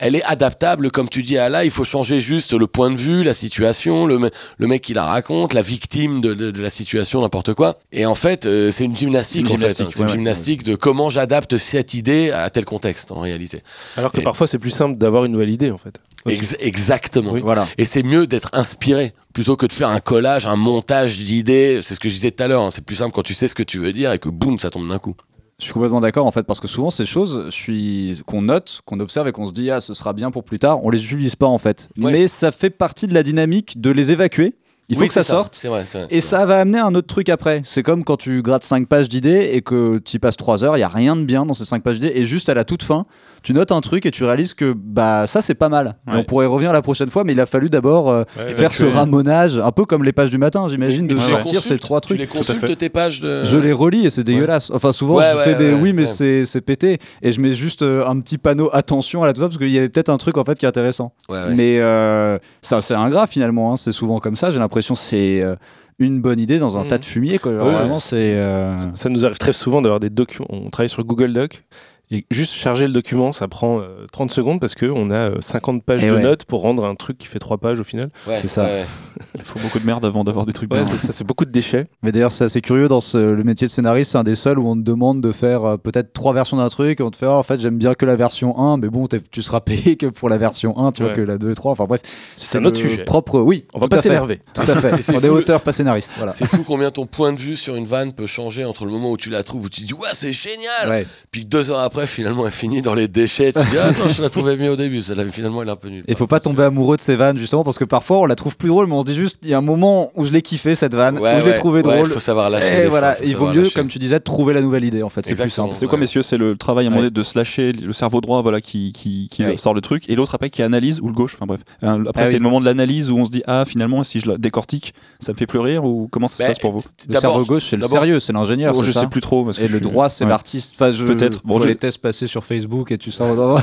elle est adaptable, comme tu dis à là, il faut changer juste le point de vue, la situation, le, me- le mec qui la raconte, la victime de, de- de la situation, n'importe quoi. Et en fait, euh, c'est une gymnastique, une en fait. hein. C'est une ouais, ouais. gymnastique de comment j'adapte cette idée à tel contexte, en réalité. Alors que Et- parfois c'est plus simple d'avoir une nouvelle idée en fait. Ex- exactement. Oui. voilà Et c'est mieux d'être inspiré plutôt que de faire un collage, un montage d'idées. C'est ce que je disais tout à l'heure. hein. C'est plus simple quand tu sais ce que tu veux dire et que boum, ça tombe d'un coup. Je suis complètement d'accord en fait parce que souvent ces choses, je suis qu'on note, qu'on observe et qu'on se dit ah ce sera bien pour plus tard, on les utilise pas en fait. Ouais. Mais ça fait partie de la dynamique de les évacuer Il faut Oui, que ça sorte. Vrai. Et ça va amener un autre truc après. C'est comme quand tu grattes 5 pages d'idées et que tu y passes 3 heures, il y a rien de bien dans ces 5 pages d'idées. Et juste à la toute fin, tu notes un truc et tu réalises que bah ça c'est pas mal. Ouais. on pourrait revenir la prochaine fois, mais il a fallu d'abord euh, Ouais, faire ce ramonage, un peu comme les pages du matin, j'imagine, de tu les sortir ces trois Tu trucs. les fait. consultes tes pages de. Je les relis et c'est dégueulasse. Enfin, souvent, Ouais, je ouais, fais des ouais, oui, mais ouais. c'est c'est pété. Et je mets juste euh, un petit panneau attention à la toute fin parce qu'il y avait peut-être un truc en fait qui est intéressant. Ouais, ouais. Mais euh, ça, c'est ingrat finalement. hein. C'est souvent comme ça. J'ai l'impression que c'est euh, une bonne idée dans un Mhm. tas de fumier. Quoi. Alors, Ouais. Vraiment, c'est. euh, Ça- Ça nous arrive très souvent d'avoir des documents. On travaille sur Google Doc et juste charger le document, ça prend euh, 30 secondes parce qu'on a euh, 50 pages Et de ouais. notes pour rendre un truc qui fait 3 pages au final. Ouais, c'est ça. ouais. Il faut beaucoup de merde avant d'avoir des trucs bien. c'est ça, c'est beaucoup de déchets. Mais d'ailleurs, c'est assez curieux dans ce- le métier de scénariste. C'est un des seuls où on te demande de faire euh, peut-être trois versions d'un truc. Et on te fait, Ah, en fait, j'aime bien que la version 1, mais bon, tu seras payé que pour la version 1, tu vois, que la 2 et 3. Enfin bref, C'est un autre sujet. Propre, oui. On va pas s'énerver. Tout à fait. On est auteur, pas scénariste. Voilà. C'est fou combien ton point de vue sur une vanne peut changer entre le moment où tu la trouves, où tu te dis ouais c'est génial, Ouais. puis que deux heures après finalement elle finit dans les déchets. Tu dis ah non je la trouvais mieux au début, celle-là mais finalement elle est un peu nulle. Et faut pas tomber amoureux de ces vannes justement parce que parfois on la trouve plus drôle, mais on se dit juste il y a un moment où je l'ai kiffé cette vanne, Ouais, où je l'ai ouais, trouvé ouais, drôle. faut savoir lâcher. et voilà, fois, il vaut mieux, lâcher. comme tu disais, trouver la nouvelle idée en fait. C'est plus simple. C'est quoi, Ouais. messieurs C'est le travail à un moment donné de se lâcher le cerveau droit voilà, qui, qui, qui Ouais. sort le truc, et l'autre après qui analyse, ou le gauche, enfin bref. Euh, Après, Ah c'est oui. le moment de l'analyse où on se dit Ah, finalement, si je la décortique, ça me fait plus rire, ou comment ça se Bah, passe pour vous? Le cerveau gauche, c'est le sérieux, c'est l'ingénieur. C'est Je sais plus trop. Et le droit, c'est l'artiste. Peut-être. Bon, Bon, je- les tests passés sur Facebook et tu sors.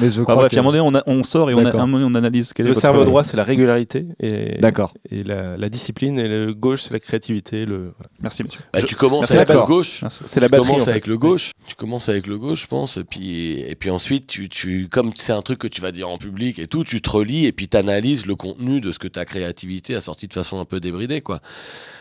mais je crois bref, que- à un moment donné, on, a- on sort et on, a- un moment donné, on analyse. Quel est Le votre- cerveau droit, c'est la régularité et, D'accord. et la, la discipline, et le gauche, c'est la créativité. Le... voilà. Merci, monsieur. Bah, tu commences Merci, avec le gauche. C'est la tu batterie. commences en fait. avec le gauche. Tu commences avec le gauche, je pense. Et puis, et puis ensuite, tu, tu, comme c'est un truc que tu vas dire en public et tout, tu te relis et puis tu analyses le contenu de ce que ta créativité a sorti de façon un peu débridée, quoi.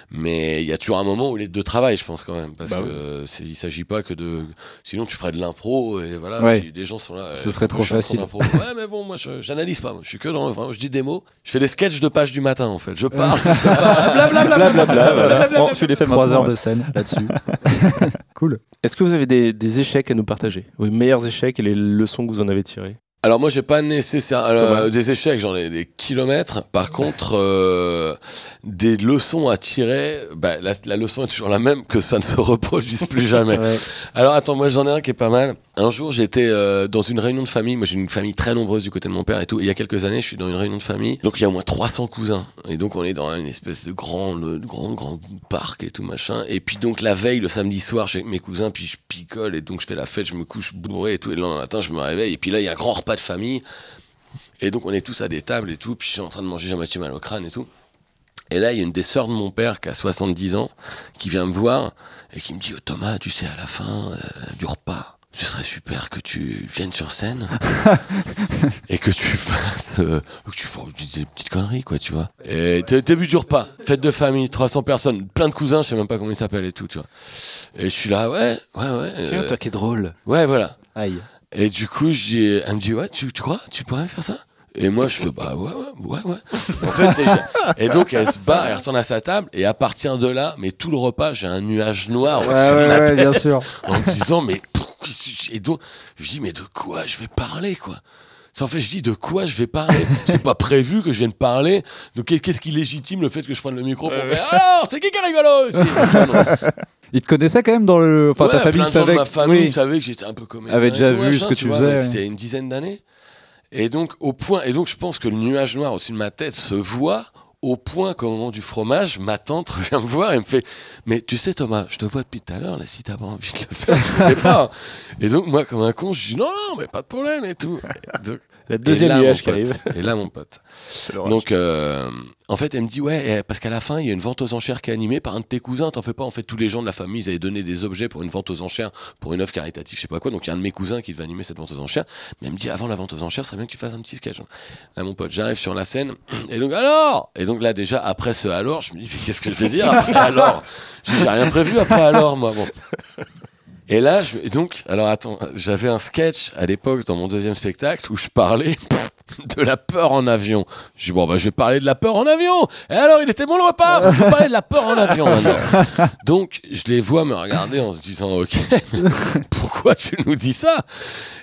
Mais il y a toujours un moment où les deux travaillent, je pense quand même, parce Bah que c'est- il s'agit pas que de. Sinon, tu ferais de l'impro et voilà. Ouais. puis les gens sont là. Ce euh, serait trop facile. Ouais, mais bon, moi, je- j'analyse pas. moi. Je suis que dans. vraiment, je dis des mots. Je fais des sketchs de pages du matin, en fait. Je parle. je parle, blablabla. Tu les fais Trois heures de scène là-dessus. cool. Est-ce que vous avez des, des échecs à nous partager? Vos meilleurs échecs et les leçons que vous en avez tirées? Alors moi j'ai pas nécessairement Thomas. des échecs, j'en ai des kilomètres. Par contre, euh, des leçons à tirer, bah, la, la leçon est toujours la même, que ça ne se reproduise plus jamais. Ouais. Alors attends, moi j'en ai un qui est pas mal. Un jour j'étais euh, dans une réunion de famille, moi j'ai une famille très nombreuse du côté de mon père et tout. Et il y a quelques années je suis dans une réunion de famille, donc il y a au moins 300 cousins. Et donc on est dans une espèce de grand, le- grand, grand parc et tout machin. Et puis donc la veille, le samedi soir, avec mes cousins, puis je picole et donc je fais la fête, je me couche bourré et tout. Et le lendemain matin je me réveille et puis là il y a un grand repas de famille. Et donc on est tous à des tables et tout, puis je suis en train de manger Jean-Mathieu mal au crâne et tout. Et là, il y a une des sœurs de mon père qui a 70 ans, qui vient me voir et qui me dit oh, Thomas, tu sais, à la fin euh, du repas, ce serait super que tu viennes sur scène et que tu fasses. euh, que tu fasses des petites conneries, quoi, tu vois. Et début du repas, fête de famille, 300 personnes, plein de cousins, je sais même pas comment ils s'appellent et tout, tu vois. Et je suis là, ouais, ouais, ouais. Euh, toi qui es drôle. ouais, voilà. Aïe. Et du coup, je dis- elle me dit, ouais, tu, tu crois Tu pourrais faire ça? Et moi, je fais, bah ouais, ouais, ouais, ouais. En fait, c'est... Et donc, elle se barre, elle retourne à sa table, et à partir de là, mais tout le repas, j'ai un nuage noir Ouais, au-dessus de ouais, la ouais, tête, bien sûr. en me disant, mais... Et donc, je dis, mais de quoi je vais parler, quoi? En fait, je dis de quoi je vais parler? C'est pas prévu que je vienne parler. Donc, qu'est-ce qui légitime le fait que je prenne le micro pour faire Alors, c'est qui qui rigolo ici Enfin, non. Il te connaissait quand même dans le. Enfin, ta famille plein de gens savait. de ma famille Oui. savaient que j'étais un peu comédien. Avait déjà vu machin, ce que tu vois, faisais, ouais. C'était une dizaine d'années. Et donc, au point, et donc, je pense que le nuage noir au-dessus de ma tête se voit au point qu'au moment du fromage, ma tante vient me voir et me fait Mais tu sais, Thomas, je te vois depuis tout à l'heure, là, si t'as pas envie de le faire, je le fais pas. Et donc, moi, comme un con, je dis Non, non, mais pas de problème et tout. Et donc- La deuxième là, mon qui arrive. pote, Et là, mon pote. Donc, euh, en fait, elle me dit Ouais, eh, parce qu'à la fin, il y a une vente aux enchères qui est animée par un de tes cousins. T'en fais pas. En fait, tous les gens de la famille, ils avaient donné des objets pour une vente aux enchères, pour une œuvre caritative, je sais pas quoi. Donc, il y a un de mes cousins qui devait animer cette vente aux enchères. Mais elle me dit Avant la vente aux enchères, ce serait bien que tu fasses un petit sketch. Là, mon pote, j'arrive sur la scène. Et donc, alors? Et donc, là, déjà, après ce alors, je me dis Mais qu'est-ce que je vais dire après alors? Je dis, J'ai rien prévu après alors, moi. Bon. Et là, je, donc, alors attends, j'avais un sketch à l'époque dans mon deuxième spectacle où je parlais de la peur en avion. Je dis, bon, bah, je vais parler de la peur en avion. Et alors, il était bon le repas Je vais parler de la peur en avion maintenant. Donc, je les vois me regarder en se disant, ok, pourquoi pourquoi tu nous dis ça?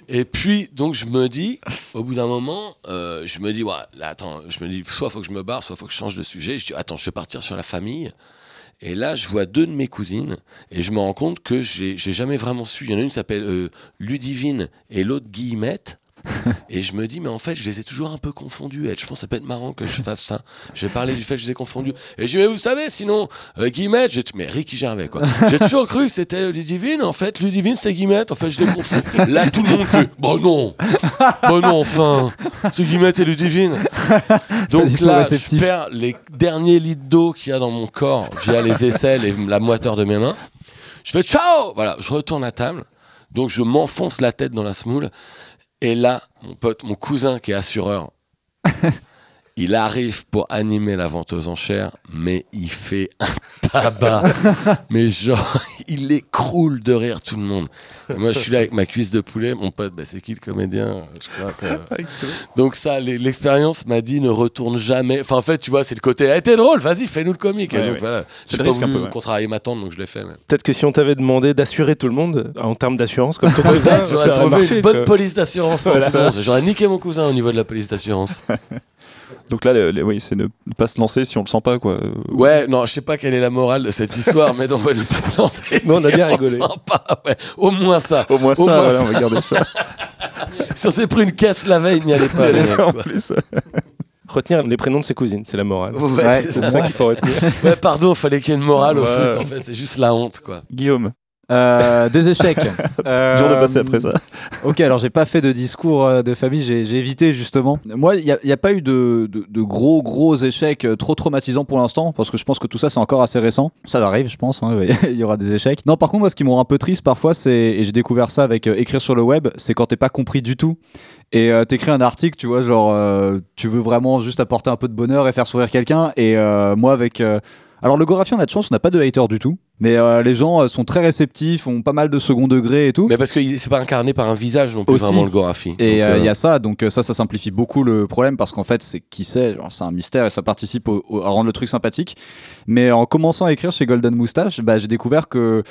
Et puis, donc, je me dis, au bout d'un moment, euh, je me dis, ouais, là, attends, je me dis, soit faut que je me barre, soit faut que je change de sujet. Je dis, attends, je vais partir sur la famille. Et là, je vois deux de mes cousines et je me rends compte que j'ai jamais vraiment su. Il y en a une qui s'appelle euh, Ludivine et l'autre Guillemette. et je me dis, mais en fait, je les ai toujours un peu confondus. Et je pense que ça peut être marrant que je fasse ça. J'ai parlé du fait que je les ai confondus. Et je dis, mais vous savez, sinon, euh, Guillemette, j'ai mais Ricky Gervais, quoi. J'ai toujours cru que c'était Ludivine. En fait, Ludivine, c'est Guillemette. En fait, je les confonds. Là, tout le monde fait, bon non, bon non, enfin, c'est Guillemette et Ludivine. Donc là, je perds les derniers litres d'eau qu'il y a dans mon corps via les aisselles et la moiteur de mes mains. Je fais ciao Voilà, je retourne à table. Donc je m'enfonce la tête dans la semoule. Et là, mon pote, mon cousin qui est assureur, il arrive pour animer la vente aux enchères, mais il fait un tabac. mais genre, il écroule de rire tout le monde. Et moi, je suis là avec ma cuisse de poulet. Mon pote, bah, c'est qui le comédien? Je crois que... Donc ça, l'e- l'expérience m'a dit ne retourne jamais. Enfin, en fait, tu vois, c'est le côté, eh, t'es drôle, vas-y, fais-nous le comique. Ouais, ouais. voilà, C'est j'ai pas risque un voulu peu, ouais. contrarier ma tante, donc je l'ai fait. mais- Peut-être que si on t'avait demandé d'assurer tout le monde en termes d'assurance, comme ton cousin, J'aurais trouvé marché. une bonne police d'assurance Voilà. J'aurais niqué mon cousin au niveau de la police d'assurance. Donc là, le- le- oui, c'est ne pas se lancer si on le sent pas, quoi. Ouais, non, je sais pas quelle est la morale de cette histoire, mais donc on va ne pas se lancer. Non, on a bien rigolé. Sympa, ouais. Au moins ça. Au moins ça, Au moins voilà, ça. on va garder ça. Si on s'est pris une caisse la veille, n'y allez pas. les mecs, en quoi. plus. Retenir les prénoms de ses cousines, c'est la morale. Ouais, Ouais, c'est ça. ça qu'il faut retenir. Ouais, pardon, fallait qu'il y ait une morale au Ouais. truc. En fait, c'est juste la honte, quoi. Guillaume, Euh, des échecs. Euh, dur de passer après ça. Ok, alors j'ai pas fait de discours euh, de famille, j'ai évité justement. Moi, il n'y a, pas eu de, de- de gros gros échecs euh, trop traumatisants pour l'instant, parce que je pense que tout ça c'est encore assez récent. Ça arrive, je pense, hein, il y aura des échecs. Non, par contre, moi ce qui me rend un peu triste parfois, c'est, et j'ai découvert ça avec euh, écrire sur le web, c'est quand t'es pas compris du tout. Et euh, t'écris un article, tu vois, genre, euh, tu veux vraiment juste apporter un peu de bonheur et faire sourire quelqu'un. Et euh, moi, avec. euh, alors, le Gorafi, on a de chance, on n'a pas de haters du tout. Mais euh, les gens euh, sont très réceptifs, ont pas mal de second degré et tout. Mais parce que c'est pas incarné par un visage non plus, Aussi. vraiment, le Gorafi. Et euh, il euh, y a ça, donc ça, ça simplifie beaucoup le problème parce qu'en fait, c'est qui c'est, genre, c'est un mystère et ça participe au- au- à rendre le truc sympathique. Mais en commençant à écrire chez Golden Moustache, bah, j'ai découvert que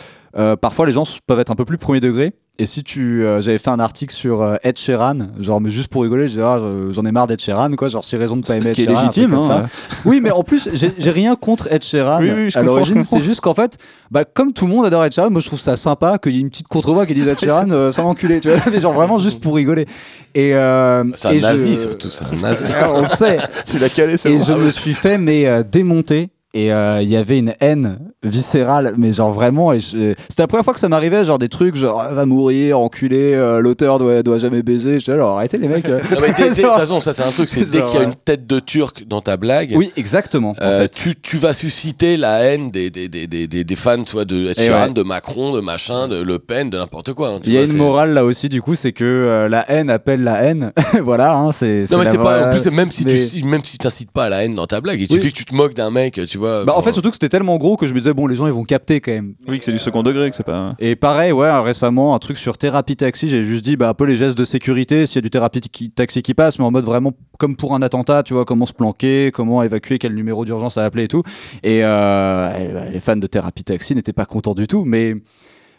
parfois les gens peuvent être un peu plus premier degré. Et si tu, euh, j'avais fait un article sur euh, Ed Sheeran, genre mais juste pour rigoler, je disais, ah, euh, j'en ai marre d'Ed Sheeran, quoi, genre six raisons de pas aimer Ce Ed qui est Sheeran, un truc légitime, comme hein, ça. Oui, mais en plus, j'ai rien contre Ed Sheeran Oui, oui, je à l'origine. C'est juste qu'en fait, bah, comme tout le monde adore Ed Sheeran, moi je trouve ça sympa qu'il y ait une petite contre-voix qui dise Ed Sheeran euh, sans l'enculer, tu vois, mais genre vraiment juste pour rigoler. Et, euh, C'est un et nazi, je- surtout, c'est un nazi. Ah, On sait. Tu l'as calé, c'est Et bon. je me suis fait mais euh, démonter. Et euh, il y avait une haine viscérale, mais genre vraiment. Et je- C'était la première fois que ça m'arrivait, genre des trucs, genre ah, va mourir, enculé, euh, l'auteur doit, doit jamais baiser. Je dis alors arrêtez les mecs. euh. De toute façon, ça c'est un truc, c'est dès qu'il y a une tête de turc dans ta blague, Oui, exactement. en euh, fait. tu, tu vas susciter la haine des, des, des, des, des, fans tu vois, de Sheeran, ouais. de Macron, de machin, de Le Pen, de n'importe quoi. hein, Il y a une morale là aussi, du coup, c'est que euh, la haine appelle la haine. voilà, hein, c'est. Non mais c'est pas en plus même si mais- tu même si t'incites pas à la haine dans ta blague, il Oui. suffit que tu te moques d'un mec, tu vois. Bah, en fait, surtout que c'était tellement gros que je me disais, bon, les gens ils vont capter quand même. Oui, que c'est du second degré, que c'est pas. Et pareil, ouais, récemment, un truc sur thérapie taxi, j'ai juste dit bah, un peu les gestes de sécurité, s'il y a du thérapie qui- taxi qui passe, mais en mode vraiment comme pour un attentat, tu vois, comment se planquer, comment évacuer, quel numéro d'urgence à appeler et tout. Et euh, les fans de thérapie taxi n'étaient pas contents du tout, mais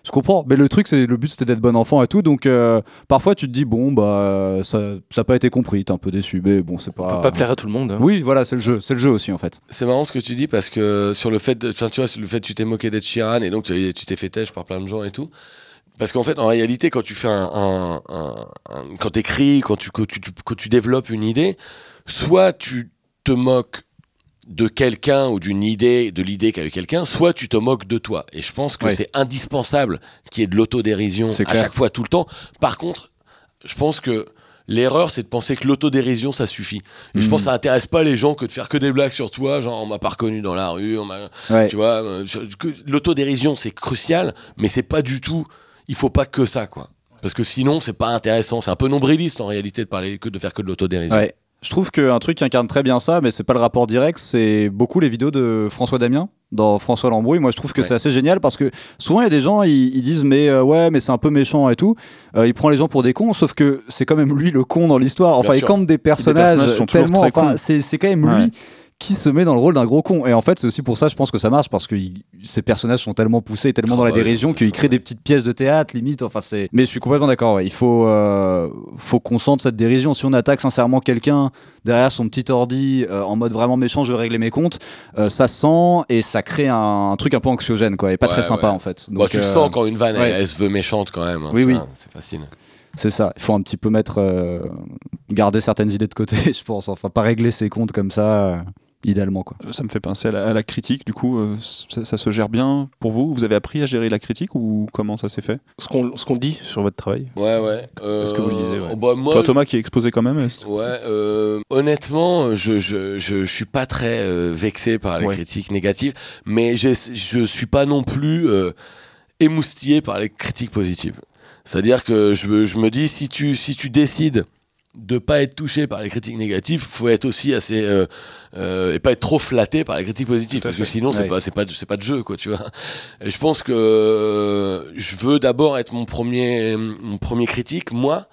je comprends. Mais le truc, c'est le but c'était d'être bon enfant et tout, donc euh, parfois tu te dis, bon, bah ça n'a pas été compris, t'es un peu déçu, mais bon, c'est On pas. peut pas plaire à tout le monde. hein. Oui, voilà, c'est le jeu, c'est le jeu aussi en fait. C'est marrant ce que tu dis parce que sur le fait, de, enfin, tu vois, sur le fait que tu t'es moqué d'Ed Sheeran et donc tu t'es fait têche par plein de gens et tout. Parce qu'en fait, en réalité, quand tu fais un, un, un- un- quand t'écris, quand tu, quand tu, tu- quand tu développes une idée, soit tu te moques de quelqu'un ou d'une idée, de l'idée qu'a eu quelqu'un, soit tu te moques de toi. Et je pense que Ouais. c'est indispensable qu'il y ait de l'autodérision à chaque fois, tout le temps. Par contre, je pense que l'erreur, c'est de penser que l'autodérision, ça suffit. Et je pense que ça intéresse pas les gens que de faire que des blagues sur toi, genre on m'a pas reconnu dans la rue, on Ouais. tu vois, euh, l'autodérision c'est crucial, mais c'est pas du tout. Il faut pas que ça, quoi. Parce que sinon, c'est pas intéressant. C'est un peu nombriliste en réalité de parler que de faire que de l'autodérision. Ouais. Je trouve qu'un truc qui incarne très bien ça, mais c'est pas le rapport direct, c'est beaucoup les vidéos de François Damien dans François Lambrouille. Moi, je trouve que Ouais. c'est assez génial parce que souvent il y a des gens, ils, ils disent mais euh, ouais, mais c'est un peu méchant et tout. Euh, il prend les gens pour des cons, sauf que c'est quand même lui le con dans l'histoire. Enfin, il campe des personnages, toujours tellement. Enfin, c'est c'est quand même Ouais. lui qui se met dans le rôle d'un gros con. Et en fait, c'est aussi pour ça, je pense que ça marche, parce que il- ces personnages sont tellement poussés, tellement Ah dans la bah oui, dérision, qu'ils créent des petites pièces de théâtre, limite. Enfin, c'est. Mais je suis complètement d'accord. ouais. Il faut, euh, faut qu'on sente cette dérision. Si on attaque sincèrement quelqu'un derrière son petit ordi, euh, en mode vraiment méchant, je veux régler mes comptes, euh, ça sent et ça crée un, un truc un peu anxiogène, quoi, et pas Ouais, très sympa en fait. Donc, tu euh, sens quand une vanne, elle, elle se veut méchante quand même. hein, Oui, oui. C'est facile. C'est ça. Il faut un petit peu mettre, euh, garder certaines idées de côté, je pense. Enfin, pas régler ses comptes comme ça, euh, idéalement, quoi. Ça me fait penser à la, à la critique, du coup, euh, ça, ça se gère bien pour vous? Vous avez appris à gérer la critique ou comment ça s'est fait? Ce qu'on ce qu'on dit sur votre travail. Ouais, ouais. Euh, Est-ce que vous le lisez, ouais? oh, bah, moi, Toi, Thomas, qui est exposé quand même Ouais, euh, honnêtement, je, je, je, je suis pas très euh, vexé par les Ouais. critiques négatives, mais je, je suis pas non plus euh, émoustillé par les critiques positives. C'est-à-dire que je, me- je me dis, si tu, si tu décides de pas être touché par les critiques négatives, faut être aussi assez euh, euh, et pas être trop flatté par les critiques positives parce que sinon c'est Ouais. pas c'est pas c'est pas de jeu quoi tu vois. Et je pense que euh, je veux d'abord être mon premier mon premier critique moi.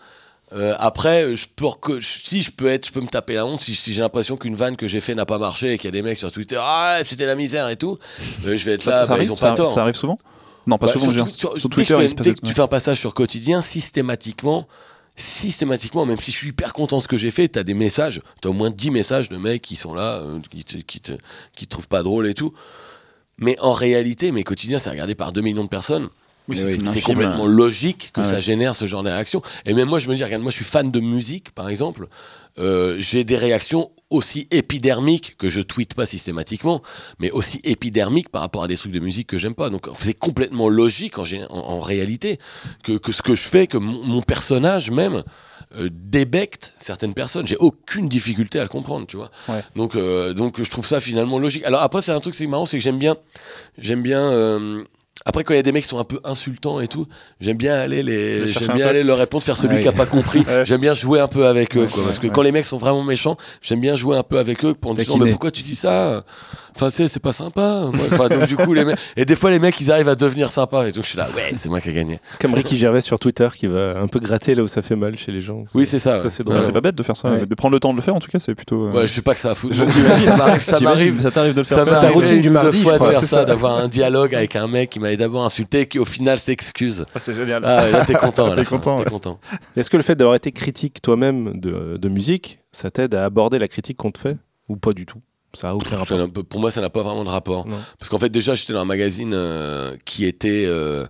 Euh, après, je peux si je peux être, je peux me taper la honte si, si j'ai l'impression qu'une vanne que j'ai fait n'a pas marché et qu'il y a des mecs sur Twitter, ah c'était la misère et tout, euh, je vais être ça, là, ça bah, arrive, ils ont ça, pas tort. ça arrive souvent? Non, pas Bah, souvent, sur, sur- sur dès que Twitter, il se passe dès que tu fais un passage sur quotidien, systématiquement, systématiquement, même si je suis hyper content de ce que j'ai fait, t'as des messages, t'as au moins 10 messages de mecs qui sont là, euh, qui, te, qui, te, qui te trouvent pas drôle et tout. Mais en réalité, mes quotidiens, c'est regardé par 2 millions de personnes. Oui, C'est film, complètement logique que Ah ça ouais. génère ce genre de réaction. Et même moi, je me dis, regarde, moi, je suis fan de musique, par exemple. Euh, j'ai des réactions aussi épidermiques que je tweete pas systématiquement, mais aussi épidermiques par rapport à des trucs de musique que j'aime pas. Donc c'est complètement logique en, gé- en- en réalité que, que ce que je fais, que mon, mon personnage même euh, débecte certaines personnes. J'ai aucune difficulté à le comprendre, tu vois. Ouais. Donc, euh, donc je trouve ça finalement logique. Alors après, c'est un truc c'est marrant, c'est que j'aime bien, j'aime bien. euh, après, quand il y a des mecs qui sont un peu insultants et tout, j'aime bien aller les, j'aime bien peu. aller leur répondre, faire celui Ouais. qui a pas compris. Ouais. J'aime bien jouer un peu avec eux, quoi. Parce que ouais. quand les mecs sont vraiment méchants, j'aime bien jouer un peu avec eux pour dire Taquiner. mais pourquoi tu dis ça? Enfin, c'est c'est pas sympa. Moi, Enfin, donc du coup, les mecs et des fois les mecs ils arrivent à devenir sympas et donc je suis là, ouais, c'est moi qui ai gagné. Comme Ricky Gervais sur Twitter qui va un peu gratter là où ça fait mal chez les gens. Oui, c'est ça. Ça, ouais. c'est Ouais, drôle. c'est pas bête de faire ça, Ouais. de prendre le temps de le faire en tout cas, c'est plutôt. euh, Ouais, je sais pas que ça a foutu. Ça m'arrive, ça m'arrive. ça t'arrive de le Ça faire. C'est m'est ta arrivé routine du deux mardi, fois de faire ça, ça. d'avoir un dialogue avec un mec qui m'avait d'abord insulté, qui au final s'excuse. Ah, c'est génial. Ah, là t'es content. T'es content, ouais. content. Est-ce que le fait d'avoir été critique toi-même de, de musique, ça t'aide à aborder la critique qu'on te fait Ou pas du tout? Ça a aucun rapport Pour moi, ça n'a pas vraiment de rapport. Non. Parce qu'en fait, déjà, j'étais dans un magazine euh, qui était euh,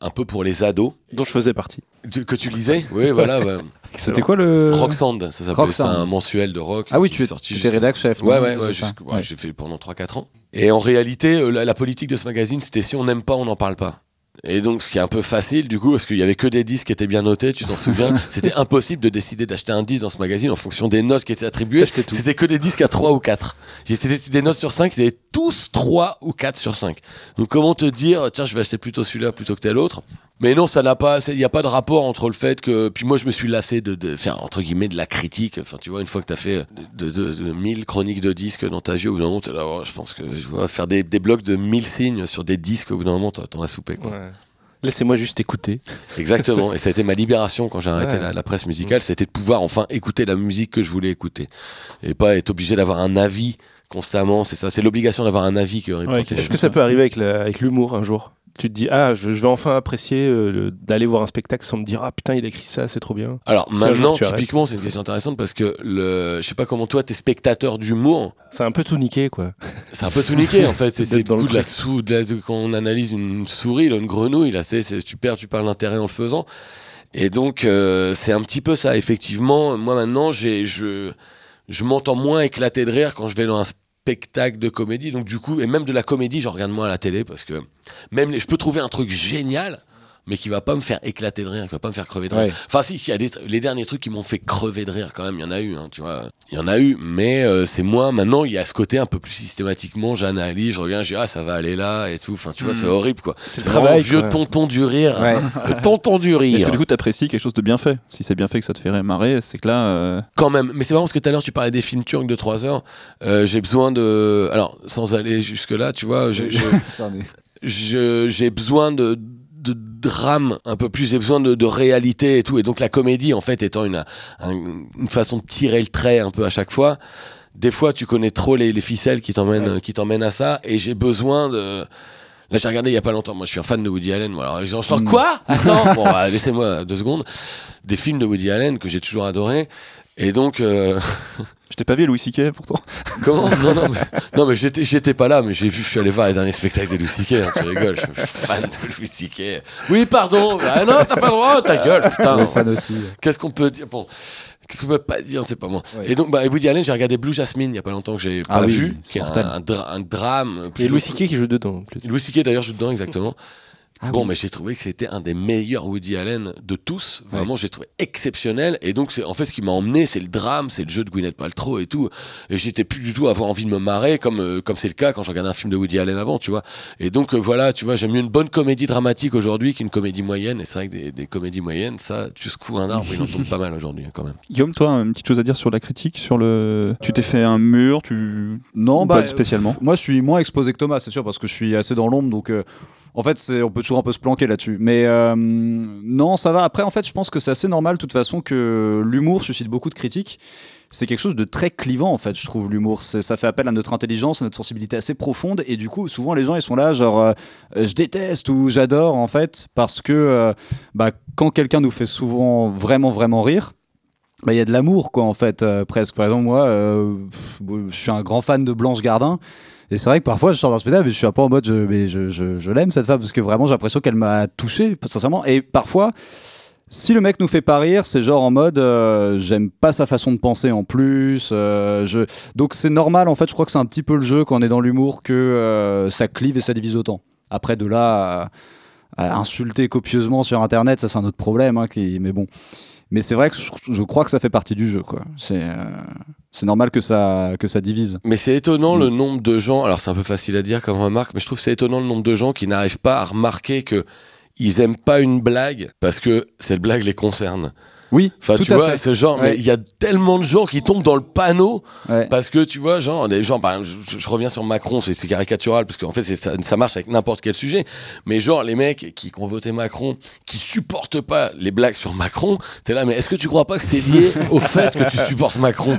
un peu pour les ados. Dont je faisais partie. Tu- Que tu lisais? Oui, voilà. bah, C'était quoi le. Rocksand, ça s'appelait. C'est un mensuel de rock. Ah oui, tu es, sorti étais rédac chef. Ouais, ouais, ouais, j'ai fait pendant 3-4 ans. Et en réalité, euh, la, la politique de ce magazine, c'était si on n'aime pas, on n'en parle pas. Et donc, ce qui est un peu facile, du coup, parce qu'il y avait que des disques qui étaient bien notés, tu t'en souviens, c'était impossible de décider d'acheter un disque dans ce magazine en fonction des notes qui étaient attribuées. C'était que des disques à 3 ou 4. C'était des notes sur 5, c'était tous 3 ou 4 sur 5. Donc, comment te dire, tiens, je vais acheter plutôt celui-là plutôt que tel autre? Mais non, ça n'a pas, il n'y a pas de rapport entre le fait que, puis moi je me suis lassé de, de faire entre guillemets de la critique. Enfin, tu vois, une fois que tu as fait de, de, de 1000 chroniques de disques dans ta vie, au bout d'un moment, là, oh, je pense que je vais faire des, des blocs de 1000 signes sur des disques, au bout d'un moment, t'en t'en as soupé. Quoi. Ouais. Laissez-moi juste écouter. Exactement. Et ça a été ma libération quand j'ai arrêté Ouais. la, la presse musicale, c'était de pouvoir enfin écouter la musique que je voulais écouter et pas être obligé d'avoir un avis constamment. C'est ça, c'est l'obligation d'avoir un avis que Ouais. Est-ce que ça peut arriver avec la- avec l'humour un jour? Tu te dis, ah, je, je vais enfin apprécier euh, le- d'aller voir un spectacle sans me dire, ah putain, il a écrit ça, c'est trop bien. Alors maintenant, typiquement, c'est une question intéressante parce que le, je sais pas comment toi, t'es spectateur d'humour, C'est un peu tout niqué, quoi. c'est un peu tout niqué en fait. C'est c'est dans le coup de la truc. sou, de la- de- quand on analyse une souris, là, une grenouille, là, c'est, c'est- tu perds, tu perds l'intérêt en le faisant. Et donc, euh, c'est un petit peu ça. Effectivement, moi maintenant, j'ai, je, je m'entends moins éclater de rire quand je vais dans un spectacle de comédie. Donc, du coup, et même de la comédie, j'en regarde moins à la télé parce que même je peux trouver un truc génial, mais qui va pas me faire éclater de rire, qui va pas me faire crever de rire. Ouais. Enfin, si, s'il y a des, les derniers trucs qui m'ont fait crever de rire quand même, il y en a eu, hein, tu vois. Il y en a eu, mais euh, c'est moi, maintenant, il y a ce côté un peu plus systématiquement, j'analyse, je reviens, je dis, ah, ça va aller là, et tout. Enfin, tu vois, c'est horrible, quoi. C'est C'est le vraiment travail, vieux tonton du rire. Ouais. Le tonton du Est-ce rire. que du coup t'apprécies quelque chose de bien fait? Si c'est bien fait que ça te fait marrer, c'est que là. euh, Quand même. Mais c'est marrant parce que tout à l'heure, tu parlais des films turcs de 3 heures. Euh, j'ai besoin de. Alors, sans aller jusque-là, tu vois, je- j'ai besoin de, de drame un peu plus, j'ai besoin de, de réalité et tout. Et donc la comédie, en fait, étant une, un- une façon de tirer le trait un peu à chaque fois, des fois tu connais trop les, les ficelles qui t'emmènent qui t'emmènent à ça et j'ai besoin de Là, j'ai regardé il y a pas longtemps. Moi, je suis un fan de Woody Allen. Moi, alors, j'en Mm. quoi? Attends, bon, bah, laissez-moi deux secondes. Des films de Woody Allen que j'ai toujours adoré. Et donc, euh, Je t'ai pas vu Louis C.K. pourtant. comment? Non, non, mais, non, mais j'étais, j'étais pas là, mais j'ai vu, je suis allé voir les derniers spectacles de Louis C.K. hein, tu rigoles, je suis fan de Louis C.K. Oui, pardon. Ah non, t'as pas le droit. Ta gueule, putain. Les fans aussi. Qu'est-ce qu'on peut dire? Bon. Qu'est-ce qu'on peut pas dire, c'est pas moi. Ouais. Et donc, bah, Woody Allen, j'ai regardé Blue Jasmine il y a pas longtemps que j'ai Ah pas oui, vu, qui est un, mortel. un dra- un drame. Et Louis C.K. qui joue dedans plus. Louis C.K. d'ailleurs joue dedans exactement. Ah bon, oui. mais j'ai trouvé que c'était un des meilleurs Woody Allen de tous. Vraiment, j'ai trouvé exceptionnel. Et donc, c'est en fait ce qui m'a emmené, c'est le drame, c'est le jeu de Gwyneth Paltrow et tout. Et j'étais plus du tout à avoir envie de me marrer comme euh, comme c'est le cas quand je regardais un film de Woody Allen avant, tu vois. Et donc euh, voilà, tu vois, j'aime mieux une bonne comédie dramatique aujourd'hui qu'une comédie moyenne. Et c'est vrai que des, des comédies moyennes, ça, tu secoues un arbre, il en tombe pas mal aujourd'hui hein, quand même. Guillaume, toi, une petite chose à dire sur la critique, sur le. Tu t'es fait un mur, tu. Non, bah, pas spécialement? Moi, je suis moins exposé que Thomas, c'est sûr, parce que je suis assez dans l'ombre, donc. En fait, on peut toujours un peu se planquer là-dessus. Mais euh, non, ça va. Après, en fait, je pense que c'est assez normal, de toute façon, que l'humour suscite beaucoup de critiques. C'est quelque chose de très clivant, en fait, je trouve, l'humour. Ça fait appel à notre intelligence, à notre sensibilité assez profonde. Et du coup, souvent, les gens, ils sont là, genre, euh, je déteste ou j'adore, en fait, parce que euh, bah, quand quelqu'un nous fait souvent vraiment, vraiment rire, bah, il y a de l'amour, quoi, en fait, presque. Par exemple, moi, je suis un grand fan de Blanche Gardin. Et c'est vrai que parfois, je sors d'un spectacle et je suis un peu en mode, je, je, je, je l'aime cette femme parce que vraiment, j'ai l'impression qu'elle m'a touché, sincèrement. Et parfois, si le mec nous fait pas rire, c'est genre en mode, euh, j'aime pas sa façon de penser en plus. euh, je... Donc c'est normal, en fait, je crois que c'est un petit peu le jeu quand on est dans l'humour que euh, ça clive et ça divise autant. Après, de là à insulter copieusement sur Internet, ça c'est un autre problème. hein, qui... Mais bon. Mais c'est vrai que je, crois que ça fait partie du jeu, quoi. C'est euh, c'est normal que ça, que ça divise. Mais c'est étonnant Mm. le nombre de gens. Alors c'est un peu facile à dire comme remarque, mais je trouve que c'est étonnant le nombre de gens qui n'arrivent pas à remarquer que ils aiment pas une blague parce que cette blague les concerne. Oui, Enfin, tout tu à vois, fait. ce genre, Ouais. mais il y a tellement de gens qui tombent dans le panneau Ouais. parce que tu vois, genre, des gens, par exemple, je, je reviens sur Macron, c'est caricatural parce qu'en fait, ça, ça marche avec n'importe quel sujet. Mais genre, les mecs qui, qui ont voté Macron, qui supportent pas les blagues sur Macron, t'es là, mais est-ce que tu crois pas que c'est lié au fait que tu supportes Macron?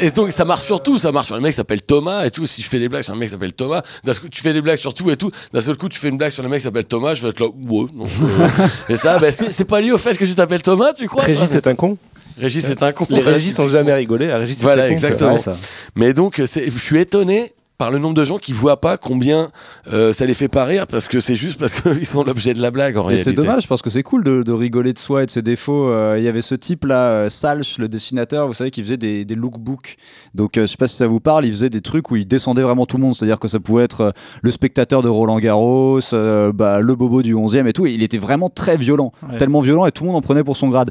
Et donc, ça marche sur tout, ça marche sur le mec qui s'appelle Thomas et tout. Si je fais des blagues sur un mec qui s'appelle Thomas, d'un coup, tu fais des blagues sur tout et tout. D'un seul coup, tu fais une blague sur le mec qui s'appelle Thomas, je vais être là, ouais, non. euh, et ça, bah, c'est pas lié au fait que je t'appelle Thomas, tu crois? Régis est un con. Régis, c'est un con. Les Régis ont jamais rigolé. À Régis, c'est Voilà, un con, exactement. c'est ça. Mais donc, c'est- je suis étonné par le nombre de gens qui voient pas combien euh, ça les fait pas rire parce que c'est juste parce qu'ils sont l'objet de la blague en Et réalité. c'est dommage parce que c'est cool de, de rigoler de soi et de ses défauts. Euh, Il y avait ce type là, euh, Salch, le dessinateur, vous savez, qui faisait des, des lookbooks. Donc euh, je sais pas si ça vous parle, il faisait des trucs où il descendait vraiment tout le monde. C'est-à-dire que ça pouvait être euh, le spectateur de Roland Garros, euh, bah, le bobo du 11e et tout. Et il était vraiment très violent, Ouais. tellement violent et tout le monde en prenait pour son grade.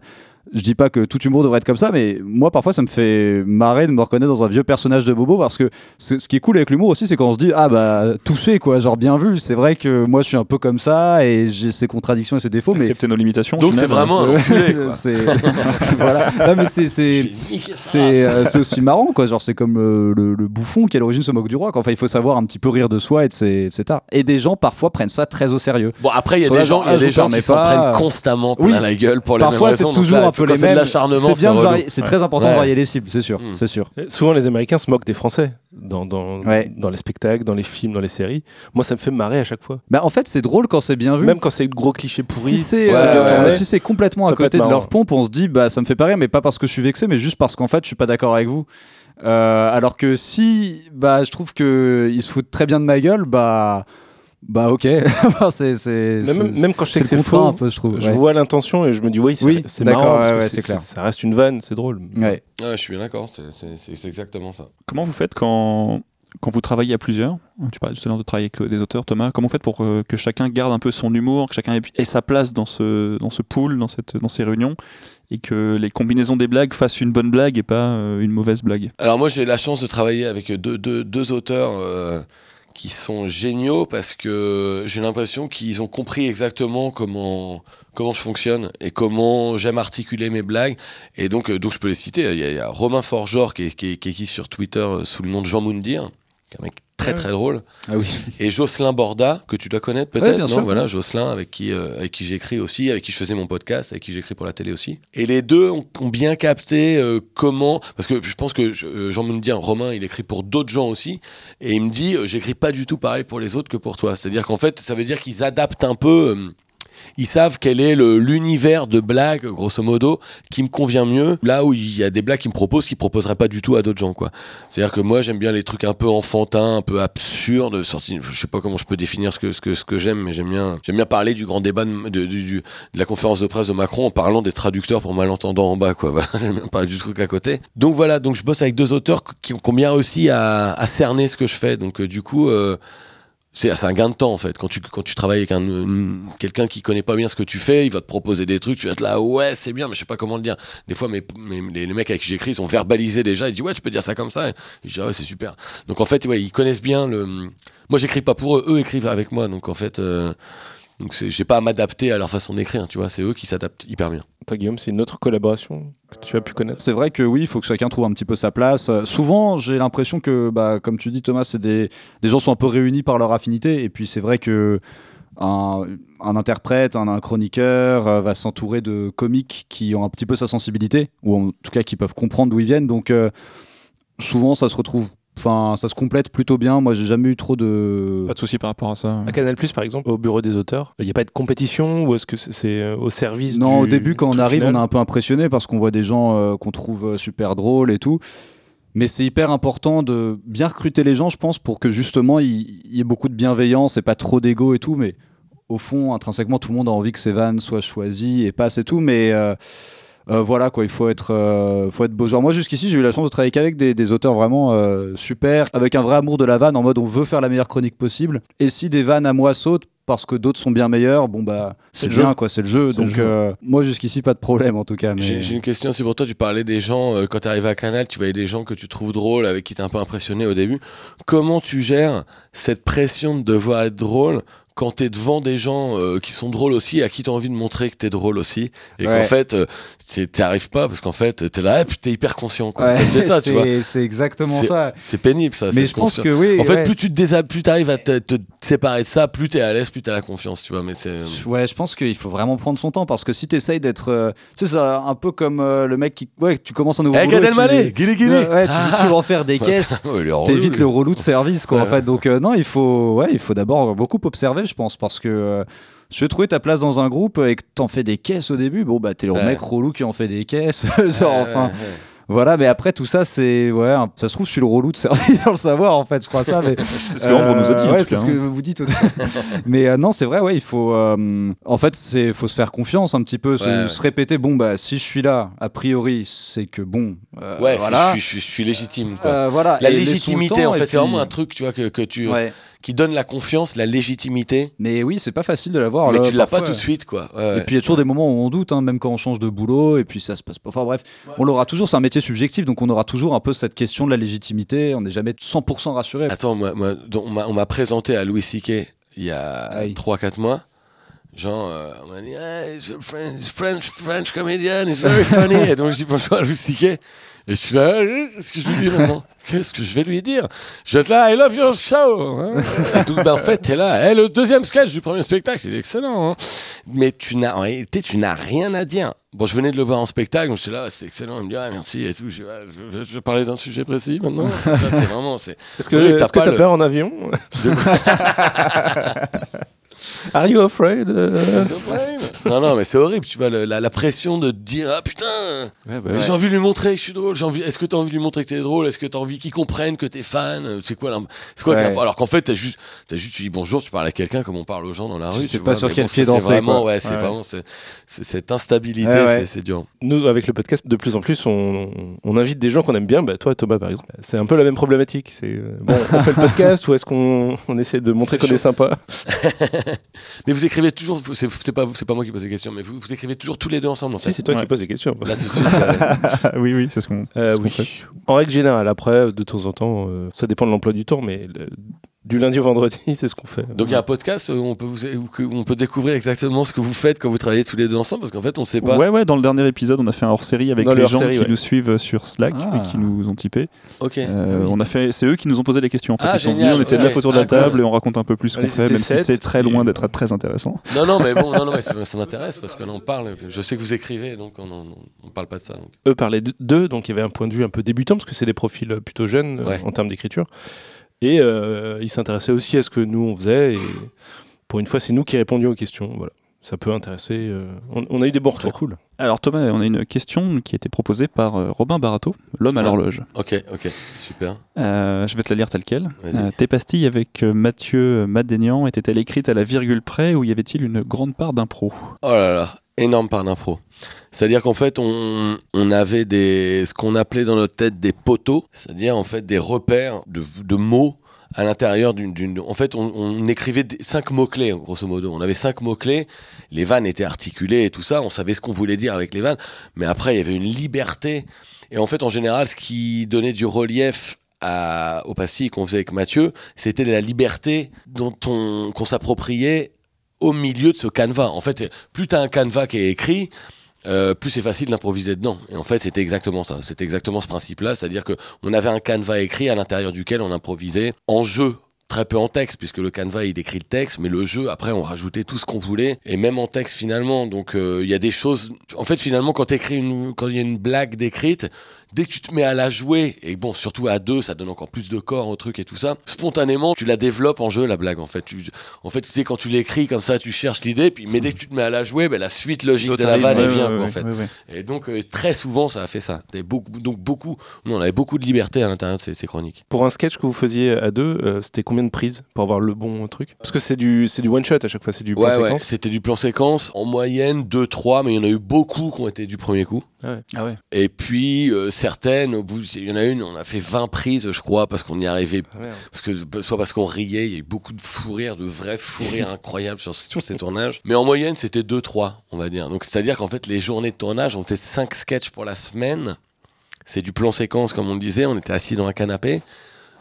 Je dis pas que tout humour devrait être comme ça, mais moi parfois ça me fait marrer de me reconnaître dans un vieux personnage de bobo parce que ce qui est cool avec l'humour aussi, c'est quand on se dit ah bah touché quoi, genre bien vu. C'est vrai que moi je suis un peu comme ça et j'ai ses contradictions et ses défauts, mais Accepter nos limitations. Donc c'est vraiment un Ouais, enculé, quoi. c'est voilà. Non, mais c'est c'est c'est euh, c'est aussi marrant quoi. Genre c'est comme euh, le, le bouffon qui à l'origine se moque du roi. quoi. Enfin il faut savoir un petit peu rire de soi et de ses, de ses tares. Et des gens parfois prennent ça très au sérieux. Bon après il y a des gens, il y a des gens qui s'en pas. prennent constamment plein la gueule pour les Parfois mêmes c'est raisons. donc toujours là, un peu quand les mêmes. l'acharnement, C'est bien de relou. varier. C'est très important Ouais. de varier les cibles, c'est sûr, Mm. c'est sûr. Et Souvent, les Américains se moquent des Français dans, dans, Ouais. dans les spectacles, dans les films, dans les séries. Moi, ça me fait marrer à chaque fois. Bah en fait c'est drôle quand c'est bien vu. Même quand c'est de gros clichés pourris. si c'est euh, si complètement Ça à côté de leur pompe, on se dit bah ça me fait pas rire, mais pas parce que je suis vexé, mais juste parce qu'en fait je suis pas d'accord avec vous. Euh, alors que si bah je trouve que ils se foutent très bien de ma gueule, bah bah ok. C'est même, même quand je sais c'est que c'est faux, un peu je trouve. je ouais. vois l'intention et je me dis oui, c'est Oui, marrant. ouais, ouais, clair. Ça reste une vanne, c'est drôle. Ouais. Ouais, je suis bien d'accord, c'est- c'est c'est- c'est exactement ça. Comment vous faites quand, quand vous travaillez à plusieurs? Tu parlais tout à l'heure de travailler avec des auteurs, Thomas. Comment vous faites pour euh, que chacun garde un peu son humour, que chacun ait, ait sa place dans ce, dans ce pool, dans, cette, dans ces réunions, et que les combinaisons des blagues fassent une bonne blague et pas euh, une mauvaise blague? Alors moi j'ai la chance de travailler avec deux, deux, deux auteurs euh, qui sont géniaux parce que j'ai l'impression qu'ils ont compris exactement comment comment je fonctionne et comment j'aime articuler mes blagues. Et donc euh, donc je peux les citer. Il y a, Romain Forgeor qui, qui, existe sur Twitter euh, sous le nom de Jean Moundir un mec très très drôle. Ah oui. Et Jocelyn Borda, que tu dois connaître peut-être, non sûr. Voilà, Jocelyn, avec qui, euh, avec qui j'écris aussi, avec qui je faisais mon podcast, avec qui j'écris pour la télé aussi. Et les deux ont, ont bien capté euh, comment, parce que je pense que je- euh, Jean dit, Romain, il écrit pour d'autres gens aussi, et il me dit, euh, j'écris pas du tout pareil pour les autres que pour toi. C'est-à-dire qu'en fait, ça veut dire qu'ils adaptent un peu. Ils savent quel est l'univers de blagues, grosso modo, qui me convient mieux. Là où il y a des blagues qu'ils me proposent qu'ils proposeraient pas du tout à d'autres gens, quoi. C'est-à-dire que moi, j'aime bien les trucs un peu enfantins, un peu absurdes, sortis. Je sais pas comment je peux définir ce que, ce que, ce que j'aime, mais j'aime bien, j'aime bien parler du grand débat de, de- du- de la conférence de presse de Macron en parlant des traducteurs pour malentendants en bas, quoi. Voilà, j'aime bien parler du truc à côté. Donc voilà, donc je bosse avec deux auteurs qui qui ont bien réussi à, à cerner ce que je fais. Donc euh, du coup, euh, c'est un gain de temps en fait. Quand tu, travailles avec quelqu'un qui connaît pas bien ce que tu fais, il va te proposer des trucs, tu vas être là, ouais, c'est bien, mais je sais pas comment le dire. Des fois, les, mecs avec qui j'écris, ils ont verbalisé déjà, ils disent, ouais, tu peux dire ça comme ça. Et je dis, ah ouais, c'est super. Donc en fait, ils connaissent bien le. Moi, j'écris pas pour eux, eux écrivent avec moi. Donc en fait, euh, donc j'ai pas à m'adapter à leur façon d'écrire, tu vois, c'est eux qui s'adaptent hyper bien. Toi, Guillaume, c'est une autre collaboration que tu as pu connaître? C'est vrai que oui, il faut que chacun trouve un petit peu sa place. Euh, souvent, j'ai l'impression que, bah, comme tu dis, Thomas, c'est des, des gens sont un peu réunis par leur affinité. Et puis, c'est vrai que un, un interprète, un, un chroniqueur euh, va s'entourer de comiques qui ont un petit peu sa sensibilité, ou en tout cas qui peuvent comprendre d'où ils viennent. Donc, euh, souvent, ça se retrouve, enfin, ça se complète plutôt bien. Moi, j'ai jamais eu trop de. Pas de souci par rapport à ça. À Canal par exemple, au bureau des auteurs, il n'y a pas de compétition ou est-ce que c'est- euh, au service Non, du au début, quand on arrive, final on est un peu impressionné parce qu'on voit des gens euh, qu'on trouve euh, super drôles et tout. Mais c'est hyper important de bien recruter les gens, je pense, pour que justement il y ait beaucoup de bienveillance et pas trop d'ego et tout. Mais au fond, intrinsèquement, tout le monde a envie que ses vannes soient choisies et passe et tout. Mais euh, euh, voilà, quoi, il faut être, euh, faut être beau joueur. Moi, jusqu'ici, j'ai eu la chance de travailler qu'avec des, des auteurs vraiment euh, super, avec un vrai amour de la vanne, en mode on veut faire la meilleure chronique possible. Et si des vannes à moi sautent, parce que d'autres sont bien meilleurs, bon bah C'est c'est le jeu. bien quoi, c'est le jeu. Le Donc jeu. euh, moi jusqu'ici pas de problème en tout cas. Mais... J'ai une question aussi pour toi. Tu parlais des gens, euh, quand tu arrivé à Canal, tu voyais des gens que tu trouves drôles, avec qui t'es un peu impressionné au début. Comment tu gères cette pression de devoir être drôle quand t'es devant des gens euh, qui sont drôles aussi, à qui t'as envie de montrer que t'es drôle aussi, et Ouais. qu'en fait, euh, c'est- t'y arrives pas parce qu'en fait, t'es là, et puis t'es hyper conscient. Quoi. Ouais, Ça tu vois. c'est- exactement ça. C'est pénible, ça. Mais je pense que oui. En fait, ouais. plus tu te plus t'arrives à te, te séparer de ça, plus t'es à l'aise, plus t'as la confiance, tu vois. Mais c'est. Ouais, je pense qu'il faut vraiment prendre son temps parce que si t'essayes d'être, euh, tu sais, c'est un peu comme euh, le mec qui, ouais, tu commences un nouveau Eh, boulot. Et tu- guili guili. Ouais, tu, Ah. tu veux en faire des caisses. T'évites le relou de service, quoi, en fait. Donc, euh, non, il faut, ouais, il faut d'abord beaucoup observer, je pense, parce que euh, si tu veux trouver ta place dans un groupe et que t'en fais des caisses au début, bon, bah, t'es le Ouais. mec relou qui en fait des caisses. Genre, Ouais, enfin, ouais, ouais. voilà, mais après, tout ça, c'est, ouais, ça se trouve, je suis le relou de service dans le savoir, en fait, je crois ça, mais. C'est ce que Ambre nous a dit. en Ouais, tout c'est ce hein. que vous dites. Mais euh, non, c'est vrai, ouais, il faut. euh, en fait, c'est faut se faire confiance un petit peu, se, Ouais, ouais. se répéter. Bon, bah, si je suis là, a priori, c'est que bon. euh, Ouais, voilà. je, suis, je suis- je suis légitime, quoi. Euh, voilà. La Et légitimité, temps, en fait, c'est vraiment un truc, tu vois, que, que tu, Ouais. Qui donne la confiance, la légitimité. Mais oui, c'est pas facile de l'avoir. mais là, tu l'as pas tout de suite, quoi. Ouais. Et puis il y a toujours des moments où on doute, hein, même quand on change de boulot, et puis ça se passe pas. Enfin bref, on l'aura toujours, c'est un métier subjectif, donc on aura toujours un peu cette question de la légitimité, on n'est jamais 100% rassuré. Attends, moi, moi, donc, on m'a- présenté à Louis C.K. il y a Aïe. 3-4 mois. Genre, euh, on m'a dit, hey, he's a French, French, French comedian, he's very funny. et donc, je dis bonjour à Louis C.K. Et je suis là, euh, qu'est-ce que je lui dis maintenant Qu'est-ce que je vais lui dire Je vais être là, I love your show. hein. Donc, ben, en fait, t'es là. Eh, le deuxième sketch du premier spectacle, il est excellent. hein. Mais tu n'as, en réalité, tu n'as rien à dire. Bon, je venais de le voir en spectacle, donc je suis là, c'est excellent. Il me dit, ah, merci et tout. Je, Ouais, je, je vais parler d'un sujet précis maintenant. C'est vraiment, c'est. Est-ce que Oui, pas t'as le- peur en avion? Are you afraid euh non, non, mais c'est horrible, tu vois, le- la, la pression de te dire, ah putain, Ouais, bah ouais. j'ai envie de lui montrer que je suis drôle, j'ai envie, est-ce que t'as envie de lui montrer que t'es drôle, est-ce que t'as envie qu'il comprenne que t'es fan, Euh, c'est quoi, l'im- c'est quoi Ouais. Alors qu'en fait, t'as juste, t'as juste, tu dis bonjour, tu parles à quelqu'un comme on parle aux gens dans la Tu rue. sais tu pas vois, sur mais quel pied ça, c'est danser, vraiment, quoi. ouais, c'est Ouais. vraiment, c'est, c'est- cette instabilité, Ouais, ouais. c'est, c'est dur. Nous, avec le podcast, de plus en plus, on, on invite des gens qu'on aime bien. Bah, toi, Thomas, par exemple. C'est un peu la même problématique. C'est euh, bon, on fait le podcast ou est-ce qu'on on essaie de montrer C'est qu'on est sympa? Mais vous écrivez toujours, c'est, c'est pas, c'est pas moi qui pose les questions, mais vous, vous écrivez toujours tous les deux ensemble, en fait. Si, c'est toi Ouais. qui poses les questions. Là, tout de suite, euh, oui, oui, c'est ce qu'on Euh, ce qu'on oui. fait. En règle générale, après, de temps en temps, euh, ça dépend de l'emploi du temps, mais le- Du lundi au vendredi, c'est ce qu'on fait. Donc il y a un podcast où on peut, vous, où on peut découvrir exactement ce que vous faites quand vous travaillez tous les deux ensemble, parce qu'en fait on sait pas. Ouais, ouais, dans le dernier épisode, on a fait un hors-série avec Dans les gens qui ouais. nous suivent sur Slack Ah. et qui nous ont typé. Ok. Euh, on a fait, c'est eux qui nous ont posé des questions. En fait, Ah, ils sont génial, venus, on était de la Ah, cool. table et on raconte un peu plus ce On qu'on fait, même si c'est très loin d'être très intéressant. Non, non, mais bon, non, non, mais ça, ça m'intéresse parce qu'on en parle. Je sais que vous écrivez, donc on, on parle pas de ça. donc. Eux parlaient d'eux, donc il y avait un point de vue un peu débutant, parce que c'est des profils euh, plutôt jeunes euh, Ouais. en termes d'écriture. Et euh, ils s'intéressaient aussi à ce que nous on faisait. Et pour une fois, c'est nous qui répondions aux questions. Voilà. Ça peut intéresser. euh, On, on a eu des bons retours. cool. Alors Thomas, on a une question qui a été proposée par euh, Robin Barato, l'homme à Ah. l'horloge. Ok, ok, super. Euh, je vais te la lire telle quelle. Vas-y. Euh, tes pastilles avec euh, Mathieu Madénian étaient-elles écrites à la virgule près ou y avait-il une grande part d'impro? Oh là là, énorme part d'impro. C'est-à-dire qu'en fait, on, on avait des, ce qu'on appelait dans notre tête des poteaux, c'est-à-dire en fait des repères de, de mots à l'intérieur d'une, En fait, on, écrivait cinq mots-clés, grosso modo. On avait cinq mots-clés, les vannes étaient articulées et tout ça, on savait ce qu'on voulait dire avec les vannes, mais après, il y avait une liberté. Et en fait, en général, ce qui donnait du relief à, aux pastilles qu'on faisait avec Mathieu, c'était la liberté dont on, qu'on s'appropriait au milieu de ce canevas. En fait, plus tu un canevas qui est écrit, euh, plus c'est facile d'improviser dedans. Et en fait, c'était exactement ça. C'était exactement ce principe-là. C'est-à-dire que on avait un canevas écrit à l'intérieur duquel on improvisait en jeu. Très peu en texte, puisque le canevas il écrit le texte, mais le jeu, après, on rajoutait tout ce qu'on voulait, et même en texte finalement. Donc, euh, il y a des choses. En fait, finalement, quand une, quand il y a une blague décrite, dès que tu te mets à la jouer, et bon, surtout à deux, ça donne encore plus de corps au truc et tout ça, spontanément, tu la développes en jeu, la blague, en fait. Tu, en fait, tu sais, quand tu l'écris comme ça, tu cherches l'idée, puis, mais dès que tu te mets à la jouer, ben, la suite logique de la vanne, elle ouais, vient, ouais, quoi, en fait. ouais, ouais. Et donc, euh, très souvent, ça a fait ça. T'avais beaucoup, donc, beaucoup, nous, on avait beaucoup de liberté à l'intérieur de ces, ces chroniques. Pour un sketch que vous faisiez à deux, euh, c'était combien de prises pour avoir le bon truc? Parce que c'est du, c'est du one shot à chaque fois, c'est du plan Ouais, ouais, séquence. c'était du plan séquence, en moyenne 2-3, mais il y en a eu beaucoup qui ont été du premier coup. Ah ouais. Et puis, euh, certaines, au bout, il y en a une, on a fait 20 prises, je crois, parce qu'on n'y arrivait Ah. Parce que, soit parce qu'on riait, il y a eu beaucoup de fou rire, de vrais fou rires incroyables sur, sur ces tournages. Mais en moyenne, c'était 2-3, on va dire. Donc, c'est-à-dire qu'en fait, les journées de tournage, on était 5 sketchs pour la semaine. C'est du plan séquence, comme on le disait. On était assis dans un canapé.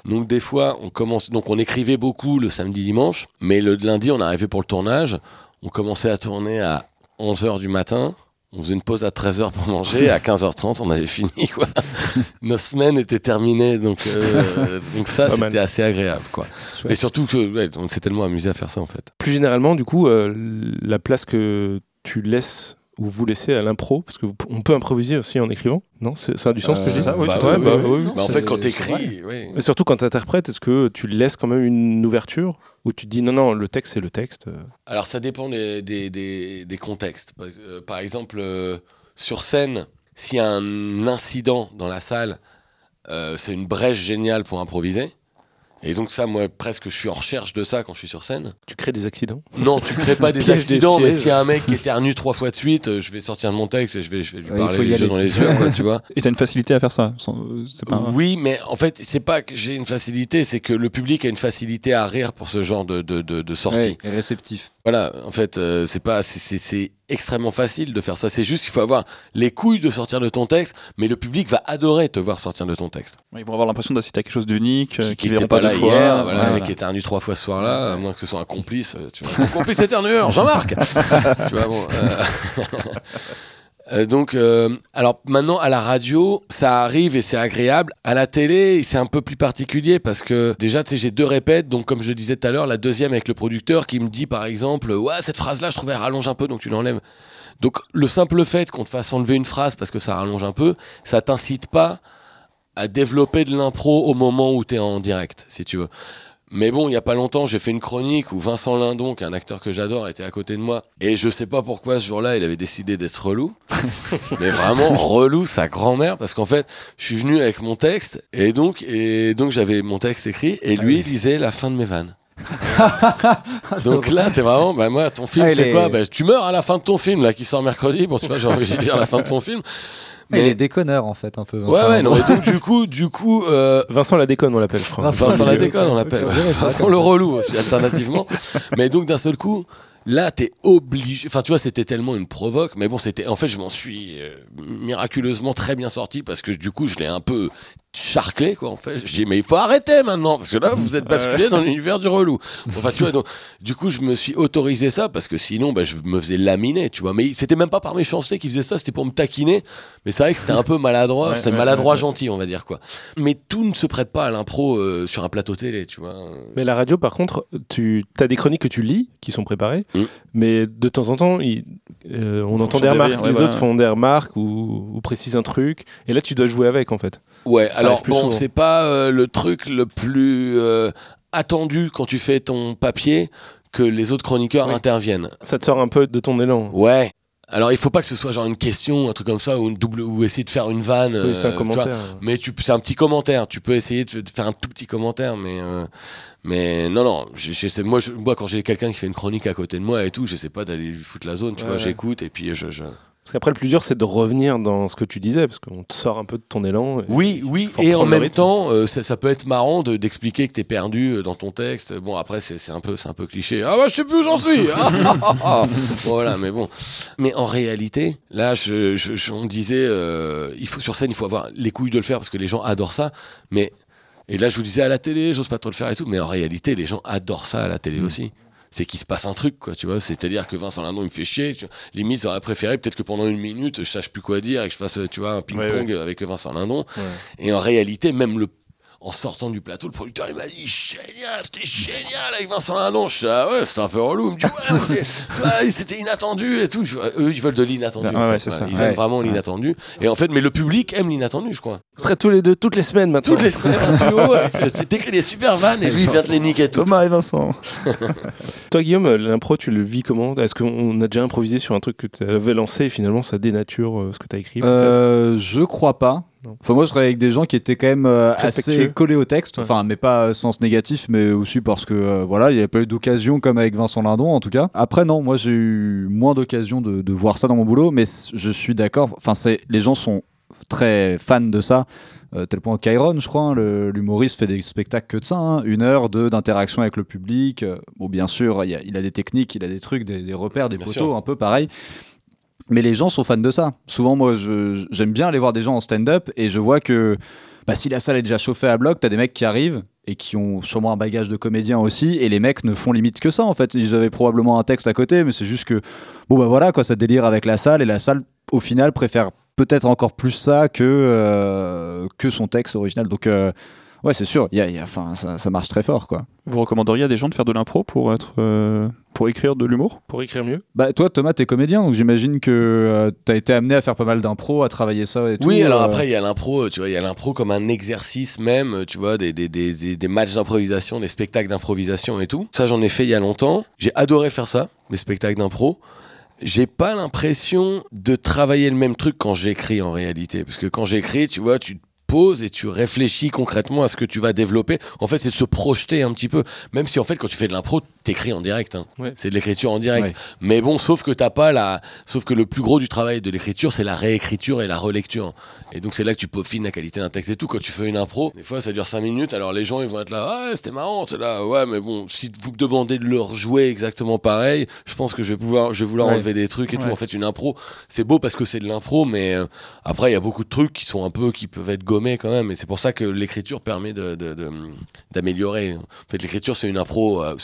Donc, des fois, on commence, donc on écrivait beaucoup le samedi, dimanche. Mais le lundi, on arrivait pour le tournage. On commençait à tourner à 11h du matin. On faisait une pause à 13h pour manger. À 15h30, on avait fini, quoi. Nos semaines étaient terminées. Donc, euh, donc ça, c'était assez agréable, quoi. Et surtout que, ouais, on s'est tellement amusé à faire ça, en fait. Plus généralement, du coup, euh, la place que tu laisses ou vous laissez à l'impro, parce qu'on peut improviser aussi en écrivant, non? Ça a du sens ce que ça, oui, Bah ouais, bah, oui, oui. Bah, en fait, quand t'écris, oui. Et surtout quand tu interprètes, est-ce que tu laisses quand même une ouverture où tu te dis non, non, le texte c'est le texte euh? Alors, ça dépend des, des, des, des contextes. Par, euh, par exemple, euh, sur scène, s'il y a un incident dans la salle, euh, c'est une brèche géniale pour improviser. Et donc ça, moi, presque, je suis en recherche de ça quand je suis sur scène. Tu crées des accidents? Non, tu crées pas des accidents, mais s'il y a un mec qui éternue trois fois de suite, euh, je vais sortir de mon texte et je vais, je vais lui Ouais, parler les yeux dans les yeux, quoi, tu vois. Et t'as une facilité à faire ça. euh, C'est pas. Oui, mais en fait, c'est pas que j'ai une facilité, c'est que le public a une facilité à rire pour ce genre de, de, de, de sortie. Ouais, et réceptif. Voilà, en fait, euh, c'est pas, c'est- c'est c'est extrêmement facile de faire ça. C'est juste qu'il faut avoir les couilles de sortir de ton texte, mais le public va adorer te voir sortir de ton texte. Ils vont avoir l'impression d'assister à quelque chose d'unique, euh, qui n'était verront pas, là fois. hier, voilà, mec qui éternue trois fois ce soir-là, à moins que ce soit un complice. euh, Tu vois, mon complice éternueur, Jean-Marc. tu vois, bon. euh, euh, donc, euh, alors maintenant à la radio, ça arrive et c'est agréable. À la télé, c'est un peu plus particulier parce que déjà, tu sais, j'ai deux répètes. Donc, comme je disais tout à l'heure, la deuxième avec le producteur qui me dit par exemple, ouais, cette phrase-là, je trouvais elle rallonge un peu, donc tu l'enlèves. Donc, le simple fait qu'on te fasse enlever une phrase parce que ça rallonge un peu, ça t'incite pas à développer de l'impro au moment où tu es en direct, si tu veux. Mais bon, il y a pas longtemps, j'ai fait une chronique où Vincent Lindon, qui est un acteur que j'adore, était à côté de moi. Et je sais pas pourquoi ce jour-là, il avait décidé d'être relou. Mais vraiment relou, sa grand-mère, parce qu'en fait, je suis venu avec mon texte, et donc, et donc j'avais mon texte écrit, et lui lisait la fin de mes vannes. donc là, t'es vraiment, bah moi, ton film, Ah, il c'est est- quoi? Bah, Tu meurs à la fin de ton film, là, qui sort mercredi. Bon, tu vois, j'ai envie de lire la fin de ton film. Mais il est déconneur en fait un peu. Ouais, Vincent ouais, non, donc, du coup, du coup, euh, Vincent la déconne, on l'appelle, je crois. Vincent Vincent la déconne, on l'appelle. Ouais. Vincent le relou aussi, alternativement. mais donc, d'un seul coup, là, t'es obligé. Enfin, tu vois, c'était tellement une provoque. Mais bon, c'était. En fait, je m'en suis euh, miraculeusement très bien sorti parce que du coup, je l'ai un peu charclé quoi en fait. Je dis mais il faut arrêter maintenant parce que là vous êtes basculé dans l'univers du relou. Enfin tu vois donc du coup je me suis autorisé ça parce que sinon bah, je me faisais laminer tu vois. Mais c'était même pas par méchanceté qu'ils faisaient ça, c'était pour me taquiner. Mais c'est vrai que c'était un peu maladroit, Ouais, c'était ouais, maladroit ouais, ouais. gentil on va dire quoi. Mais tout ne se prête pas à l'impro euh, sur un plateau télé tu vois. Mais la radio, par contre, tu as des chroniques que tu lis, qui sont préparées, Mm. mais de temps en temps, il- euh, on entend des des remarques, les autres font des remarques ou, ou précisent un truc, et là, tu dois jouer avec, en fait. Ouais, alors bon, c'est pas euh, le truc le plus euh, attendu quand tu fais ton papier que les autres chroniqueurs interviennent. Ça te sort un peu de ton élan. Ouais. Alors il faut pas que ce soit genre une question, un truc comme ça, ou une double, ou essayer de faire une vanne. Oui, c'est un euh, tu vois. commentaire. mais tu, c'est un petit commentaire. Tu peux essayer de, de faire un tout petit commentaire, mais euh, mais non non. Je, moi, je- moi quand j'ai quelqu'un qui fait une chronique à côté de moi et tout, je sais pas d'aller lui foutre la zone. Tu Ouais, vois, ouais. j'écoute et puis je. Parce qu'après, le plus dur, c'est de revenir dans ce que tu disais, parce qu'on te sort un peu de ton élan. Oui, oui, et en même temps, euh, ça, ça peut être marrant de- d'expliquer que t'es perdu euh, dans ton texte. Bon, après, c'est c'est un peu, c'est un peu cliché. Ah bah, je sais plus où j'en suis. Voilà, mais bon. Mais en réalité, là, je, je- je- on disait, euh, il faut sur scène, il faut avoir les couilles de le faire parce que les gens adorent ça. Mais et là, je vous disais à la télé, j'ose pas trop le faire et tout. Mais en réalité, les gens adorent ça à la télé aussi. C'est qu'il se passe un truc, quoi, tu vois. C'est-à-dire que Vincent Lindon, il me fait chier. tu- Limite, j'aurais préféré peut-être que pendant une minute, je sache plus quoi dire et que je fasse, tu vois, un ping-pong avec Vincent Lindon. Ouais. Et en réalité, même le, en sortant du plateau, le producteur il m'a dit génial, c'était génial avec Vincent Lindon. Je ah ouais, c'était un peu relou. Il me dit ouais, c'était inattendu et tout. Je- eux, ils veulent de l'inattendu. En ouais, fait. Ils Ouais. aiment vraiment l'inattendu. Et en fait, mais le public aime l'inattendu, je crois. On serait tous les deux, toutes les semaines maintenant. Toutes les semaines, un duo, ouais. Tu t'écris des super vannes et lui, il vient te les niquer tout. Thomas et Vincent. Toi, Guillaume, l'impro, tu le vis comment? Est-ce qu'on a déjà improvisé sur un truc que tu avais lancé et finalement ça dénature euh, ce que tu as écrit Euh, je crois pas. Non. Enfin, moi, je travaillais avec des gens qui étaient quand même euh, assez collés au texte. Ouais. Enfin, mais pas euh, sens négatif, mais aussi parce que euh, voilà, il n'y avait pas eu d'occasion comme avec Vincent Lindon, en tout cas. Après, non, moi, j'ai eu moins d'occasion de, de voir ça dans mon boulot, mais je suis d'accord. Enfin, c'est les gens sont très fans de ça. Euh, tel point Kyron, je crois, hein, l'humoriste fait des spectacles que de ça, hein. une heure de d'interaction avec le public. Euh, bon, bien sûr, il a- il a des techniques, il a des trucs, des, des repères, des Bien poteaux, sûr. un peu pareil. Mais les gens sont fans de ça. Souvent, moi, j'aime bien aller voir des gens en stand-up et je vois que bah, si la salle est déjà chauffée à bloc, t'as des mecs qui arrivent et qui ont sûrement un bagage de comédien aussi et les mecs ne font limite que ça en fait. Ils avaient probablement un texte à côté, mais c'est juste que bon bah voilà quoi, ça délire avec la salle et la salle au final préfère peut-être encore plus ça que euh, que son texte original. Donc euh, ouais, c'est sûr, y a, y a- enfin ça, ça marche très fort quoi. Vous recommanderiez à des gens de faire de l'impro pour être euh, pour écrire de l'humour? Pour écrire mieux? Bah toi Thomas, t'es comédien, donc j'imagine que euh, t'as été amené à faire pas mal d'impro, à travailler ça et tout. Oui, alors euh, après, il y a l'impro, tu vois, il y a l'impro comme un exercice même, tu vois, des, des, des, des, des matchs d'improvisation, des spectacles d'improvisation et tout. Ça, j'en ai fait il y a longtemps. J'ai adoré faire ça, les spectacles d'impro. J'ai pas l'impression de travailler le même truc quand j'écris en réalité. Parce que quand j'écris, tu vois, tu te poses et tu réfléchis concrètement à ce que tu vas développer. En fait, c'est de se projeter un petit peu. Même si en fait, quand tu fais de l'impro, t'écris en direct. hein. Ouais. C'est de l'écriture en direct. Ouais. Mais bon, sauf que t'as pas la. Sauf que le plus gros du travail de l'écriture, c'est la réécriture et la relecture. Et donc, c'est là que tu peaufines la qualité d'un texte et tout. Quand tu fais une impro, des fois, ça dure 5 minutes. Alors, les gens, ils vont être là. Ah, c'était marrant. C'est là. Ouais, mais bon, si vous me demandez de leur jouer exactement pareil, je pense que je vais pouvoir, je vais vouloir Ouais. enlever des trucs et tout. En fait, une impro, c'est beau parce que c'est de l'impro, mais euh, après, il y a beaucoup de trucs qui sont un peu, qui peuvent être gommés quand même. Et c'est pour ça que l'écriture permet de, de- de- d'améliorer. En fait, l'écriture, c'est une impro euh,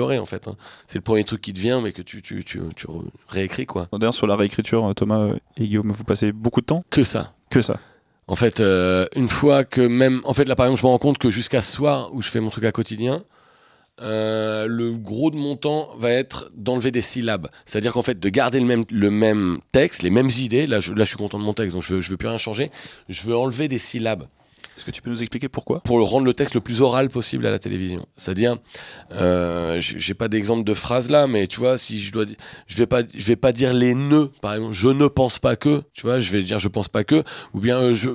en fait. hein. C'est le premier truc qui te vient, mais que tu, tu, tu, tu réécris, quoi. D'ailleurs, sur la réécriture, Thomas et Guillaume, vous passez beaucoup de temps Que ça. que ça. En fait, euh, une fois que même. En fait, là, par exemple, je me rends compte que jusqu'à ce soir où je fais mon truc à quotidien, euh, le gros de mon temps va être d'enlever des syllabes. C'est-à-dire qu'en fait, de garder le même, le même texte, les mêmes idées. Là je, là, je suis content de mon texte, donc je veux, je veux plus rien changer. Je veux enlever des syllabes Est-ce que tu peux nous expliquer pourquoi? Pour rendre le texte le plus oral possible à la télévision. C'est-à-dire, euh, j'ai pas d'exemple de phrase là, mais tu vois, si je dois, je vais pas, je vais pas dire les nœuds, par exemple, je ne pense pas que, tu vois, je vais dire je pense pas que, ou bien euh, je,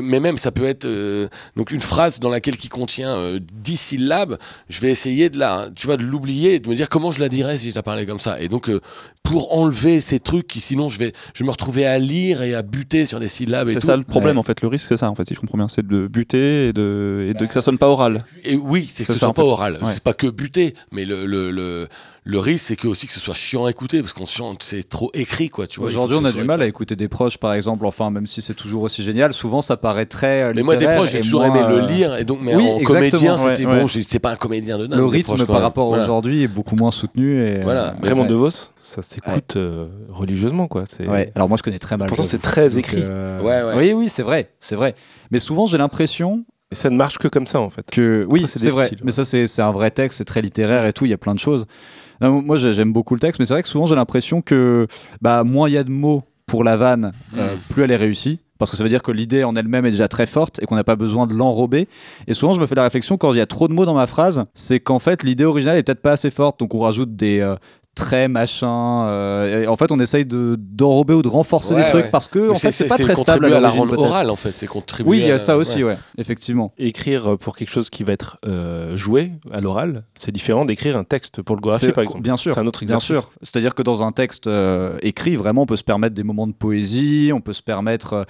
mais même ça peut être euh, donc une phrase dans laquelle qui contient euh, 10 syllabes, je vais essayer de la, tu vois, de l'oublier de me dire comment je la dirais si je la parlais comme ça. Et donc euh, pour enlever ces trucs qui sinon je vais, je vais me retrouver à lire et à buter sur des syllabes C'est tout. ça le problème Ouais. en fait. Le risque, c'est ça en fait, si je comprends bien, c'est de buter et de, et de que ça sonne pas oral. Et oui, c'est que C'est ce ça, soit en pas fait. oral. Ouais. C'est pas que buter, mais le, le, le, le risque, c'est que aussi que ce soit chiant à écouter, parce qu'on c'est trop écrit, quoi. Tu vois, Aujourd'hui, on a du mal à écouter des proches, par exemple. Enfin, même si c'est toujours aussi génial, souvent ça paraît très. euh, Mais moi, des proches, j'ai toujours aimé le euh, lire, et donc, mais oui, en comédien, ouais, c'était ouais. bon, j'étais pas un comédien de dingue. Le rythme proches, par même. rapport à Voilà. aujourd'hui est beaucoup moins soutenu. Et, Voilà. euh, Mais Raymond ouais. DeVos, ça s'écoute euh, religieusement, quoi. C'est Ouais. Alors moi, je connais très mal. Pourtant, le c'est très écrit. euh, Ouais, ouais. Oui, oui, c'est vrai, c'est vrai. Mais souvent, j'ai l'impression Et ça ne marche que comme ça, en fait. que oui, c'est vrai. styles, Mais ouais. ça, c'est un vrai texte, c'est très littéraire et tout. Il y a plein de choses. Non, moi, j'ai- j'aime beaucoup le texte, mais c'est vrai que souvent, j'ai l'impression que bah, moins il y a de mots pour la vanne, euh, Mm. plus elle est réussie. Parce que ça veut dire que l'idée en elle-même est déjà très forte et qu'on n'a pas besoin de l'enrober. Et souvent, je me fais la réflexion quand il y a trop de mots dans ma phrase, c'est qu'en fait, l'idée originale est peut-être pas assez forte. Donc, on rajoute des euh, traits, machin. euh, et en fait, on essaye de d'enrober ou de renforcer Ouais, des trucs ouais. parce que, en fait, c'est pas très stable contribuer à à la rendre orale, en fait. C'est contribuer. Oui, il y a ça aussi, ouais. ouais, effectivement. Écrire pour quelque chose qui va être euh, joué à l'oral, c'est différent d'écrire un texte pour le C'est- par exemple. Bien sûr. C'est un autre Bien exercice. sûr. C'est-à-dire que dans un texte euh, écrit, vraiment, on peut se permettre des moments de poésie, on peut se permettre euh,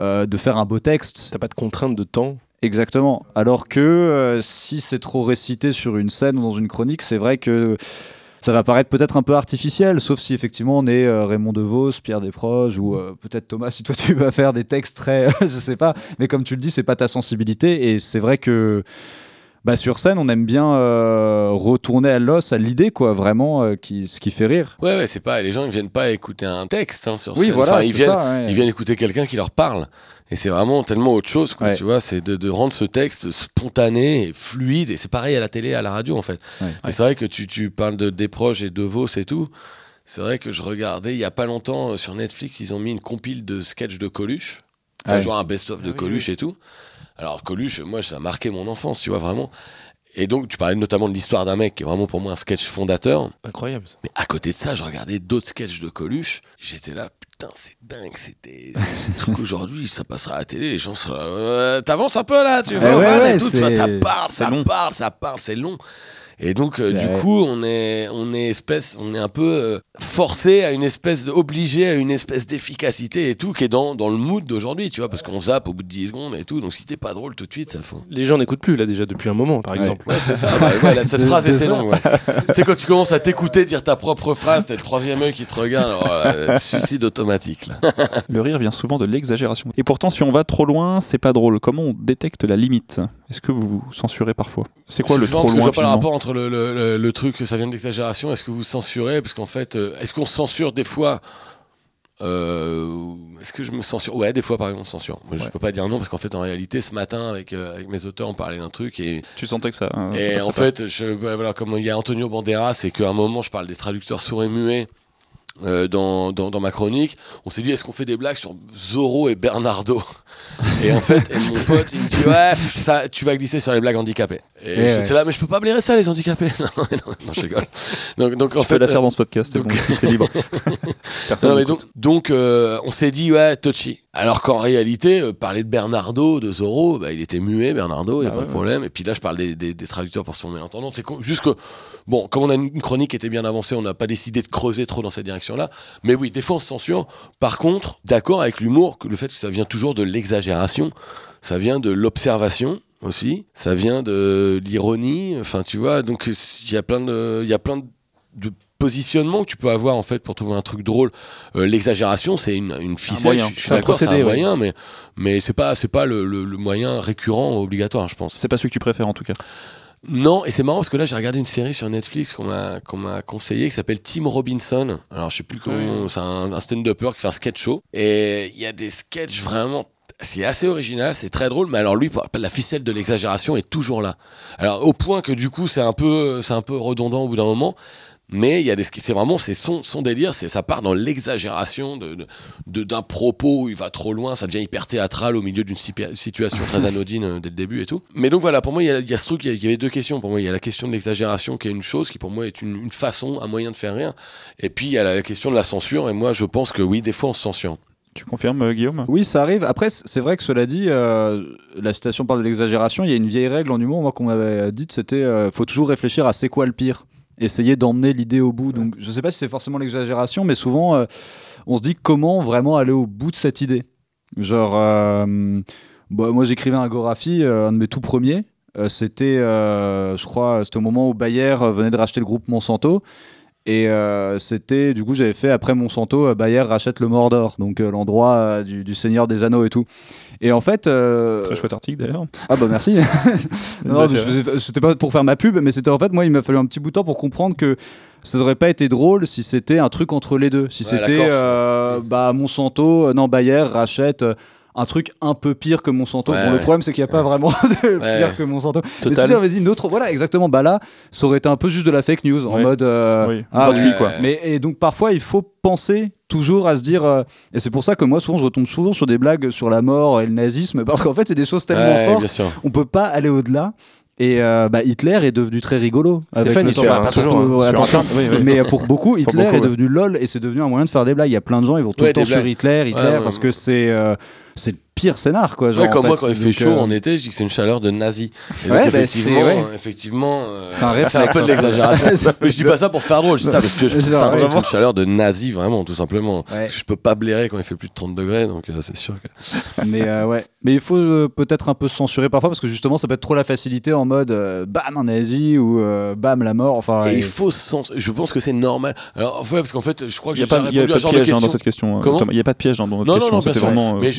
euh, de faire un beau texte. T'as pas de contrainte de temps. Exactement. Alors que euh, si c'est trop récité sur une scène ou dans une chronique, c'est vrai que ça va paraître peut-être un peu artificiel, sauf si effectivement on est euh, Raymond DeVos, Pierre Desproges ou euh, peut-être Thomas, si toi tu vas faire des textes très, je sais pas, mais comme tu le dis, c'est pas ta sensibilité et c'est vrai que bah, sur scène on aime bien euh, retourner à l'os, à l'idée quoi, vraiment, euh, qui, ce qui fait rire. Ouais, ouais, c'est pas. Les gens, ils viennent pas écouter un texte hein, sur Oui, scène. voilà, Enfin, c'est ils viennent, ça. ouais. ils viennent écouter quelqu'un qui leur parle. Et c'est vraiment tellement autre chose, quoi, Ouais. tu vois, c'est de, de rendre ce texte spontané et fluide. Et c'est pareil à la télé, à la radio, en fait. Ouais. C'est vrai que tu, tu parles de des proches et de Vos et tout. C'est vrai que je regardais il y a pas longtemps euh, sur Netflix, ils ont mis une compile de sketchs de Coluche. Enfin, genre un best-of de Ah oui, Coluche et tout. Alors, Coluche, moi, ça a marqué mon enfance, tu vois, vraiment. Et donc, tu parlais notamment de l'histoire d'un mec qui est vraiment pour moi un sketch fondateur. Incroyable. Mais à côté de ça, je regardais d'autres sketchs de Coluche. J'étais là, putain, c'est dingue, c'était ce truc aujourd'hui, ça passera à la télé, les gens seront là, euh, t'avances un peu là, tu Ouais, vois, ouais, ouais, vois, ça c'est ça parle, ça parle, c'est long. Et donc, euh, du coup, on est, on est espèce, on est un peu euh, forcé à une espèce, obligé à une espèce d'efficacité et tout, qui est dans, dans le mood d'aujourd'hui, tu vois, parce qu'on zappe au bout de 10 secondes et tout. Donc, si t'es pas drôle tout de suite, ça fout. Les gens n'écoute plus, là, déjà, depuis un moment, par Ouais. exemple. Ouais, c'est ça. bah, ouais, là, cette phrase était longue. ouais. tu sais, quand tu commences à t'écouter dire ta propre phrase, c'est le troisième œil qui te regarde. alors, euh, suicide automatique. Là. Le rire vient souvent de l'exagération. Et pourtant, si on va trop loin, c'est pas drôle. Comment on détecte la limite? Est-ce que vous vous censurez parfois? C'est quoi le Je trop que loin Je vois pas le rapport entre le, le- le- le truc que ça vient de l'exagération. Est-ce que vous censurez Parce qu'en fait, euh, est-ce qu'on censure des fois euh, Est-ce que je me censure? Ouais, des fois, par exemple, on censure. Moi, Je Ouais. peux pas dire non parce qu'en fait, en réalité, ce matin, avec, euh, avec mes auteurs, on parlait d'un truc et Tu sentais que ça. hein, Et en fait, je, bah, voilà, comme il y a Antonio Banderas, c'est qu'à un moment, je parle des traducteurs sourds et muets euh, dans, dans, dans ma chronique, on s'est dit, est-ce qu'on fait des blagues sur Zorro et Bernardo Et en fait, et mon pote, il me dit, ouais, ça, tu vas glisser sur les blagues handicapées. Et Eh j'étais ouais. là, mais je peux pas blairer ça, les handicapés. non, non, non, non, je rigole. Donc, donc en fait, peux la faire dans ce podcast, c'est donc- bon, libre. Personne non, mais donc, donc euh, on s'est dit, ouais, touchy. Alors qu'en réalité, euh, parler de Bernardo, de Zorro, bah, il était muet, Bernardo, il n'y a Ah pas ouais, de problème. Et puis là, je parle des, des- des traducteurs pour son méentendant. C'est juste que, bon, comme on a une chronique qui était bien avancée, on n'a pas décidé de creuser trop dans cette direction-là. Mais oui, des fois, on se censure. Par contre, d'accord avec l'humour, le fait que ça vient toujours de l'exagération, ça vient de l'observation aussi, ça vient de l'ironie, enfin, tu vois, donc il y a plein de, il y a plein de de positionnement que tu peux avoir en fait pour trouver un truc drôle. Euh, L'exagération, c'est une, une ficelle. je, je suis C'est un d'accord, c'est un ouais. moyen, mais mais c'est pas c'est pas le, le- le moyen récurrent obligatoire, je pense. C'est pas celui que tu préfères en tout cas. Non, et c'est marrant parce que là j'ai regardé une série sur Netflix qu'on m'a qu'on m'a conseillé qui s'appelle Tim Robinson. Alors je sais plus comment, c'est un, un stand-upper qui fait un sketch show et il y a des sketchs vraiment c'est assez original, c'est très drôle, mais alors lui, la ficelle de l'exagération est toujours là. Alors au point que du coup c'est un peu c'est un peu redondant au bout d'un moment. Mais il y a des, c'est vraiment, c'est son, son délire, c'est, ça part dans l'exagération de, d'un propos où il va trop loin, ça devient hyper théâtral au milieu d'une situation très anodine euh, dès le début et tout. Mais donc voilà, pour moi, il y a, il y a ce truc, il y a- il y avait deux questions. Pour moi, il y a la question de l'exagération qui est une chose, qui pour moi est une, une façon, un moyen de faire rire. Et puis il y a la question de la censure, et moi je pense que oui, des fois on se censure. Tu confirmes, euh, Guillaume? Oui, ça arrive. Après, c'est vrai que cela dit, euh, la citation parle de l'exagération. Il y a une vieille règle en humour, moi, qu'on m'avait dite, c'était euh, faut toujours réfléchir à c'est quoi le pire. Essayer d'emmener l'idée au bout. Donc, je sais pas si c'est forcément l'exagération, mais souvent, euh, on se dit comment vraiment aller au bout de cette idée. Genre, euh, Bah, moi, j'écrivais un Gorafi, euh, un de mes tout premiers. C'était, je crois, c'était au moment où Bayer venait de racheter le groupe Monsanto. Et euh, c'était, du coup, j'avais fait après Monsanto, euh, Bayer rachète le Mordor, donc euh, l'endroit euh, du, du Seigneur des Anneaux et tout. Et en fait. euh, Très chouette article d'ailleurs. ah bah merci. non, c'était pas pour faire ma pub, mais c'était en fait, moi, il m'a fallu un petit bout de temps pour comprendre que ça n'aurait pas été drôle si c'était un truc entre les deux. Si Ouais, c'était euh, bah, Monsanto, euh, non, Bayer rachète. Un truc un peu pire que Monsanto. Ouais, bon, le problème, c'est qu'il n'y a pas vraiment de Ouais. pire que Monsanto. Mais Total. si j'avais dit une autre, voilà, exactement, bah là, ça aurait été un peu juste de la fake news, en mode. euh, Oui, ah, gratuit ouais. quoi. mais et donc parfois il faut penser toujours à se dire euh, et c'est pour ça que moi souvent je retombe souvent sur des blagues sur la mort et le nazisme parce qu'en fait c'est des choses tellement Ouais, fortes on peut pas aller au-delà et euh, bah, Hitler est devenu très rigolo Stéphane, fait Enfin, toujours, hein, attention. Oui, oui. mais pour beaucoup Hitler beaucoup, est devenu lol et c'est devenu un moyen de faire des blagues il y a plein de gens ils vont tout Ouais, le temps sur. Hitler Hitler ouais, parce ouais. que c'est euh, c'est le pire scénar quoi genre, Ouais, comme en moi, fait. quand il fait chaud euh, en été, je dis que c'est une chaleur de nazi. Et Ouais, donc, bah, effectivement, ouais. effectivement euh, C'est un peu de hein. l'exagération. Mais je dis pas ça pour faire drôle, je dis ça parce que je trouve ça vraiment. une chaleur de nazi, vraiment, tout simplement. Ouais. Je peux pas blairer quand il fait plus de 30 degrés, donc euh, c'est sûr que. mais euh, ouais mais il faut euh, peut-être un peu se censurer parfois parce que justement ça peut être trop la facilité en mode euh, bam un nazi ou euh, bam la mort enfin Et il faut se sens- Je pense que c'est normal. Alors, ouais, parce qu'en fait, je crois que j'ai pas, y répondu à de genre de piège hein, dans cette question. Il n'y a pas de piège hein, dans Non, non, question. non, C'était vraiment. euh, mais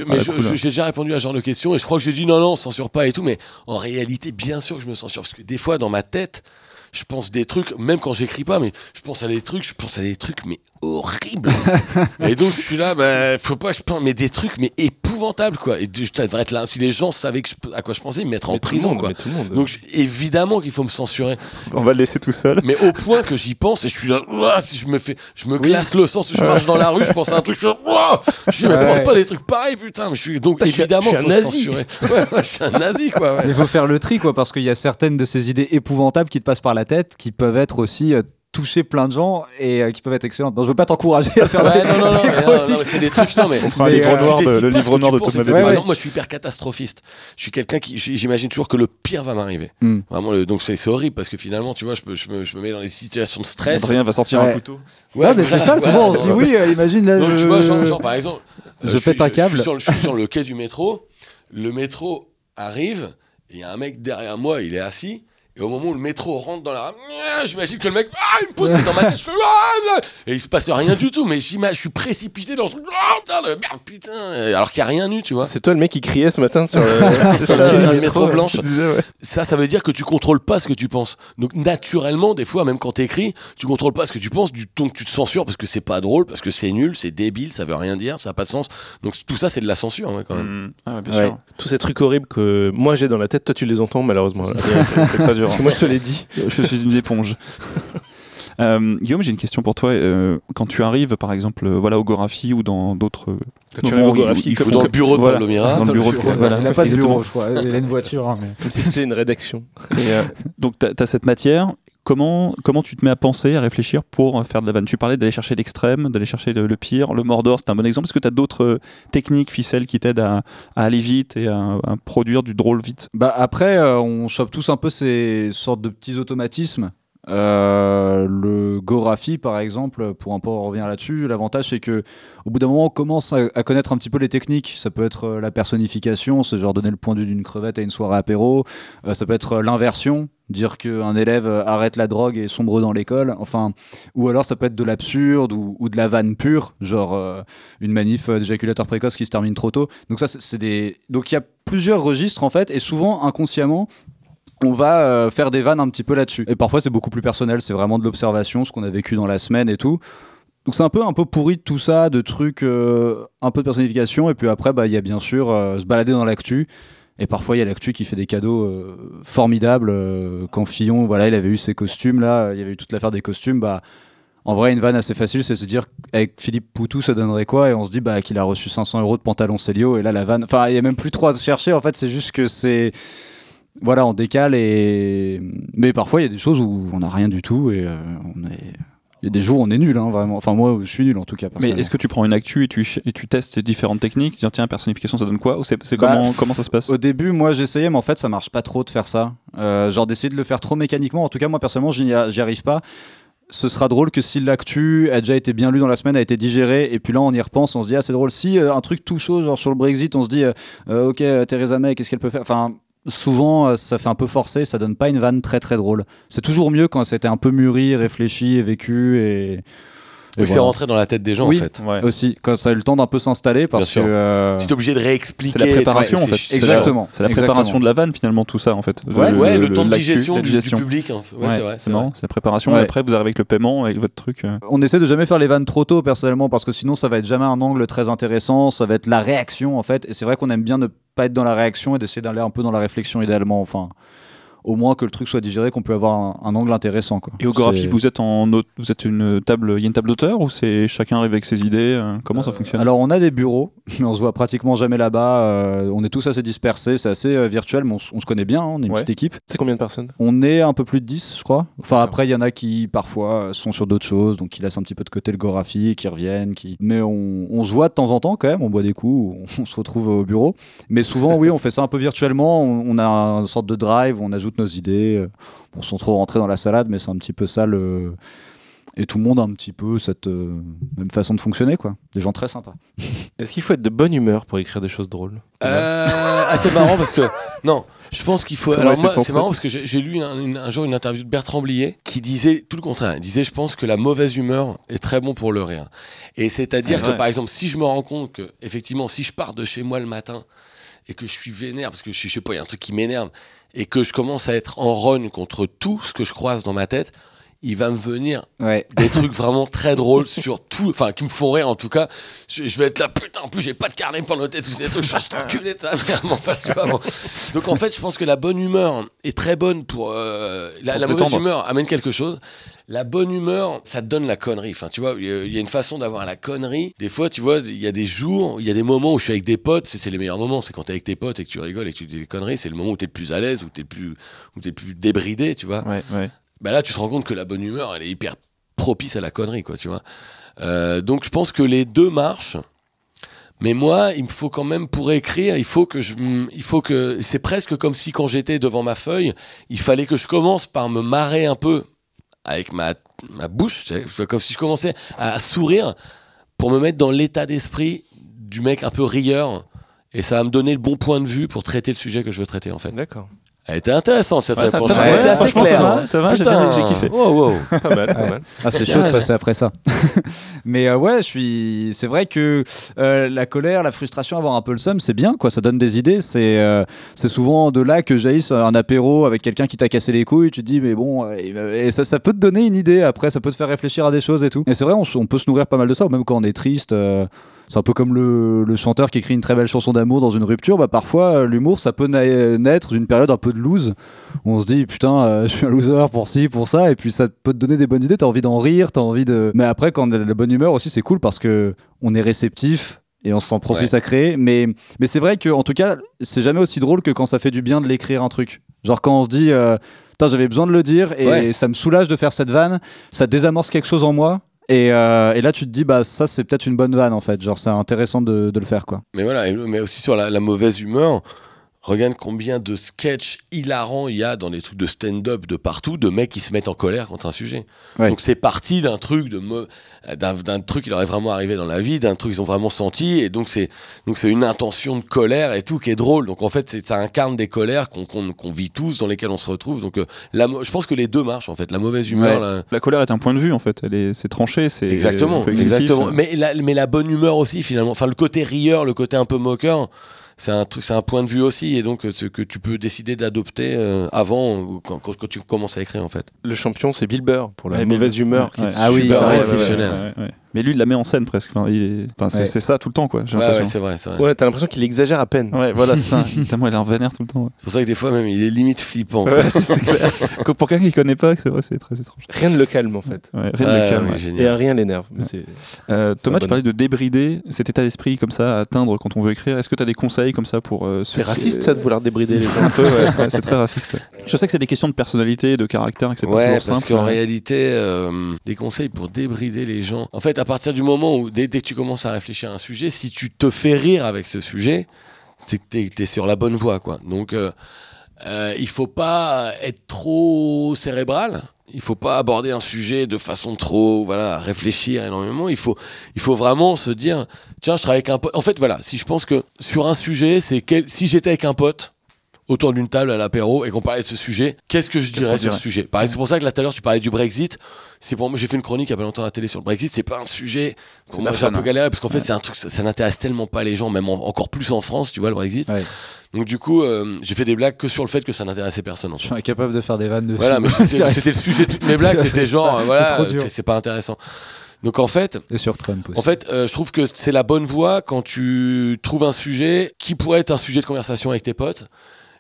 déjà répondu à ce genre de questions et je crois que j'ai dit non, non, censure pas et tout. Mais en réalité, bien sûr que je me censure parce que des fois, dans ma tête, je pense des trucs, même quand j'écris pas, mais je pense à des trucs, je pense à des trucs, mais horribles. et donc, je suis là, bah, faut pas, que je pense, mais des trucs, mais épouvantables, quoi. Et je devrais être là. Si les gens savaient que je- à quoi je pensais, ils me mettraient en Mais prison, monde, quoi. mais tout le monde. Donc, je- évidemment qu'il faut me censurer. On va le laisser tout seul. Mais au point que j'y pense et je suis là, ouah, si je me fais, je me glace le sang, si je marche dans la rue, je pense à un truc, je suis là, ouah, je mais Ouais. pense pas des trucs pareils, putain, mais je suis, donc évidemment, je suis faut un se nazi. censurer. Ouais, ouais, je suis un nazi, quoi, ouais. Il faut faire le tri, quoi, parce qu'il y a certaines de ces idées épouvantables qui te passent par la tête, qui peuvent être aussi euh, toucher plein de gens et euh, qui peuvent être excellentes. Non, je veux pas t'encourager à faire Ouais, des... non, non, non, mais, non, non, mais c'est des trucs, non, mais. livre noir de- le livre noir de Thomas. Par Ouais, exemple, moi, je suis hyper catastrophiste. Je suis quelqu'un qui, j'imagine toujours que le pire va m'arriver. Hmm. Vraiment, le- donc c'est horrible parce que finalement, tu vois, je, peux, je, me, je me mets dans des situations de stress. Adrien va sortir Ouais. un couteau. Ouais, mais c'est ça, souvent on se dit oui, euh, imagine là. Donc, je- tu vois, genre, genre, par exemple, Je suis- pète un câble. Je suis, sur, le- je suis sur le quai du métro. Le métro arrive et il y a un mec derrière moi, il est assis. Et au moment où le métro rentre dans la rame, j'imagine que le mec, ah, il me pousse dans ma tête, je fais, ah, ah et il se passe rien du tout, mais je suis précipité dans ce truc, ah, putain, merde, putain, alors qu'il n'y a rien eu, tu vois. C'est toi le mec qui criait ce matin sur le, sur ça, le quai sur du le métro blanche. Je disais, ouais. Ça, ça veut dire que tu contrôles pas ce que tu penses. Donc, naturellement, des fois, même quand t'écris, tu contrôles pas ce que tu penses, du donc tu te censures parce que c'est pas drôle, parce que c'est nul, c'est débile, ça veut rien dire, ça n'a pas de sens. Donc, tout ça, c'est de la censure, ouais, quand même. Mm. Ah, bien Ouais. sûr. Tous ces trucs horribles que moi j'ai dans la tête, toi tu les entends malheureusement. C'est c'est très dur. Parce que moi je te l'ai dit. Je suis une éponge. Euh, Guillaume, j'ai une question pour toi. Euh, quand tu arrives, par exemple, euh, voilà, au Gorafi ou dans d'autres. Quand tu arrives au Gorafi, il dans le bureau de voilà, Pablo Mira. Dans le bureau de voilà, Il n'a pas de bureau, je crois. Il a une voiture. hein, mais- Comme si c'était une rédaction. Et, euh, donc, tu as, cette matière. Comment, tu te mets à penser, à réfléchir pour faire de la vanne? Tu parlais d'aller chercher l'extrême, d'aller chercher le, pire. Le Mordor, c'est un bon exemple. Est-ce que tu as d'autres euh, techniques, ficelles qui t'aident à, aller vite et à, à produire du drôle vite? Bah après, euh, on chope tous un peu ces sortes de petits automatismes. Euh, le Gorafi, par exemple, pour un peu en revenir là-dessus, l'avantage c'est que au bout d'un moment, on commence à, connaître un petit peu les techniques. Ça peut être euh, la personnification, c'est genre donner le point de vue d'une crevette à une soirée apéro. Euh, ça peut être l'inversion, dire qu'un élève arrête la drogue et sombre dans l'école. Enfin, ou alors ça peut être de l'absurde ou, ou de la vanne pure, genre une manif d'éjaculateur précoce qui se termine trop tôt. Donc ça, c'est des. Donc il y a plusieurs registres en fait, et souvent inconsciemment. On va euh, faire des vannes un petit peu là-dessus. Et parfois c'est beaucoup plus personnel, c'est vraiment de l'observation, ce qu'on a vécu dans la semaine et tout. Donc c'est un peu un peu pourri de tout ça, de trucs, euh, un peu de personnification. Et puis après, bah, il y a bien sûr euh, se balader dans l'actu. Et parfois il y a l'actu qui fait des cadeaux formidables. quand Fillon, voilà, il avait eu ses costumes là, il y avait eu toute l'affaire des costumes. Bah, en vrai, une vanne assez facile, c'est se dire avec Philippe Poutou, ça donnerait quoi? Et on se dit bah, qu'il a reçu 500 euros de pantalon Célio. Et là, la vanne. Enfin, il y a même plus trop à chercher. En fait, c'est juste que c'est. Voilà, on décale et. Mais parfois, il y a des choses où on n'a rien du tout et euh, on est. Il y a des jours où on est nul, hein, vraiment. Enfin, moi, je suis nul en tout cas. Mais est-ce que tu prends une actu et tu, et tu testes ces différentes techniques? Tiens, tiens, personnification, ça donne quoi? Ou c'est Bah, comment, comment ça se passe? Au début, moi, j'essayais, mais en fait, ça marche pas trop de faire ça. Euh, genre d'essayer de le faire trop mécaniquement. En tout cas, moi, personnellement, j'y arrive pas. ce sera drôle que si l'actu a déjà été bien lu dans la semaine, a été digéré, et puis là on y repense, on se dit ah c'est drôle. Si euh, un truc tout chaud, genre sur le Brexit, on se dit euh, ok Theresa May, qu'est-ce qu'elle peut faire? Enfin souvent euh, ça fait un peu forcé, ça donne pas une vanne très très drôle. C'est toujours mieux quand c'était un peu mûri, réfléchi et vécu et. Et Oui, c'est voilà. rentré dans la tête des gens Oui. en fait. Ouais. Aussi quand ça a eu le temps d'un peu s'installer parce Bien que. euh, Si t'es obligé de réexpliquer. C'est la préparation en fait. c'est- C'est la- Exactement. C'est la Exactement. préparation de la vanne finalement tout ça en fait. Ouais, Ouais, le, temps de digestion, la du, du digestion. public. hein. Ouais, c'est vrai. c'est non, vrai. c'est la préparation. Ouais. Et après vous arrivez avec le paiement avec votre truc. euh. On essaie de jamais faire les vannes trop tôt personnellement parce que sinon ça va être jamais un angle très intéressant, ça va être la réaction en fait. Et c'est vrai qu'on aime bien ne pas être dans la réaction et d'essayer d'aller un peu dans la réflexion idéalement. Enfin, au moins que le truc soit digéré, qu'on peut avoir un, un angle intéressant. Quoi. Et au graphie, C'est- vous êtes en vous êtes une table, il y a une table d'auteur ou c'est chacun arrive avec ses idées euh, Comment ça fonctionne? Alors on a des bureaux, mais on se voit pratiquement jamais là-bas. euh, on est tous assez dispersés, c'est assez euh, virtuel, mais on, se connaît bien, hein, on est une Ouais. petite équipe. C'est combien de personnes? On est un peu plus de 10, je crois. Enfin, après, il y en a qui, parfois, euh, sont sur d'autres choses, donc qui laissent un petit peu de côté le Gorafi, qui reviennent. Qui... Mais on, on se voit de temps en temps, quand même. On boit des coups, on, on se retrouve au bureau. Mais souvent, oui, on fait ça un peu virtuellement. On, on a une sorte de drive on ajoute nos idées. On sont trop rentrés dans la salade, mais c'est un petit peu ça le. Et tout le monde a un petit peu cette euh, même façon de fonctionner, quoi. Des gens très sympas. Est-ce qu'il faut être de bonne humeur pour écrire des choses drôles Euh, ah, c'est marrant parce que non, je pense qu'il faut. Alors moi, c'est marrant parce que j'ai lu un, une- un jour une interview de Bertrand Blier qui disait tout le contraire. Il disait, je pense que la mauvaise humeur est très bon pour le rire. Et c'est-à-dire C'est que vrai. par exemple, si je me rends compte que effectivement, si je pars de chez moi le matin et que je suis vénère parce que je, je sais pas, il y a un truc qui m'énerve et que je commence à être en run contre tout ce que je croise dans ma tête, il va me venir Ouais. des trucs vraiment très drôles sur tout, enfin qui me font rire en tout cas. Je, je vais être là, putain, en plus j'ai pas de carnet pour noter tous ces trucs, je suis enculé de ta mère, m'en passe pas. bon. Donc en fait, je pense que la bonne humeur est très bonne pour. euh, la la se mauvaise humeur amène quelque chose. La bonne humeur, ça te donne la connerie. Enfin, tu vois, il y a- une façon d'avoir la connerie. Des fois, tu vois, il y a des jours, il y a des moments où je suis avec des potes, c'est les meilleurs moments. C'est quand t'es avec tes potes et que tu rigoles et que tu dis des conneries, c'est le moment où t'es le plus à l'aise, où t'es le plus, où t'es le plus débridé, tu vois Ouais, ouais. bah là tu te rends compte que la bonne humeur elle est hyper propice à la connerie quoi tu vois Euh, donc je pense que les deux marchent mais moi il me faut quand même pour écrire il faut que je il faut que c'est presque comme si quand j'étais devant ma feuille il fallait que je commence par me marrer un peu avec ma ma bouche comme si je commençais à sourire pour me mettre dans l'état d'esprit du mec un peu rieur et ça va me donner le bon point de vue pour traiter le sujet que je veux traiter en fait D'accord. Elle était intéressante cette Ouais, ça réponse elle était assez claire j'ai bien- j'ai kiffé. Wow, wow. Pas mal, pas mal. Ah, c'est chaud de passer après ça. Mais euh, ouais, je suis. C'est vrai que euh, la colère, la frustration, avoir un peu le seum, c'est bien, quoi. Ça donne des idées. C'est euh, c'est souvent de là que jaillisse un apéro avec quelqu'un qui t'a cassé les couilles. Tu te dis, mais bon, euh, et ça, ça peut te donner une idée. Après, ça peut te faire réfléchir à des choses et tout. Et c'est vrai, on, peut se nourrir pas mal de ça, même quand on est triste. C'est un peu comme le, le chanteur qui écrit une très belle chanson d'amour dans une rupture. Bah, parfois, euh, l'humour, ça peut na- naître d'une période un peu de loose. On se dit, putain, euh, je suis un loser pour ci, pour ça. Et puis, ça peut te donner des bonnes idées. T'as envie d'en rire, t'as envie de. Mais après, quand on a de la bonne humeur aussi, c'est cool parce que on est réceptif et on se sent propice à créer. Mais, mais c'est vrai que, en tout cas, c'est jamais aussi drôle que quand ça fait du bien de l'écrire un truc. Genre, quand on se dit, euh, putain, j'avais besoin de le dire et Ouais. ça me soulage de faire cette vanne, ça désamorce quelque chose en moi. Et, euh, et là, tu te dis, bah, ça, c'est peut-être une bonne vanne, en fait. Genre, c'est intéressant de, le faire, quoi. Mais voilà, mais aussi sur la mauvaise humeur. Regarde combien de sketchs hilarants il y a dans les trucs de stand-up de partout, de mecs qui se mettent en colère contre un sujet. Ouais. Donc c'est parti d'un truc de d'un, truc qui leur est vraiment arrivé dans la vie, d'un truc qu'ils ont vraiment senti, et donc c'est donc c'est une intention de colère et tout qui est drôle. Donc en fait c'est, ça incarne des colères qu'on, vit tous, dans lesquelles on se retrouve. Donc euh, la, je pense que les deux marchent en fait. La mauvaise humeur, Ouais. la- La colère est un point de vue en fait. Elle est, c'est tranché, c'est Exactement, excessif. exactement. Mais la, mais la bonne humeur aussi, finalement. Enfin, le côté rieur, le côté un peu moqueur, c'est un, truc- c'est un point de vue aussi. Et donc, euh, ce que tu peux décider d'adopter euh, avant, ou quand, quand- quand tu commences à écrire, en fait. Le champion, c'est Bill Burr pour la Ouais, mauvaise humeur. qui ouais. est Ah oui, exceptionnel. Mais lui, il la met en scène presque. Enfin, il est- enfin, c'est, Ouais. c'est ça tout le temps, quoi. J'ai Ouais, ouais, l'impression. c'est vrai, c'est vrai. Ouais, t'as l'impression qu'il exagère à peine. Ouais, voilà, c'est ça. Moi, il est en vénère tout le temps. ouais. C'est pour ça que des fois, même, il est limite flippant. Ouais, c'est, c'est clair. Que Pour quelqu'un qui connaît pas, c'est vrai, c'est très étrange. Rien ne le calme en fait. Ouais, rien de Ouais, calme, ouais, ouais. génial. Et rien l'énerve. Mais c'est- Euh, Thomas, tu parlais de débrider cet état d'esprit comme ça à atteindre quand on veut écrire. Est-ce que tu as des conseils comme ça pour euh, ceux C'est qui- raciste ça de vouloir débrider les gens. un peu, ouais. Ouais, c'est très raciste. Je sais que c'est des questions de personnalité, de caractère, et que c'est pas Ouais, toujours parce simple. qu'en ouais. réalité, euh, des conseils pour débrider les gens. En fait, à partir du moment où, dès, que tu commences à réfléchir à un sujet, si tu te fais rire avec ce sujet, c'est que t'es es sur la bonne voie, quoi. Donc, euh, euh, il faut pas être trop cérébral. Il faut pas aborder un sujet de façon trop, voilà, réfléchir énormément. Il faut, il faut vraiment se dire, tiens, je travaille avec un pote. En fait, voilà, si je pense que sur un sujet, c'est quel... si j'étais avec un pote autour d'une table à l'apéro et qu'on parlait de ce sujet, qu'est-ce que je dirais sur ce sujet? Pareil, C'est pour ça que là tout à l'heure tu parlais du Brexit. C'est pour moi, j'ai fait une chronique il y a pas longtemps à la télé sur le Brexit. C'est pas un sujet. Pour moi, j'ai un peu galéré parce qu'en fait, c'est un truc, ça, ça n'intéresse tellement pas les gens, même en- encore plus en France, tu vois, le Brexit. Ouais. Donc du coup, euh, j'ai fait des blagues que sur le fait que ça n'intéressait personne. En Je fait. suis incapable de faire des vannes dessus. Voilà, mais c'était le sujet de toutes mes blagues. C'était genre, euh, voilà, c'est c'est pas intéressant. Donc en fait, Et sur Trump aussi. en fait, euh, je trouve que c'est la bonne voie quand tu trouves un sujet qui pourrait être un sujet de conversation avec tes potes.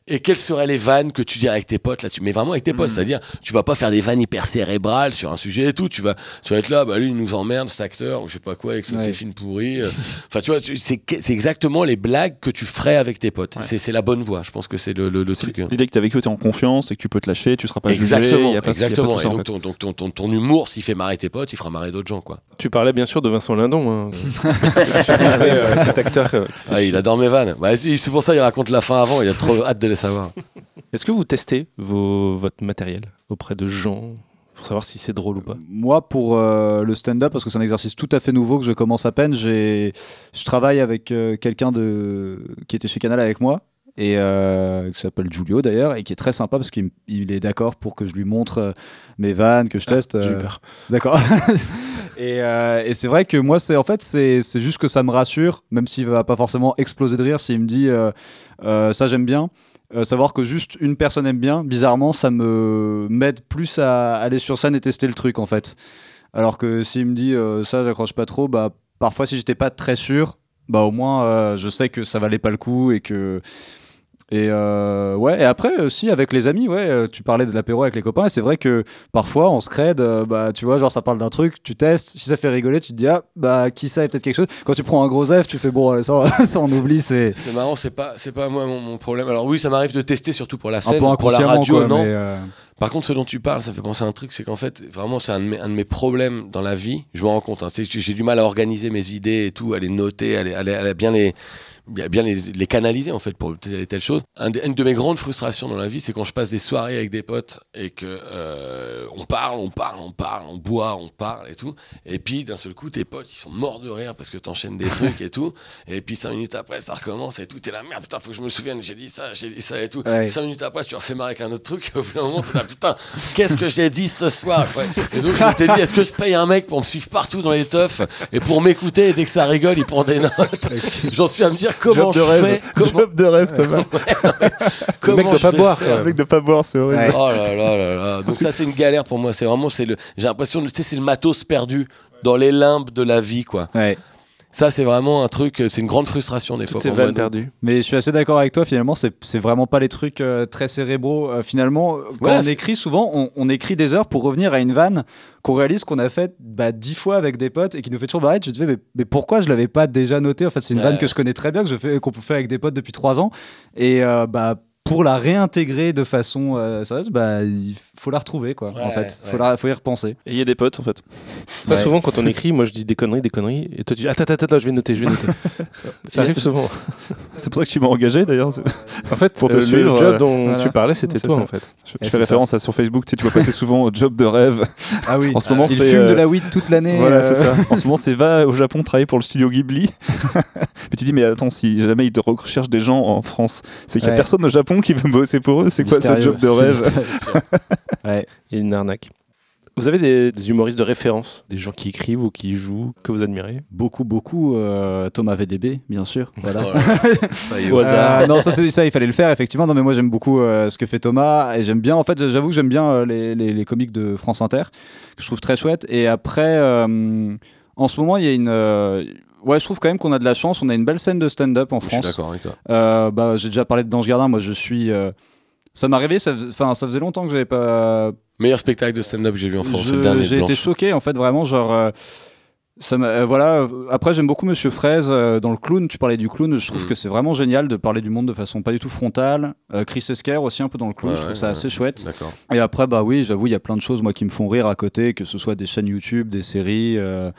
Et quelles seraient les vannes que tu dirais avec tes potes là-dessus? Mais vraiment avec tes Hmm. potes, c'est-à-dire, tu vas pas faire des vannes hyper cérébrales sur un sujet et tout. Tu vas, tu vas être là, bah lui il nous emmerde cet acteur ou je sais pas quoi avec ce- Ouais. ses films pourris. euh. Enfin, tu vois, c'est c'est exactement les blagues que tu ferais avec tes potes. C'est c'est la bonne voie. Je pense que c'est le, le, le truc. hein. L'idée que t'es avec eux, t'es en confiance et que tu peux te lâcher, tu seras pas jugé. Exactement, y a pas- y a pas exactement. ça, et en donc, fait. ton, donc ton, ton, ton humour, s'il fait marrer tes potes, il fera marrer d'autres gens, quoi. Tu parlais bien sûr de Vincent Lindon. Hein. C'est, euh, cet acteur. euh, Ah, il adore mes vannes. Bah, c'est c'est pour ça qu'il raconte la fin avant. Il a trop hâte de savoir. Est-ce que vous testez vos, votre matériel auprès de gens pour savoir si c'est drôle ou pas? Moi, pour euh, le stand-up, parce que c'est un exercice tout à fait nouveau que je commence à peine, j'ai, je travaille avec euh, quelqu'un de qui était chez Canal avec moi et euh, qui s'appelle Giulio d'ailleurs et qui est très sympa parce qu'il il est d'accord pour que je lui montre euh, mes vannes, que je teste. J'ai eu euh, peur. D'accord. et euh, et c'est vrai que moi, c'est en fait, c'est c'est juste que ça me rassure, même s'il va pas forcément exploser de rire, s'il me dit euh, euh, ça j'aime bien. Euh, savoir que juste une personne aime bien, bizarrement, ça me m'aide plus à aller sur scène et tester le truc en fait. Alors que s'il me dit euh, ça, j'accroche pas trop, bah parfois si j'étais pas très sûr, bah au moins euh, je sais que ça valait pas le coup et que et euh, ouais et après aussi avec les amis ouais euh, tu parlais de l'apéro avec les copains et c'est vrai que parfois on se crade euh, bah tu vois genre ça parle d'un truc tu testes si ça fait rigoler tu te dis ah bah qui ça peut-être quelque chose quand tu prends un gros F tu fais bon allez, ça, ça on oublie c'est C'est marrant, c'est pas, c'est pas moi mon, mon problème. Alors oui, ça m'arrive de tester, surtout pour la scène, pour la radio, quoi, non. euh, Par contre, ce dont tu parles, ça fait penser à un truc, c'est qu'en fait, vraiment, c'est un, de mes- un de mes problèmes dans la vie. Je me rends compte, hein, j'ai du mal à organiser mes idées et tout, à les noter, à, les- à les- à les- bien les bien les, les canaliser en fait pour telle et telle chose. Un une de mes grandes frustrations dans la vie, c'est quand je passe des soirées avec des potes et que euh, on parle, on parle, on parle, on boit, on parle et tout. Et puis d'un seul coup, tes potes, ils sont morts de rire parce que t'enchaînes des trucs et tout. Et puis cinq minutes après, ça recommence et tout. T'es là, merde, putain, faut que je me souvienne, j'ai dit ça, j'ai dit ça et tout. Ouais. Cinq minutes après, tu refais marrer avec un autre truc. Et au bout d'un moment, t'es là, putain, qu'est-ce que j'ai dit ce soir Ouais. Et donc, je m'étais dit, est-ce que je paye un mec pour me suivre partout dans les teufs et pour m'écouter et dès que ça rigole, il prend des notes J'en suis à me dire comment Job de je rêve. fais. Comment, Job de rêve, Thomas. comment mec doit je pas boire. Le mec de pas boire, c'est horrible. Ouais. Oh là là là là. Donc ça c'est une galère pour moi. C'est vraiment c'est le. J'ai l'impression de tu sais c'est le matos perdu dans les limbes de la vie quoi. ouais. Ça c'est vraiment un truc. euh, C'est une grande frustration des Toutes fois. ces pour moi. vannes perdues. Mais je suis assez d'accord avec toi, finalement, c'est c'est vraiment pas les trucs euh, très cérébraux. Euh, finalement, quand Voilà, on c'est- écrit, souvent, on, on écrit des heures pour revenir à une vanne qu'on réalise qu'on a faite bah, dix fois avec des potes et qui nous fait toujours barrer. Tu te fais, mais, mais pourquoi je l'avais pas déjà noté En fait, c'est une Ouais. vanne que je connais très bien, que je fais, qu'on peut faire avec des potes depuis trois ans. Et euh, bah, pour la réintégrer de façon euh, sérieuse, bah, il faut la retrouver, quoi. en fait, faut, ouais. la- faut y repenser. Et il y a des potes, en fait. Ouais. souvent quand on écrit, moi je dis des conneries, des conneries, et toi tu dis attends, attends, attends, je vais noter, je vais noter. Ça arrive souvent. C'est pour ça que tu m'as engagé, d'ailleurs. En fait, Pour te euh, suivre, le job euh, dont voilà. tu parlais, c'était toi ça. en fait. Je, je c'est fais ça. référence à sur Facebook, tu sais, tu vois passer souvent au job de rêve. Ah oui, En ce moment, il fume euh, de la weed toute l'année. Voilà, c'est ça. En ce moment, c'est va au Japon travailler pour le studio Ghibli. mais tu dis, mais attends, si jamais ils te recherchent des gens en France, c'est qu'il n'y a personne au Japon qui veut bosser pour eux. C'est quoi ce job de rêve. Ouais. Il y a une arnaque. Vous avez des, des humoristes de référence, des gens qui écrivent ou qui jouent, que vous admirez? Beaucoup, beaucoup. euh, Thomas VDB, bien sûr. Voilà. Oh. Ça y est. Euh, non, ça, c'est- ça, il fallait le faire, effectivement. Non, mais moi, j'aime beaucoup euh, ce que fait Thomas. Et j'aime bien, en fait, j'avoue que j'aime bien euh, les, les, les comiques de France Inter, que je trouve très chouette. Et après, euh, en ce moment, il y a une. Ouais, je trouve quand même qu'on a de la chance. On a une belle scène de stand-up en Je suis France. d'accord avec toi. Euh, bah, J'ai déjà parlé de Blanche Gardin. Moi, je suis. euh, ça m'est arrivé, ça, enfin, ça faisait longtemps que j'avais pas. Meilleur spectacle de stand-up que j'ai vu en France, c'est le dernier. J'ai été Blanche. choqué, en fait, vraiment, genre. euh, ça m'a- euh, voilà. euh, Après, j'aime beaucoup Monsieur Fraise euh, dans le clown. Tu parlais du clown. Je trouve Mm. que c'est vraiment génial de parler du monde de façon pas du tout frontale. Euh, Chris Esquer aussi un peu dans le clown. Ouais, je trouve ouais, ça ouais. assez chouette. D'accord. Et après, bah oui, j'avoue, il y a plein de choses moi qui me font rire à côté, que ce soit des chaînes YouTube, des séries, euh,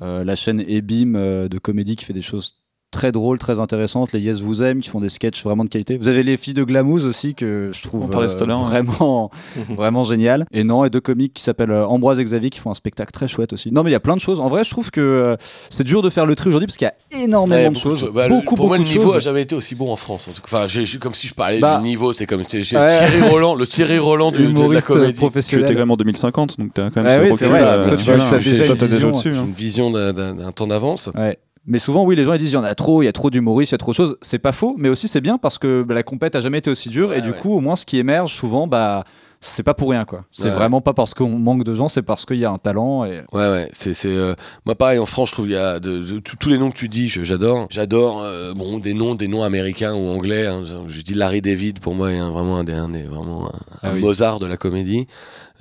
la chaîne Ebim euh, de comédie qui fait des choses très drôles, très intéressantes. Les Yes Vous Aime qui font des sketchs vraiment de qualité. Vous avez les filles de Glamouze aussi que je trouve ouais. vraiment, vraiment génial. Et non, et deux comiques qui s'appellent euh, Ambroise et Xavier qui font un spectacle très chouette aussi. Non, mais il y a plein de choses. En vrai, je trouve que euh, c'est dur de faire le tri aujourd'hui parce qu'il y a énormément Ouais, de beaucoup choses. bah, le- beaucoup, pour moi, beaucoup le de niveau a choses. jamais été aussi bon en France. En tout cas. Enfin, comme si je parlais Bah, du niveau, c'est comme ouais. Thierry Roland, le Thierry Roland du, de la Humoriste comédie. Tu étais quand même en 2050, donc t'as quand même Ah oui, c'est vrai. euh, Toi, tu voilà, as- déjà une vision, au-dessus. Hein. une vision d'un temps d'avance. Ouais. Mais souvent, oui, les gens ils disent il y en a trop, il y a trop d'humoristes, il y a trop de choses. C'est pas faux, mais aussi c'est bien parce que bah, la compète a jamais été aussi dure Ouais, et du ouais. coup, au moins, ce qui émerge souvent, bah, c'est pas pour rien quoi. C'est Ouais. vraiment pas parce qu'on manque de gens, c'est parce qu'il y a un talent. Et... Ouais, ouais, c'est, euh, moi pareil en France, je trouve il y a de, de- tous les noms que tu dis, j'adore, j'adore, euh, bon des noms, des noms américains ou anglais. hein, je, dis Larry David pour moi est un- vraiment un des, un des- vraiment un, Ah un oui. Mozart de la comédie.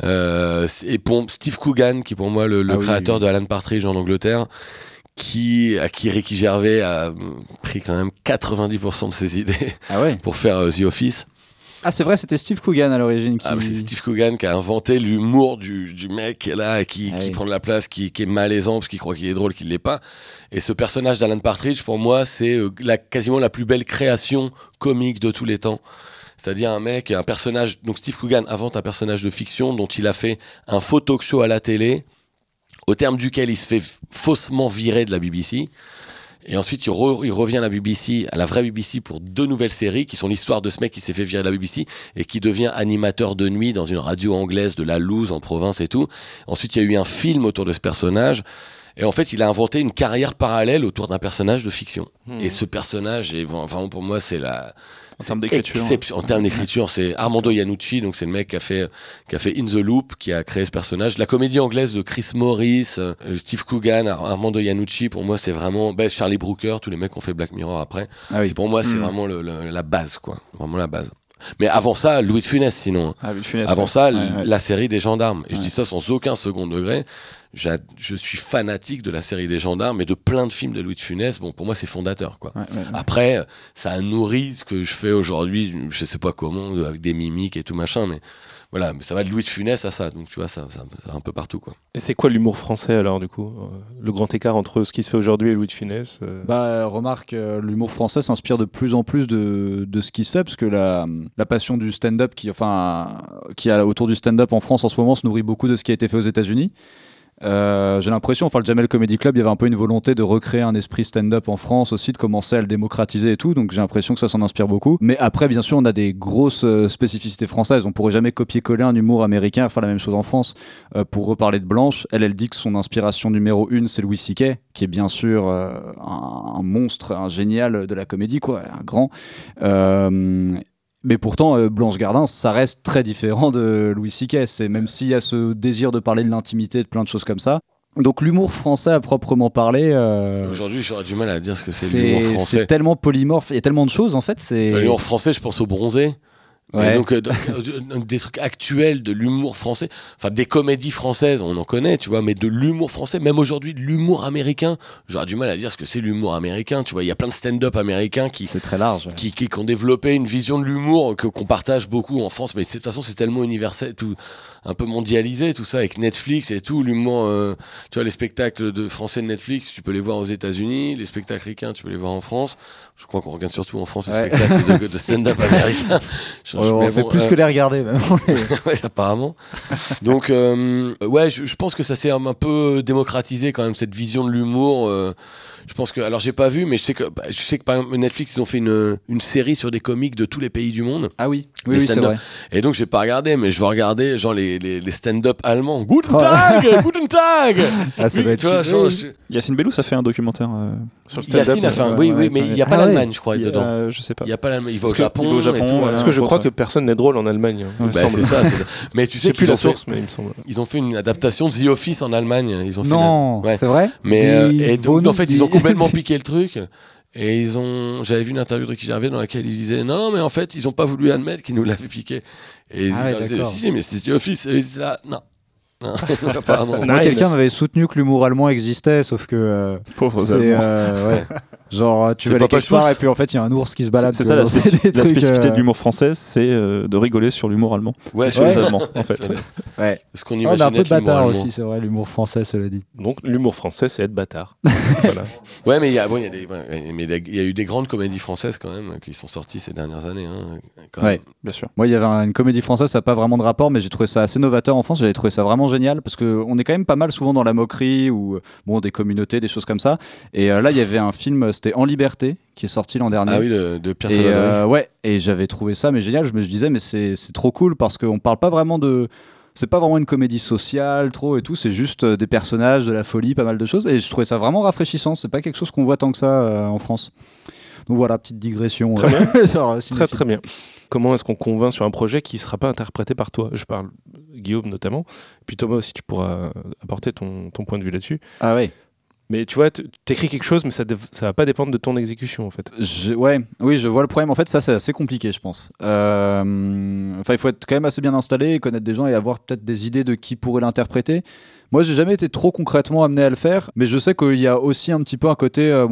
Euh, et pour Steve Coogan qui pour moi le, le Ah oui, créateur oui. de Alan Partridge en Angleterre. Qui, à qui Ricky Gervais a mm, pris quand même 90% de ses idées Ah ouais. pour faire euh, The Office. Ah c'est vrai, c'était Steve Coogan à l'origine qui. Ah, c'est Steve Coogan qui a inventé l'humour du, du mec qui est là qui, Ah qui prend de la place, qui, qui est malaisant parce qu'il croit qu'il est drôle, qu'il l'est pas. Et ce personnage d'Alan Partridge, pour moi, c'est euh, la, quasiment la plus belle création comique de tous les temps. C'est-à-dire un mec, un personnage. Donc Steve Coogan invente un personnage de fiction dont il a fait un faux talk show à la télé, au terme duquel il se fait faussement virer de la BBC. Et ensuite, il, re- il revient à la BBC, à la vraie BBC, pour deux nouvelles séries qui sont l'histoire de ce mec qui s'est fait virer de la BBC et qui devient animateur de nuit dans une radio anglaise de la Louse en province et tout. Ensuite, il y a eu un film autour de ce personnage. Et en fait, il a inventé une carrière parallèle autour d'un personnage de fiction. Et ce personnage, est vraiment pour moi, c'est la. En termes d'écriture. En termes d'écriture, c'est Armando Iannucci, donc c'est le mec qui a fait qui a fait In the Loop, qui a créé ce personnage. La comédie anglaise de Chris Morris, euh, Steve Coogan, Ar- Armando Iannucci, pour moi, c'est vraiment ben, Charlie Brooker, tous les mecs qui ont fait Black Mirror après. Ah oui. C'est pour moi, c'est Mm. vraiment le- le- la base, quoi. Vraiment la base. Mais avant ça, Louis de Funès, sinon. Ah, Louis de Funès, Avant ouais. ça, Ouais, ouais. la série des gendarmes. Et je dis ça sans aucun second degré. Je suis fanatique de la série des gendarmes et de plein de films de Louis de Funès. Bon, pour moi, c'est fondateur, quoi. Ouais, ouais, ouais. Après, ça a nourri ce que je fais aujourd'hui, je sais pas comment, avec des mimiques et tout machin, mais voilà, mais ça va de Louis de Funès à ça, donc tu vois, ça, ça, un peu partout, quoi. Et c'est quoi l'humour français alors du coup? Euh, Le grand écart entre ce qui se fait aujourd'hui et Louis de Funès euh, Bah, remarque, euh, l'humour français s'inspire de plus en plus de, de ce qui se fait, parce que la, la passion du stand-up qui, enfin, qui a autour du stand-up en France en ce moment se nourrit beaucoup de ce qui a été fait aux États-Unis. Euh, J'ai l'impression, enfin, le Jamel Comedy Club, il y avait un peu une volonté de recréer un esprit stand-up en France aussi, de commencer à le démocratiser et tout, donc j'ai l'impression que ça s'en inspire beaucoup. Mais après, bien sûr, on a des grosses euh, spécificités françaises. On pourrait jamais copier-coller un humour américain, faire la même chose en France. Euh, pour reparler de Blanche, elle, elle dit que son inspiration numéro une, c'est Louis C.K., qui est bien sûr un, un monstre, un génial de la comédie, quoi, un grand. Mais pourtant, euh, Blanche Gardin, ça reste très différent de Louis C.K. C'est même s'il y a ce désir de parler de l'intimité, de plein de choses comme ça. Donc l'humour français à proprement parler, euh, Aujourd'hui, j'aurais du mal à dire ce que c'est l'humour français. c'est tellement polymorphe, il y a tellement de choses en fait. C'est L'humour français, je pense au bronzé. Ouais. donc, euh, donc, euh, des trucs actuels de l'humour français, enfin des comédies françaises, on en connaît, tu vois, mais de l'humour français, même aujourd'hui de l'humour américain, j'aurais du mal à dire ce que c'est l'humour américain, tu vois, il y a plein de stand-up américains qui, c'est très large. ouais. qui, qui, qui ont développé une vision de l'humour que qu'on partage beaucoup en France, mais de toute façon c'est tellement universel, tout un peu mondialisé tout ça avec Netflix et tout l'humour. euh, tu vois les spectacles de français de Netflix, tu peux les voir aux États-Unis, les spectacles ricains, tu peux les voir en France. Je crois qu'on regarde surtout en France les Ouais. spectacles de, de stand-up américains. Je- On, fait bon, plus euh, que les regarder. même. ouais, apparemment. Donc, euh, ouais, je, je pense que ça s'est un, un peu démocratisé quand même cette vision de l'humour. euh, je pense que, alors j'ai pas vu, mais je sais que, bah, je sais que par exemple Netflix ils ont fait une, une série sur des comiques de tous les pays du monde. ah oui, oui, c'est stand-up. vrai. Et donc j'ai pas regardé, mais je vais regarder genre les, les, les stand-up allemands. Guten Oh. Tag, Guten Tag. Ah, ça Oui, être tu vois, genre, je- Yacine Bellous a fait un documentaire euh, sur le stand-up. Yacine a fait un, Ouais, oui, oui, mais il y a pas Ah ouais. l'Allemagne, je crois, il y a- dedans. euh, je sais pas. Il y a pas l'Allemagne. Il va au Japon. ouais. Parce que je crois que personne n'est drôle en Allemagne. hein, il me Bah, semble. c'est ça. Mais tu sais qu'ils la ont source, mais il me semble. ils ont fait une adaptation de The Office en Allemagne. Ils ont Non, c'est vrai? Mais euh, et donc en fait ils ont complètement piqué le truc. Et ils ont j'avais vu une interview de Ricky Gervais dans laquelle il disait non non mais en fait ils ont pas voulu admettre qu'ils nous l'avaient piqué. Et Ah ils disaient d'accord. si si mais c'est The Office et ils disaient là. Non apparemment Moi, Nice. quelqu'un m'avait soutenu que l'humour allemand existait, sauf que euh, Pauvres c'est Allemands. euh, ouais. Genre, euh, tu vas aller quelque part et puis en fait, il y a un ours qui se balade. C'est ça la, C'est spécif- des la trucs, spécificité euh, de l'humour français, c'est euh, de rigoler sur l'humour allemand. Ouais, Ouais. Seulement, en fait. Ouais. Ce qu'on Oh, on imagine. a un peu de bâtard allemand. aussi, c'est vrai, l'humour français, cela dit. Donc l'humour français, c'est être bâtard. voilà. Ouais, mais il y a, bon, il y a des, ouais, mais il y a eu des grandes comédies françaises quand même qui sont sorties ces dernières années. Hein, quand Ouais. même. Bien sûr. Moi, il y avait un- une comédie française, ça n'a pas vraiment de rapport, mais j'ai trouvé ça assez novateur en France. J'avais trouvé ça vraiment génial parce qu'on est quand même pas mal souvent dans la moquerie ou bon, des communautés, des choses comme ça. Et euh, là, il y avait un film, c'était En Liberté, qui est sorti l'an dernier. Ah oui, de, de Pierre Et euh, ouais, et j'avais trouvé ça mais génial. Je me disais mais c'est trop cool parce qu'on parle pas vraiment de c'est pas vraiment une comédie sociale trop et tout, c'est juste euh, des personnages, de la folie, pas mal de choses et je trouvais ça vraiment rafraîchissant, c'est pas quelque chose qu'on voit tant que ça euh, en France. Donc voilà, petite digression. Très euh, sur, euh, Très très bien. Comment est-ce qu'on convainc sur un projet qui ne sera pas interprété par toi? Je parle Guillaume notamment. Puis Thomas aussi, tu pourras apporter ton, ton point de vue là-dessus. Ah ouais. Mais tu vois, tu écris quelque chose, mais ça ne va pas dépendre de ton exécution en fait. Je- ouais, oui, je vois le problème. En fait, ça, c'est assez compliqué, je pense. Euh, Enfin, il faut être quand même assez bien installé, connaître des gens et avoir peut-être des idées de qui pourrait l'interpréter. Moi, j'ai jamais été trop concrètement amené à le faire, mais je sais qu'il y a aussi un petit peu un côté. euh,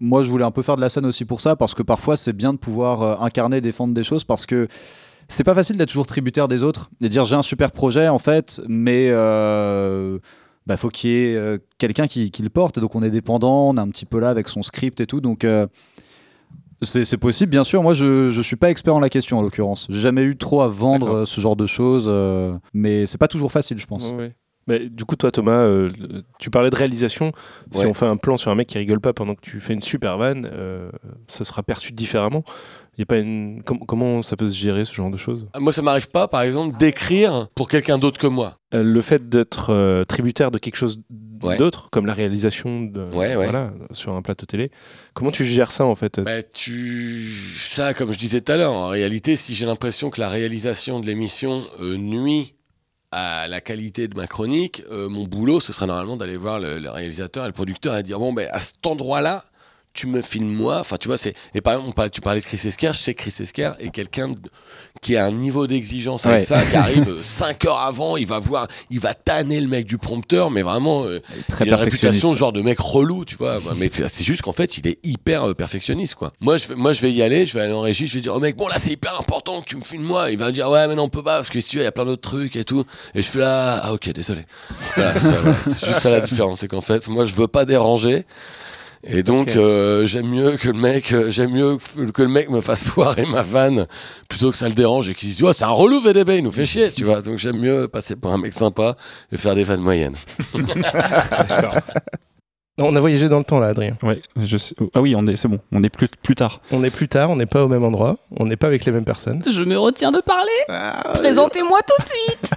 moi, je voulais un peu faire de la scène aussi pour ça, parce que parfois, c'est bien de pouvoir euh, incarner, défendre des choses, parce que c'est pas facile d'être toujours tributaire des autres et dire j'ai un super projet en fait, mais euh, bah, faut qu'il y ait euh, quelqu'un qui, qui le porte. Donc on est dépendant, on est un petit peu là avec son script et tout. Donc euh, c'est possible, bien sûr. Moi, je je suis pas expert en la question en l'occurrence. J'ai jamais eu trop à vendre euh, ce genre de choses, mais c'est pas toujours facile, je pense. Ouais, ouais. Mais du coup, toi, Thomas, euh, tu parlais de réalisation. Si Ouais. on fait un plan sur un mec qui rigole pas pendant que tu fais une super vanne, euh, ça sera perçu différemment. Y a pas une... Com- comment ça peut se gérer ce genre de choses? Ah, Moi, ça m'arrive pas, par exemple, d'écrire pour quelqu'un d'autre que moi. Euh, Le fait d'être tributaire de quelque chose Ouais. d'autre, comme la réalisation de, Ouais. Voilà, sur un plateau télé, comment tu gères ça en fait? Bah, tu... Ça, comme je disais tout à l'heure, en réalité, si j'ai l'impression que la réalisation de l'émission nuit à la qualité de ma chronique, euh, mon boulot, ce sera normalement d'aller voir le, le réalisateur et le producteur et dire bon, ben, à cet endroit-là, tu me filmes moi. Enfin, tu vois, c'est. Et par exemple, on parlait- tu parlais de Chris Esquire, je sais que Chris Esquire est quelqu'un qui a un niveau d'exigence avec Ouais. ça, qui arrive 5 heures avant, il va voir, il va tanner le mec du prompteur, mais vraiment. euh, Très il a une réputation genre de mec relou, tu vois. Mais c'est juste qu'en fait, il est hyper euh, perfectionniste, quoi. Moi je, vais, moi, je vais y aller, je vais aller en régie, je vais dire, oh mec, bon là, c'est hyper important que tu me filmes moi. Il va me dire, ouais, mais non, on peut pas, parce que si tu veux, il y a plein d'autres trucs et tout. Et je fais là, ah ok, désolé. Voilà, c'est ça, voilà. C'est juste ça la différence, c'est qu'en fait, moi, je veux pas déranger. Et donc, euh, j'aime mieux que le mec, euh, j'aime mieux que le mec me fasse foirer ma vanne plutôt que ça le dérange et qu'il se dise, oh, c'est un relou VDB, il nous fait chier, tu vois. Donc, j'aime mieux passer pour un mec sympa et faire des vannes moyennes. On a voyagé dans le temps là, Adrien. Ouais, je sais- Ah oui, on est, c'est bon, on est plus, plus tard. On est plus tard, on n'est pas au même endroit, on n'est pas avec les mêmes personnes. Je me retiens de parler. Ah, Présentez-moi tout de suite.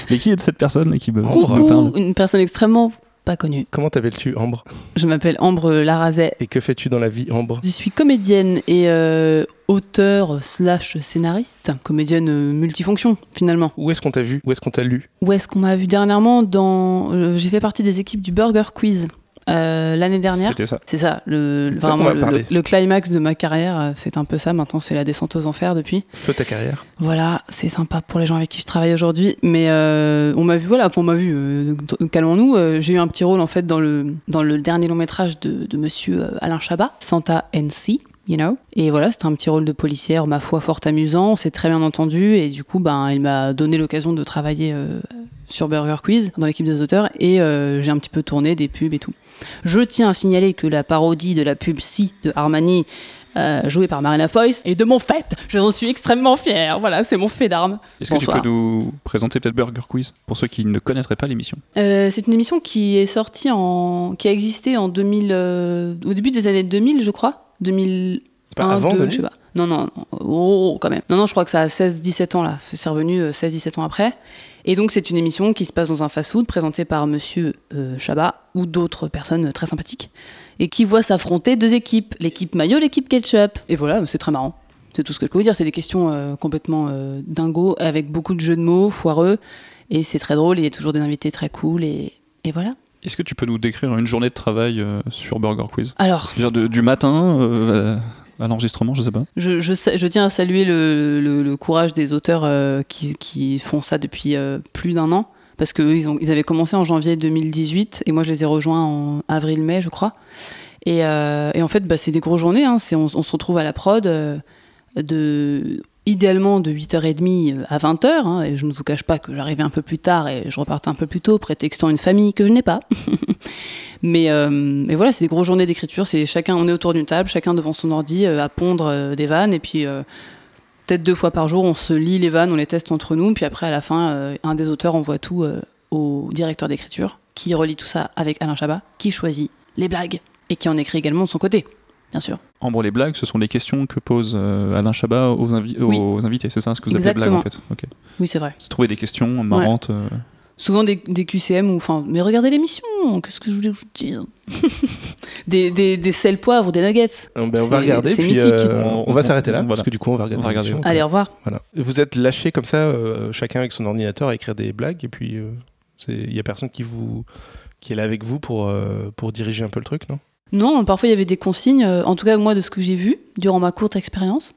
Mais qui est cette personne là, qui me, Ambre. me parle? Coucou, une personne extrêmement pas connue. Comment t'appelles-tu, Ambre Je m'appelle Ambre Larazet. Et que fais-tu dans la vie, Ambre Je suis comédienne et euh, auteur slash scénariste. Comédienne euh, multifonction finalement. Où est-ce qu'on t'a vu? Où est-ce qu'on t'a lu? Où est-ce qu'on m'a vu? Dernièrement dans euh, J'ai fait partie des équipes du Burger Quiz euh, l'année dernière. C'était ça. C'est ça, le, ça vraiment climax de ma carrière. euh, C'est un peu ça. Maintenant, c'est la descente aux enfers depuis. Feu ta carrière. Voilà, c'est sympa pour les gens avec qui je travaille aujourd'hui. Mais euh, on m'a vu, voilà, on m'a vu, euh, calmons-nous. J'ai eu un petit rôle en fait dans le, dans le dernier long métrage de, de monsieur Alain Chabat, Santa NC. You know et voilà, c'était un petit rôle de policière, ma foi, fort amusant. On s'est très bien entendu. Et du coup, ben, il m'a donné l'occasion de travailler sur Burger Quiz dans l'équipe des auteurs. Et euh, j'ai un petit peu tourné des pubs et tout. Je tiens à signaler que la parodie de la pub Si de Armani euh, jouée par Marina Foïs, et de mon fait. J'en suis extrêmement fière. Voilà, c'est mon fait d'armes. Est-ce que tu peux nous présenter peut-être Burger Quiz pour ceux qui ne connaîtraient pas l'émission? Euh, c'est une émission qui est sortie en. qui a existé en 2000. euh, au début des années 2000, je crois. 2000. C'est pas avant 2, 2000? je sais pas. Non, non, non. Oh, quand même. Non, non, je crois que ça a 16-17 ans là. C'est revenu euh, 16-17 ans après. Et donc, c'est une émission qui se passe dans un fast-food présentée par monsieur euh, Chabat ou d'autres personnes euh, très sympathiques et qui voit s'affronter deux équipes, l'équipe maillot, l'équipe ketchup. Et voilà, c'est très marrant. C'est tout ce que je peux vous dire. C'est des questions euh, complètement euh, dingo avec beaucoup de jeux de mots, foireux. Et c'est très drôle. Il y a toujours des invités très cool. Et, et voilà. Est-ce que tu peux nous décrire une journée de travail euh, sur Burger Quiz? Alors, Je veux dire, de- Du matin euh, à l'enregistrement, je sais pas. Je, tiens à saluer le, courage des auteurs euh, qui, font ça depuis euh, plus d'un an. Parce qu'ils ils avaient commencé en janvier 2018 et moi je les ai rejoints en avril-mai, je crois. Et, euh, en fait, bah, c'est des grosses journées. hein. On, se retrouve à la prod idéalement de 8h30 à 20h. hein. et je ne vous cache pas que j'arrivais un peu plus tard et je repartais un peu plus tôt, prétextant une famille que je n'ai pas. mais, euh, mais voilà, c'est des grosses journées d'écriture. C'est chacun, on est autour d'une table, chacun devant son ordi euh, à pondre euh, des vannes. Et puis, peut-être deux fois par jour, on se lit les vannes, on les teste entre nous. Puis après, à la fin, un des auteurs envoie tout au directeur d'écriture, qui relie tout ça avec Alain Chabat, qui choisit les blagues et qui en écrit également de son côté, bien sûr. Ambre, les blagues, ce sont les questions que pose Alain Chabat aux, invi- Oui. aux invités, c'est ça ce que vous appelez blague en fait Ok. Oui, c'est vrai. C'est trouver des questions marrantes. euh, Souvent des, des QCM ou enfin, mais regardez l'émission, qu'est-ce que je voulais vous dire Des, des, des sels poivres, des nuggets. Euh, ben, on va regarder, puis euh, on, on va s'arrêter là, Voilà. parce que du coup, on va regarder. On va regarder. l'émission. Allez, au revoir. Voilà. Vous êtes lâchés comme ça, euh, chacun avec son ordinateur, à écrire des blagues, et puis euh, c'est- il y a personne qui vous qui est là avec vous pour, euh, pour diriger un peu le truc, non? Non, parfois il y avait des consignes, euh, en tout cas moi de ce que j'ai vu durant ma courte expérience,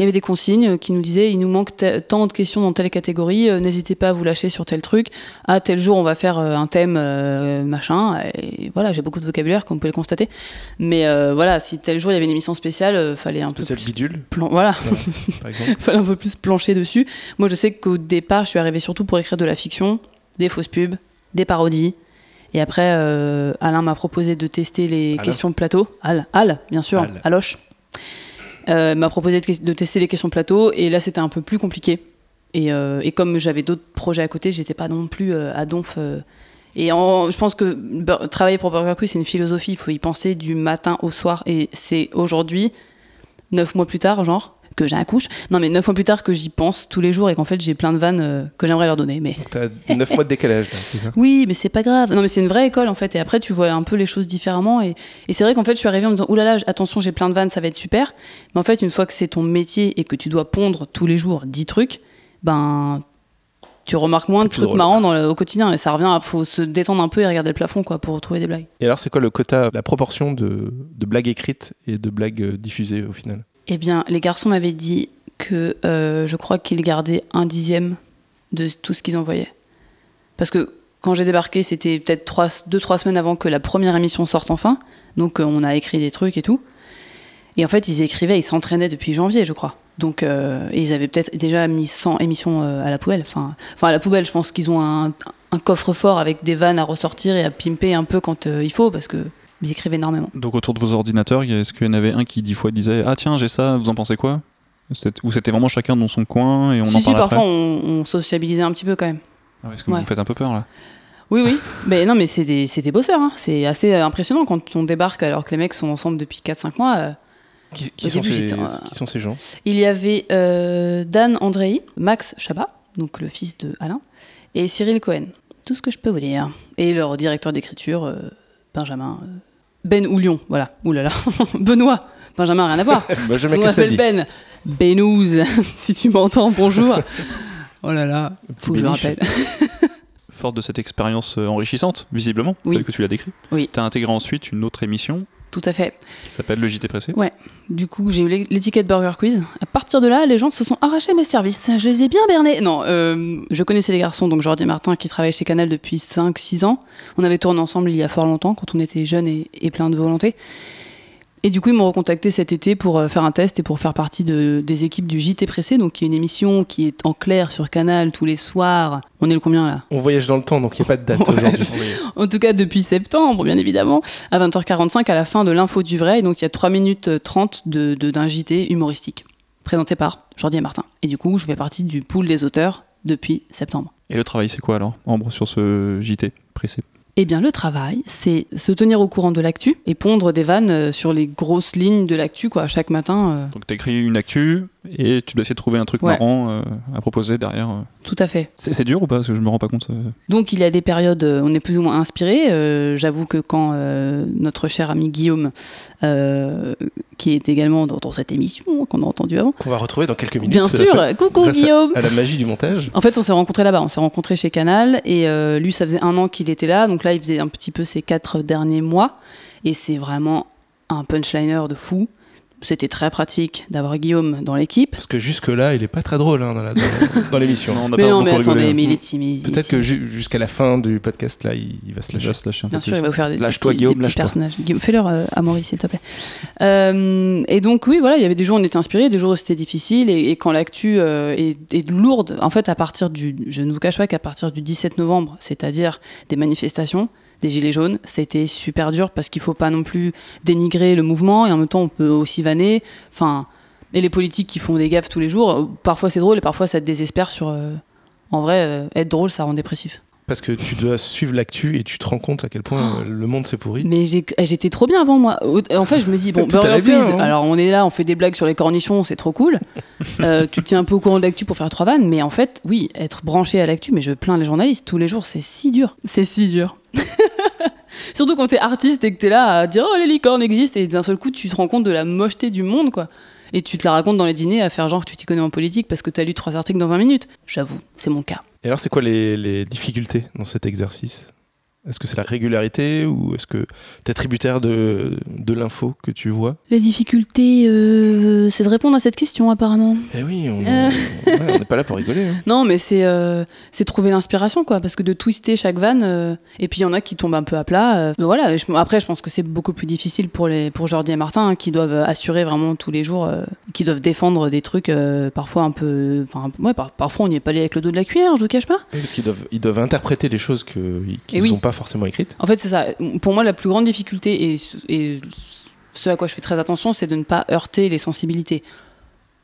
il y avait des consignes qui nous disaient il nous manque tant de questions dans telle catégorie, euh, n'hésitez pas à vous lâcher sur tel truc, à tel jour on va faire euh, un thème euh, machin, et voilà j'ai beaucoup de vocabulaire comme vous pouvez le constater, mais euh, voilà si tel jour il y avait une émission spéciale, euh, fallait un peu plus bidule, plan- voilà, fallait un peu plus plancher dessus. Moi je sais qu'au départ je suis arrivée surtout pour écrire de la fiction, des fausses pubs, des parodies. Et après, euh, Alain m'a proposé de tester les Alain questions de plateau. Al, Al, bien sûr, Al. Aloche. Euh, m'a proposé de, tester les questions plateau. Et là, c'était un peu plus compliqué. Et, euh, et comme j'avais d'autres projets à côté, j'étais pas non plus euh, à donf. et en- je pense que travailler pour Burger Quiz, c'est une philosophie. Il faut y penser du matin au soir. Et c'est aujourd'hui, neuf mois plus tard, genre, que j'ai un couche. Non, mais neuf mois plus tard que j'y pense tous les jours et qu'en fait, j'ai plein de vannes euh, que j'aimerais leur donner. Mais Donc t'as 9 mois de décalage, c'est ça? Oui, mais c'est pas grave. Non, mais c'est une vraie école en fait. Et après, tu vois un peu les choses différemment. Et, et c'est vrai qu'en fait, je suis arrivée en me disant, oulala, attention, j'ai plein de vannes, ça va être super. Mais en fait, une fois que c'est ton métier et que tu dois pondre tous les jours 10 trucs, ben. Tu remarques moins de trucs drôle. marrants dans le- au quotidien et ça revient à faut se détendre un peu et regarder le plafond quoi pour trouver des blagues. Et alors, c'est quoi le quota, la proportion de, de blagues écrites et de blagues euh, diffusées au final? Eh bien, les garçons m'avaient dit que euh, je crois qu'ils gardaient un dixième de tout ce qu'ils envoyaient. Parce que quand j'ai débarqué, c'était peut-être trois, deux, trois semaines avant que la première émission sorte enfin. Donc euh, on a écrit des trucs et tout. Et en fait, ils écrivaient, ils s'entraînaient depuis janvier, je crois. Donc, euh, et ils avaient peut-être déjà mis 100 émissions à la poubelle. Enfin, à la poubelle, je pense qu'ils ont un, un coffre-fort avec des vannes à ressortir et à pimper un peu quand il faut, parce que ils écrivent énormément. Donc autour de vos ordinateurs, y a- est-ce qu'il y en avait un qui dix fois disait Ah tiens, j'ai ça, vous en pensez quoi? Ou c'était vraiment chacun dans son coin et on si, en si, parle parfois après? on, on sociabilisait un petit peu quand même. Ah Est-ce que Ouais. vous me faites un peu peur là Oui, oui. mais non, mais c'est des, c'est des bosseurs. hein. C'est assez euh, impressionnant quand on débarque alors que les mecs sont ensemble depuis 4-5 mois. euh. Qui, sont début, ces, j'étais, euh, qui sont ces gens? Il y avait euh, Dan Andrei, Max Chabat, donc le fils de Alain, et Cyril Cohen. Tout ce que je peux vous dire. Et leur directeur d'écriture, euh, Benjamin. Ben Oulion, voilà. Ouh là là. Benoît. Benjamin, rien à voir. Je Son nom s'appelle Ben. Benouze, si tu m'entends, bonjour. Oh là là, faut que je Béniche. rappelle. Forte de cette expérience euh, enrichissante, visiblement, Oui. telle que tu l'as décrit. Oui. Tu as intégré ensuite une autre émission Tout à fait. qui s'appelle Le JT Pressé. Du coup, j'ai eu l'é- l'étiquette Burger Quiz. À partir de là, les gens se sont arrachés mes services. Je les ai bien bernés. Non, euh, je connaissais les garçons, donc Jordi et Martin, qui travaillent chez Canal depuis 5-6 ans. On avait tourné ensemble il y a fort longtemps, quand on était jeunes et, et plein de volonté. Et du coup, ils m'ont recontacté cet été pour euh, faire un test et pour faire partie de, des équipes du JT Pressé, donc qui est une émission qui est en clair sur Canal tous les soirs. On est le combien là? On voyage dans le temps, donc il n'y a pas de date Ouais. aujourd'hui. en tout cas depuis septembre, bien évidemment, à 20h45 à la fin de l'info du vrai. Et donc il y a 3 minutes euh, 30 de, de- d'un JT humoristique, présenté par Jordi et Martin. Et du coup, je fais partie du pool des auteurs depuis septembre. Et le travail, c'est quoi alors, Ambre, sur ce JT Pressé? Eh bien, le travail, c'est se tenir au courant de l'actu et pondre des vannes euh, sur les grosses lignes de l'actu, quoi, chaque matin. euh, Donc tu écrit une actu et tu dois essayer de trouver un truc Ouais. marrant euh, à proposer derrière. euh. tout à fait. C'est c'est dur ou pas? Parce que je me rends pas compte. euh. Donc il y a des périodes, euh, on est plus ou moins inspiré. Euh, J'avoue que quand euh, notre cher ami Guillaume, euh, qui est également dans, dans cette émission qu'on a entendu avant, Qu'on va retrouver dans quelques minutes. bien sûr, coucou grâce à- Guillaume. À la magie du montage. En fait, on s'est rencontrés là-bas. On s'est rencontrés chez Canal et euh, lui, ça faisait un an qu'il était là. Donc là, il faisait un petit peu ses quatre derniers mois et c'est vraiment un punchliner de fou. C'était très pratique d'avoir Guillaume dans l'équipe. Parce que jusque-là, il est pas très drôle hein, dans la- dans la- dans l'émission. Non, on n'a Mais pas non, mais rigolé, attendez, hein. mais il est timide. il Peut-être que ju- jusqu'à la fin du podcast, là, il, il va se Il lâcher. va se lâcher un peu Bien sûr, plus. il va vous faire des, des Lâche-toi, petits, Guillaume, des petits lâche-toi. personnages. Guillaume, fais-leur euh, à Maurice, s'il te plaît. Euh, et donc, oui, voilà, il y avait des jours où on était inspirés, des jours où c'était difficile. Et, et quand l'actu euh, est, est lourde, en fait, à partir du. Je ne vous cache pas qu'à partir du 17 novembre, c'est-à-dire des manifestations, des Gilets jaunes, c'était super dur parce qu'il faut pas non plus dénigrer le mouvement et en même temps, on peut aussi vanner. Enfin. Et les politiques qui font des gaffes tous les jours, parfois c'est drôle et parfois ça te désespère sur. euh, en vrai, euh, être drôle, ça rend dépressif. Parce que tu dois suivre l'actu et tu te rends compte à quel point euh, le monde s'est pourri. Mais j'ai- j'étais trop bien avant moi. En fait, je me dis, bon, Burger bien, Quiz, hein. alors on est là, on fait des blagues sur les cornichons, c'est trop cool. Euh, tu tiens un peu au courant de l'actu pour faire trois vannes, mais en fait, oui, être branché à l'actu, mais je plains les journalistes tous les jours, c'est si dur. C'est si dur. Surtout quand t'es artiste et que t'es là à dire, oh, les licornes existent, et d'un seul coup, tu te rends compte de la mocheté du monde, quoi. Et tu te la racontes dans les dîners à faire genre que tu t'y connais en politique parce que t'as lu trois articles dans 20 minutes. J'avoue, c'est mon cas. Et alors, c'est quoi les, les difficultés dans cet exercice? Est-ce que c'est la régularité ou est-ce que tu es tributaire de, de l'info que tu vois? Les difficultés, euh, c'est de répondre à cette question apparemment. Eh oui, on Euh. ouais, n'est pas là pour rigoler. hein. Non, mais c'est euh, trouver l'inspiration, quoi. Parce que de twister chaque vanne, euh, et puis il y en a qui tombent un peu à plat. euh, voilà. je- après, je pense que c'est beaucoup plus difficile pour les pour Jordi et Martin, hein, qui doivent assurer vraiment tous les jours, euh, qui doivent défendre des trucs euh, parfois un peu. Enfin, ouais, par- parfois on n'y est pas allé avec le dos de la cuillère, je vous cache pas. Oui, parce qu'ils doivent, ils doivent interpréter des choses qu'ils oui. n'ont forcément écrites. En fait, c'est ça. Pour moi, la plus grande difficulté, et, ce à quoi je fais très attention, c'est de ne pas heurter les sensibilités.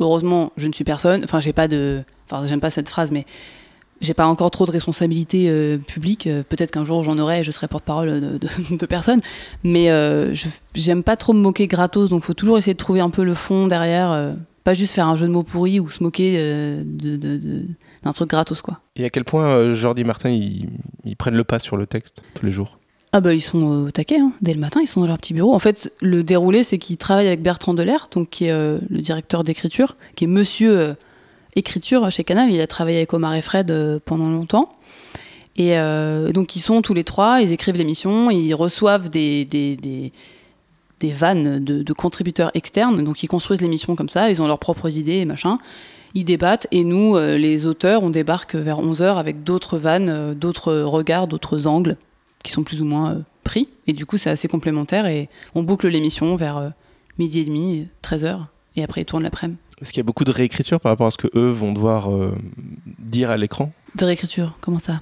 Heureusement, je ne suis personne. Enfin, j'ai pas de. Enfin, j'aime pas cette phrase, mais j'ai pas encore trop de responsabilités euh, publiques. Euh, Peut-être qu'un jour j'en aurai et je serai porte-parole de, de, de personne. Mais euh, j'aime pas trop me moquer gratos, donc faut toujours essayer de trouver un peu le fond derrière. pas juste faire un jeu de mots pourri ou se moquer de- d'un truc gratos, quoi. Et à quel point euh, Jordi et Martin, ils, ils prennent le pas sur le texte tous les jours? Ah bah ils sont au taquet, hein. dès le matin, ils sont dans leur petit bureau. En fait, le déroulé, c'est qu'ils travaillent avec Bertrand Delair, donc qui est euh, le directeur d'écriture, qui est monsieur euh, écriture chez Canal. Il a travaillé avec Omar et Fred euh, pendant longtemps. Et donc ils sont tous les trois, ils écrivent l'émission, ils reçoivent des, des, des, des vannes de, de contributeurs externes, donc ils construisent l'émission comme ça, ils ont leurs propres idées et machin. Ils débattent et nous, euh, les auteurs, on débarque vers 11h avec d'autres vannes, euh, d'autres regards, d'autres angles qui sont plus ou moins euh, pris. Et du coup, c'est assez complémentaire et on boucle l'émission vers midi et demi, 13h, et après ils tournent l'après-midi. Est-ce qu'il y a beaucoup de réécriture par rapport à ce que eux vont devoir euh, dire à l'écran? De réécriture, comment ça?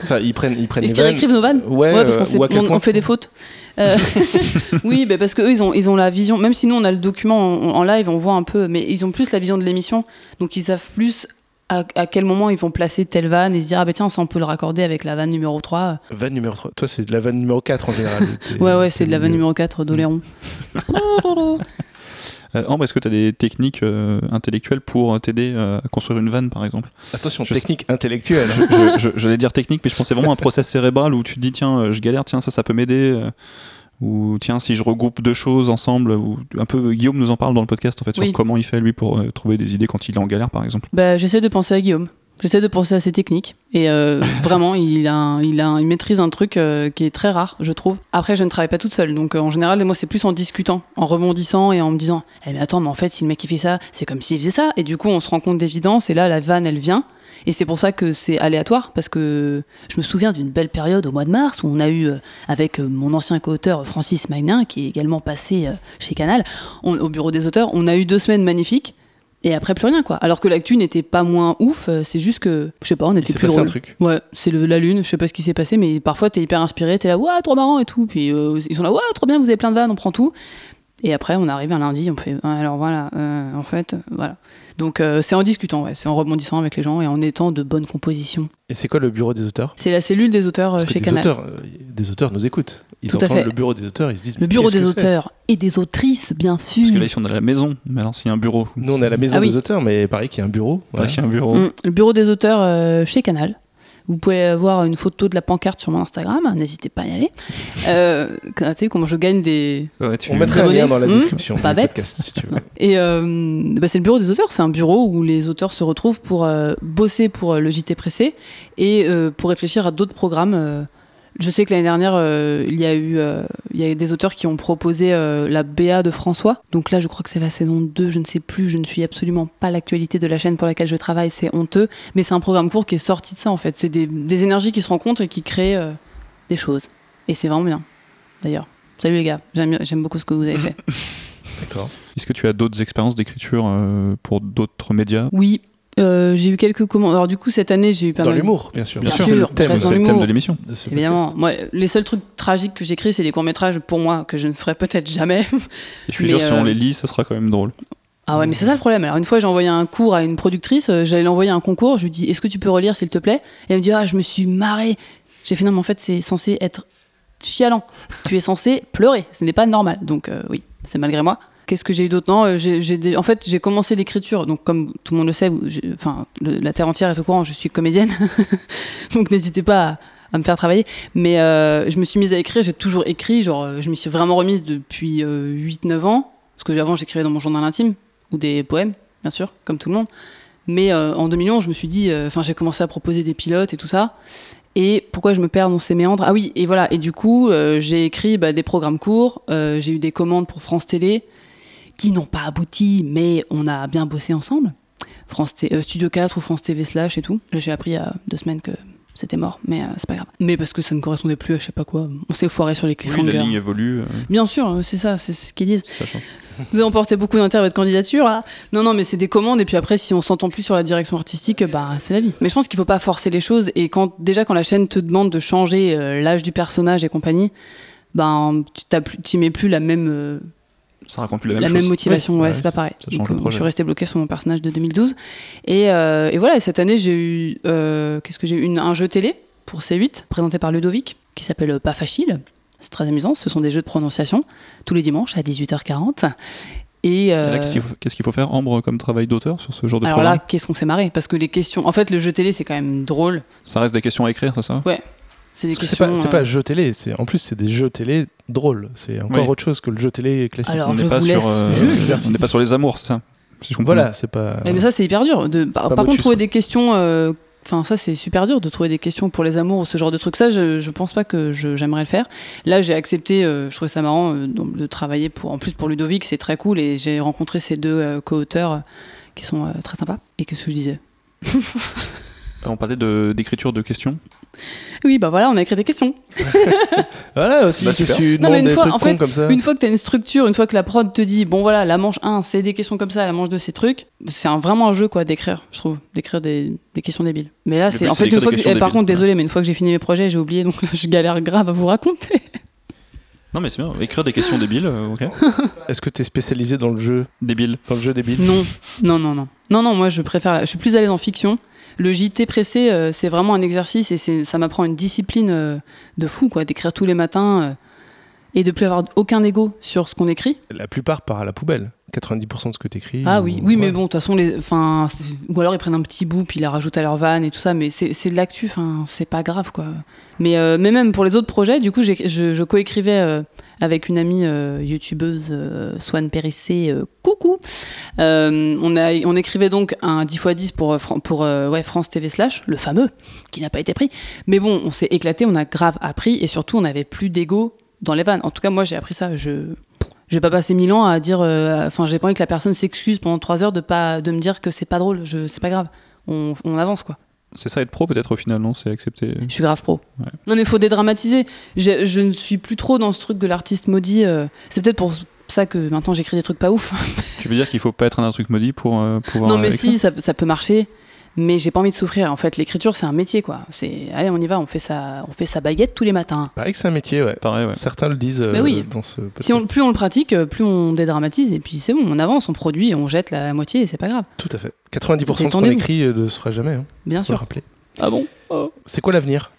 Ça, ils prennent, ils prennent Est-ce qu'ils réécrivent nos vannes Ouais, parce qu'on euh, sait- on, fait des fautes. Euh, oui, bah parce qu'eux, ils ont, ils ont la vision, même si nous, on a le document en, en live, on voit un peu, mais ils ont plus la vision de l'émission, donc ils savent plus à, à quel moment ils vont placer telle vanne et se dire, ah bah tiens, ça on peut le raccorder avec la vanne numéro 3. Vanne numéro 3. Toi, c'est de la vanne numéro 4 en général. Ouais, ouais, c'est de la vanne numéro 4 d'Oléron. Euh, Ambre, est-ce que tu as des techniques euh, intellectuelles pour euh, t'aider euh, à construire une vanne, par exemple? Attention, Je technique intellectuelle. je, je- je- J'allais dire technique, mais je pensais vraiment à un process cérébral où tu te dis, tiens, je galère, tiens, ça, ça peut m'aider. ou tiens, si je regroupe deux choses ensemble, ou un peu Guillaume nous en parle dans le podcast en fait sur comment il fait lui pour euh, trouver des idées quand il est en galère, par exemple. Bah, j'essaie de penser à Guillaume. J'essaie de penser à ses techniques. Et euh, vraiment, il, a un- il, a un- il maîtrise un truc euh, qui est très rare, je trouve. Après, je ne travaille pas toute seule. Donc, euh, en général, moi, c'est plus en discutant, en rebondissant et en me disant Eh, mais attends, mais en fait, si le mec il fait ça, c'est comme s'il faisait ça. Et du coup, on se rend compte d'évidence. Et là, la vanne, elle vient. Et c'est pour ça que c'est aléatoire, parce que je me souviens d'une belle période au mois de mars où on a eu, euh, avec mon ancien co-auteur Francis Magnin, qui est également passé euh, chez Canal, on- au bureau des auteurs, on a eu deux semaines magnifiques. Et après, plus rien, quoi. Alors que l'actu n'était pas moins ouf, euh, c'est juste que, je sais pas, on était plus passé un drôle. truc. Ouais, c'est le- la lune, je sais pas ce qui s'est passé, mais parfois t'es hyper inspiré, t'es là, ouais, trop marrant et tout. Puis euh, ils sont là, ouais, trop bien, vous avez plein de vannes, on prend tout. Et après, on arrive un lundi, on fait, alors voilà, euh, en fait, voilà. Donc euh, c'est en discutant, ouais, c'est en rebondissant avec les gens et en étant de bonne composition. Et c'est quoi le bureau des auteurs? C'est la cellule des auteurs euh, que chez des Canal. auteurs, euh, des auteurs nous écoutent. Ils Tout à entendent fait. le bureau des auteurs, ils se disent Le bureau des auteurs et des autrices, bien sûr. Parce que là, ici, on est à la maison, mais alors s'il y a un bureau. Nous, on est à la maison Ah oui. des auteurs, mais pareil qu'il y a un bureau. Qu'il y a un bureau. Mm, le bureau des auteurs euh, chez Canal. Vous pouvez voir une photo de la pancarte sur mon Instagram, n'hésitez pas à y aller. Euh, tu sais comment je gagne des, Ouais, tu- On mettra un abonnés lien dans la Hmm description Pas bête. podcast si tu veux. Et euh, bah, c'est le bureau des auteurs, c'est un bureau où les auteurs se retrouvent pour euh, bosser pour euh, le JT pressé et euh, pour réfléchir à d'autres programmes. Je sais que l'année dernière, euh, il y a eu euh, il y a des auteurs qui ont proposé euh, la BA de François. Donc là, je crois que c'est la saison 2, je ne sais plus, je ne suis absolument pas l'actualité de la chaîne pour laquelle je travaille, c'est honteux. Mais c'est un programme court qui est sorti de ça, en fait. C'est des, des énergies qui se rencontrent et qui créent des choses. Et c'est vraiment bien, d'ailleurs. Salut les gars, j'aime j'aime beaucoup ce que vous avez fait. D'accord. Est-ce que tu as d'autres expériences d'écriture pour d'autres médias? Oui, euh, j'ai eu quelques commandes. Alors du coup, cette année, j'ai eu pas Dans mal... l'humour, bien sûr. Bien sûr, sûr, c'est le thème, reste dans c'est le thème l'humour. de l'émission. Évidemment, podcast. moi, les seuls trucs tragiques que j'écris, c'est des courts-métrages pour moi que je ne ferai peut-être jamais. Et je suis Mais, sûr, si on euh, les lit, ça sera quand même drôle. Ah ouais, mais c'est ça le problème. Alors une fois, j'ai envoyé un cours à une productrice, euh, j'allais l'envoyer un concours, je lui dis "Est-ce que tu peux relire s'il te plaît? Et elle me dit "Ah, je me suis marrée." J'ai fait "Non, mais en fait, c'est censé être chialant. tu es censé pleurer, ce n'est pas normal." Donc euh, oui, c'est malgré moi. Qu'est-ce que j'ai eu d'autre? Non, euh, j'ai, en fait, j'ai commencé l'écriture. Donc, comme tout le monde le sait, enfin, la terre entière est au courant. Je suis comédienne, donc n'hésitez pas à, me faire travailler. Mais euh, je me suis mise à écrire. J'ai toujours écrit. Genre, euh, je m'y suis vraiment remise depuis 8-9 ans. Parce que avant, j'écrivais dans mon journal intime ou des poèmes, bien sûr, comme tout le monde. Mais euh, en 2011, je me suis dit, euh, enfin, j'ai commencé à proposer des pilotes et tout ça. Et pourquoi je me perds dans ces méandres? Ah oui, et voilà. Et du coup, euh, j'ai écrit bah, des programmes courts. euh, j'ai eu des commandes pour France Télé qui n'ont pas abouti, mais on a bien bossé ensemble. France T- euh, Studio 4 ou France TV Slash et tout. J'ai appris il y a deux semaines que c'était mort, mais euh, c'est pas grave. Mais parce que ça ne correspondait plus à je sais pas quoi. On s'est foiré sur les Oui, cliffhangers. la ligne évolue, euh, Bien sûr, c'est ça, c'est ce qu'ils disent. ça change. Vous avez emporté beaucoup d'intérêt à votre candidature. là. Non, non, mais c'est des commandes. Et puis après, si on s'entend plus sur la direction artistique, bah c'est la vie. Mais je pense qu'il faut pas forcer les choses. Et quand déjà quand la chaîne te demande de changer l'âge du personnage et compagnie, ben tu plus, tu mets plus la même Ça raconte plus la la même même, chose. motivation. Oui, ouais, ouais, c'est pas pareil. ça change Donc, le euh, projet. je suis restée bloquée sur mon personnage de 2012. Et, euh, et voilà. Et cette année, j'ai eu euh, qu'est-ce que j'ai eu? Une- un jeu télé pour C8 présenté par Ludovic qui s'appelle Pas facile. C'est très amusant. Ce sont des jeux de prononciation tous les dimanches à 18h40. Et, euh, là, qu'est-ce qu'il faut, faire, Ambre, comme travail d'auteur sur ce genre de alors là, qu'est-ce qu'on s'est marré? Parce que les questions. En fait, le jeu télé, c'est quand même drôle. Ça reste des questions à écrire, c'est ça? C'est des pas, euh, pas jeu télé, c'est en plus c'est des jeux télé drôles. C'est encore Oui. autre chose que le jeu télé classique. Alors, On n'est pas euh, juger. on n'est pas sur les amours, c'est ça Si je comprends voilà, c'est pas. Mais ça, c'est hyper dur. De... Par, contre, trouver quoi. des questions. euh, Enfin, ça, c'est super dur de trouver des questions pour les amours ou ce genre de trucs. Ça, je, je pense pas que je- j'aimerais le faire. Là, j'ai accepté, euh, je trouvais ça marrant euh, donc, de travailler pour. En plus, pour Ludovic, c'est très cool. Et j'ai rencontré ces deux euh, co-auteurs qui sont euh, très sympas. Et qu'est-ce que je disais? On parlait de- d'écriture de questions. Oui, bah voilà, on a écrit des questions. Voilà aussi, Bah, tu Non, mais une des fois, trucs en cons fait, comme ça. Une fois que tu as une structure, une fois que la prod te dit, bon voilà, la manche 1, c'est des questions comme ça, la manche 2, c'est trucs, c'est un, vraiment un jeu quoi d'écrire, je trouve, d'écrire des, des questions débiles. Mais là, c'est but, en fait, une fois des que, questions eh, par débiles, contre, désolé, mais une fois que j'ai fini mes projets, j'ai oublié, donc là, je galère grave à vous raconter. Non, mais c'est bien. Écrire des questions débiles, euh, ok. Est-ce que tu es spécialisé dans le jeu, Débile. dans le jeu débile? Non, non, non, non. Non, non, moi, je préfère, la- je suis plus à l'aise en fiction. Le JT pressé, euh, c'est vraiment un exercice et ça m'apprend une discipline euh, de fou, quoi, d'écrire tous les matins euh, et de plus avoir aucun ego sur ce qu'on écrit. La plupart part à la poubelle. 90% de ce que tu écris. Ah oui, oui, mais bon, de toute façon, les, ou alors ils prennent un petit bout puis ils la rajoutent à leur van et tout ça, mais c'est de l'actu, enfin, c'est pas grave quoi. Mais, euh, mais même pour les autres projets, du coup, je, je coécrivais euh, avec une amie euh, youtubeuse, Swan Périssé, coucou. On, a, on écrivait donc un 10x10 pour, Fran- pour ouais, France TV Slash, le fameux, qui n'a pas été pris. Mais bon, on s'est éclaté, on a grave appris et surtout, on n'avait plus d'ego dans les vannes. En tout cas, moi, j'ai appris ça. Je. Je vais pas passer mille ans à dire. euh, Enfin, j'ai pas envie que la personne s'excuse pendant trois heures de pas de me dire que c'est pas drôle. Je, c'est pas grave. On, on avance quoi. C'est ça être pro, peut-être, au final, non? C'est accepter. Je suis grave pro. Ouais. Non, mais faut dédramatiser. Je, je ne suis plus trop dans ce truc de l'artiste maudit. euh, C'est peut-être pour ça que maintenant j'écris des trucs pas ouf. Tu veux dire qu'il faut pas être un truc maudit pour euh, pouvoir. non, mais écrire? si, ça, ça peut marcher. Mais j'ai pas envie de souffrir. En fait, l'écriture, c'est un métier, quoi. C'est, allez, on y va. On fait sa, on fait sa baguette tous les matins. Pareil que c'est un métier, ouais. Pareil, ouais. Certains le disent euh, Mais oui. dans ce podcast. Si on, plus on le pratique, euh, plus on dédramatise. Et puis c'est bon, on avance, on produit, on jette la moitié et c'est pas grave. Tout à fait. 90% de ce qu'on écrit euh, ne se fera jamais. Hein, Bien faut le sûr. rappeler. Ah bon? C'est quoi l'avenir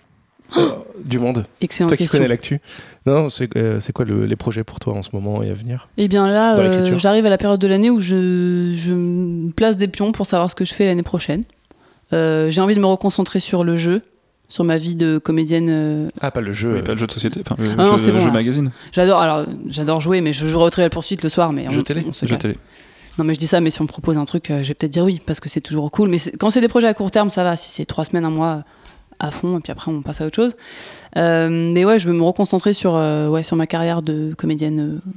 euh, du monde? Excellente Toi qui question. connais l'actu. Non, c'est euh, c'est quoi le- les projets pour toi en ce moment et à venir Eh bien là, euh, j'arrive à la période de l'année où je, je place des pions pour savoir ce que je fais l'année prochaine. Euh, j'ai envie de me reconcentrer sur le jeu, sur ma vie de comédienne. euh, Ah, pas le jeu. Oui, euh, pas le jeu de société, enfin, le Ah non, jeu, c'est bon, jeu là. magazine, J'adore, alors j'adore jouer, mais je jouerai au Trial Poursuite le soir. Mais Jeu on- télé on se jeu calme. télé. Non, mais je dis ça, mais si on me propose un truc, euh, je vais peut-être dire oui, parce que c'est toujours cool. Mais c'est- quand c'est des projets à court terme, ça va. Si c'est trois semaines, un mois, à fond, et puis après on passe à autre chose. Euh, mais ouais, je veux me reconcentrer sur, euh, ouais, sur ma carrière de comédienne euh,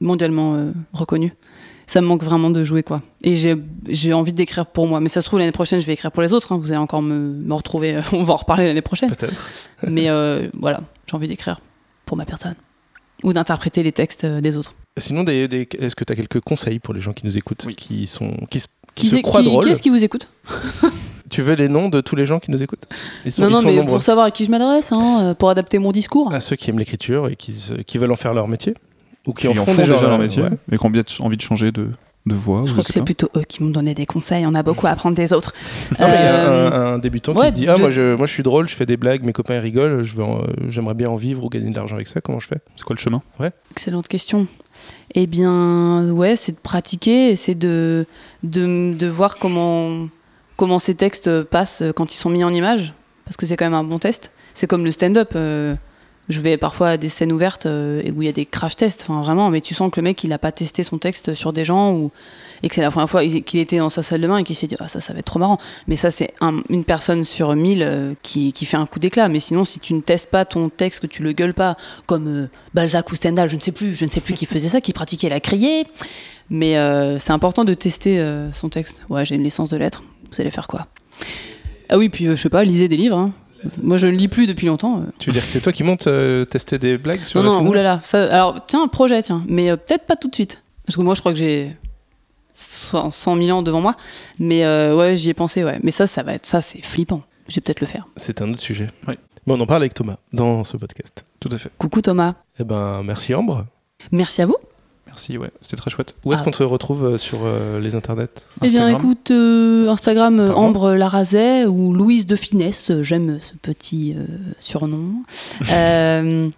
mondialement euh, reconnue. Ça me manque vraiment de jouer, quoi. Et j'ai j'ai envie d'écrire pour moi. Mais ça se trouve, l'année prochaine, je vais écrire pour les autres. hein. Vous allez encore me, me retrouver. euh, on va en reparler l'année prochaine. Peut-être. Mais euh, voilà, j'ai envie d'écrire pour ma personne. Ou d'interpréter les textes euh, des autres. Sinon, des, des- est-ce que tu as quelques conseils pour les gens qui nous écoutent, qui, sont, qui, se- qui se croient qui- drôles qui est-ce qui vous écoute Tu veux les noms de tous les gens qui nous écoutent? Ils sont, Non, ils non, sont mais nombreux. pour savoir à qui je m'adresse, hein, pour adapter mon discours. À ceux qui aiment l'écriture et qui, se- qui veulent en faire leur métier Ou qui, Qui en font, déjà, leur métier ouais. et qui ont bien envie de changer de, de voix. Je crois sais que c'est plutôt eux qui m'ont donné des conseils. On a beaucoup à apprendre des autres. Non, mais il y a Euh, un, un débutant ouais, qui se dit Ah, de- moi je, moi je suis drôle, je fais des blagues, mes copains ils rigolent, je veux en- euh, j'aimerais bien en vivre ou gagner de l'argent avec ça, comment je fais? C'est quoi le chemin? Excellente question. Eh bien, ouais, c'est de pratiquer et c'est de, de, de voir comment, comment ces textes passent quand ils sont mis en image. Parce que c'est quand même un bon test. C'est comme le stand-up. euh, je vais parfois à des scènes ouvertes euh, où il y a des crash tests, enfin vraiment, mais tu sens que le mec il a pas testé son texte sur des gens ou, et que c'est la première fois qu'il était dans sa salle de bain et qu'il s'est dit ah, ça, ça va être trop marrant. Mais ça, c'est un- une personne sur mille euh, qui, qui fait un coup d'éclat. Mais sinon, si tu ne testes pas ton texte, que tu le gueules pas, comme euh, Balzac ou Stendhal, je ne sais plus, je ne sais plus qui faisait ça, qui pratiquait la criée. Mais euh, c'est important de tester son texte. Ouais, j'ai une licence de lettres. Vous allez faire quoi? Ah oui, puis je sais pas, lisez des livres. hein. Moi, je ne lis plus depuis longtemps. euh. Tu veux dire que c'est toi qui montes euh, tester des blagues sur Non, la non, oulala. Ça, alors, tiens, un projet, tiens. Mais euh, peut-être pas tout de suite. Parce que moi, je crois que j'ai 100 100 000 ans devant moi. Mais euh, ouais, j'y ai pensé, ouais. Mais ça, ça va être, ça, c'est flippant. Je vais peut-être le faire. C'est un autre sujet. Oui. Bon, on en parle avec Thomas dans ce podcast. Tout à fait. Coucou Thomas. Eh ben, merci Ambre. Merci à vous. Merci, ouais, c'était très chouette. Où est-ce Ah. qu'on te retrouve euh, sur euh, les internets? Eh bien, écoute, euh, Instagram euh, Ambre Larazet ou Louise de Finesse, j'aime ce petit surnom.